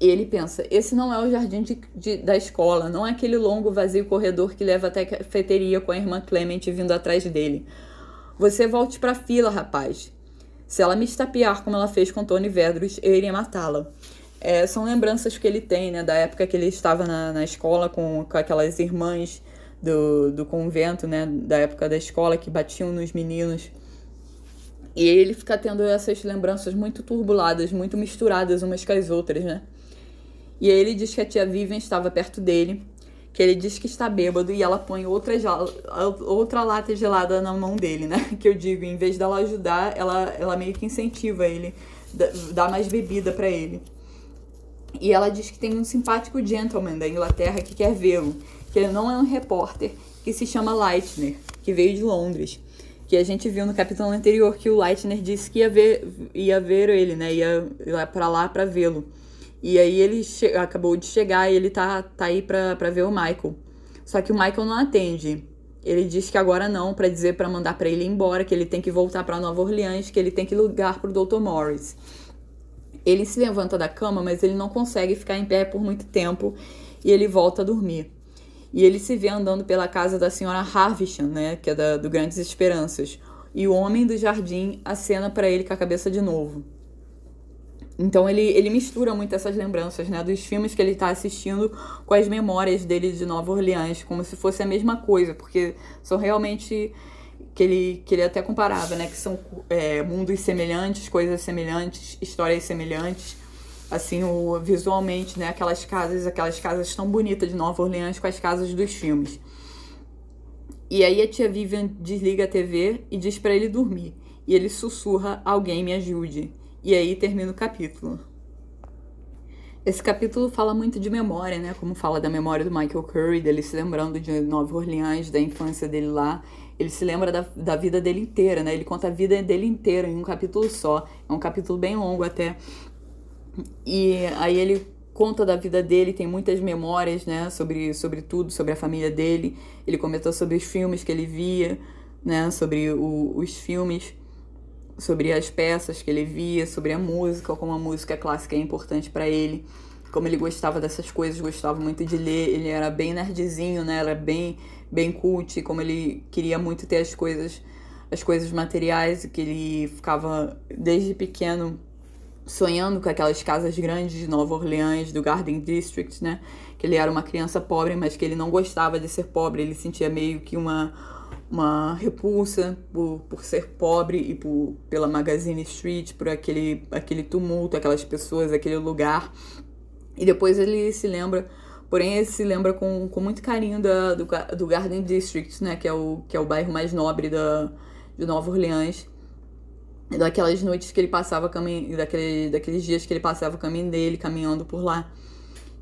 Ele pensa: esse não é o jardim de, de, da escola, não é aquele longo, vazio corredor que leva até a cafeteria com a irmã Clement vindo atrás dele. Você volte para a fila, rapaz. Se ela me estapear como ela fez com Tony Vedros, eu iria matá-la. É, são lembranças que ele tem, né, da época que ele estava na, na escola com, com aquelas irmãs do, do convento, né, da época da escola que batiam nos meninos. E ele fica tendo essas lembranças muito turbuladas, muito misturadas umas com as outras, né? E aí ele diz que a tia Vivian estava perto dele que ele diz que está bêbado e ela põe outra, outra lata gelada na mão dele, né? Que eu digo, em vez dela ajudar, ela, ela meio que incentiva ele, dá mais bebida para ele. E ela diz que tem um simpático gentleman da Inglaterra que quer vê-lo, que ele não é um repórter, que se chama Leitner, que veio de Londres. Que a gente viu no capítulo anterior que o Leitner disse que ia ver, ia ver ele, né? Ia, ia para lá para vê-lo. E aí ele acabou de chegar e ele tá, tá aí pra, pra ver o Michael. Só que o Michael não atende. Ele diz que agora não, para dizer para mandar para ele ir embora, que ele tem que voltar para Nova Orleans, que ele tem que ligar pro Dr. Morris. Ele se levanta da cama, mas ele não consegue ficar em pé por muito tempo e ele volta a dormir. E ele se vê andando pela casa da senhora Harvisham, né, que é da, do Grandes Esperanças. E o homem do jardim acena para ele com a cabeça de novo. Então ele, ele mistura muito essas lembranças, né, dos filmes que ele está assistindo com as memórias dele de Nova Orleans, como se fosse a mesma coisa, porque são realmente que ele, que ele até comparava, né, que são é, mundos semelhantes, coisas semelhantes, histórias semelhantes, assim, o, visualmente, né, aquelas casas, aquelas casas tão bonitas de Nova Orleans com as casas dos filmes. E aí a tia Vivian desliga a TV e diz para ele dormir. E ele sussurra: "Alguém me ajude". E aí termina o capítulo. Esse capítulo fala muito de memória, né? Como fala da memória do Michael Curry, dele se lembrando de Nova Orleans, da infância dele lá. ele se lembra da, da vida dele inteira, né? Ele conta a vida dele inteira em um capítulo só. É um capítulo bem longo até. E aí ele conta da vida dele, tem muitas memórias, né, sobre, sobre tudo, sobre a família dele. Ele comentou sobre os filmes que ele via, né, sobre o, os filmes, sobre as peças que ele via, sobre a música, como a música clássica é importante para ele, como ele gostava dessas coisas, gostava muito de ler, ele era bem nerdzinho, né, era bem bem cult, como ele queria muito ter as coisas as coisas materiais, que ele ficava desde pequeno sonhando com aquelas casas grandes de Nova Orleans, do Garden District, né? Que ele era uma criança pobre, mas que ele não gostava de ser pobre, ele sentia meio que uma, uma repulsa por, por ser pobre e por, pela Magazine Street, por aquele, aquele tumulto, aquelas pessoas, aquele lugar. E depois ele se lembra, porém ele se lembra com, com muito carinho da, do, do Garden District, né? Que é o, que é o bairro mais nobre da, de Nova Orleans daquelas noites que ele passava caminhando, daquele, daqueles dias que ele passava o caminho dele, caminhando por lá.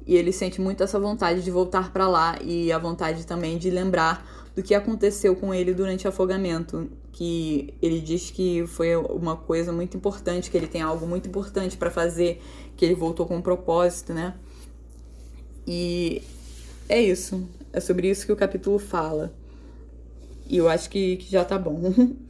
E ele sente muito essa vontade de voltar para lá e a vontade também de lembrar do que aconteceu com ele durante o afogamento, que ele diz que foi uma coisa muito importante, que ele tem algo muito importante para fazer, que ele voltou com um propósito, né? E é isso. É sobre isso que o capítulo fala. E eu acho que, que já tá bom.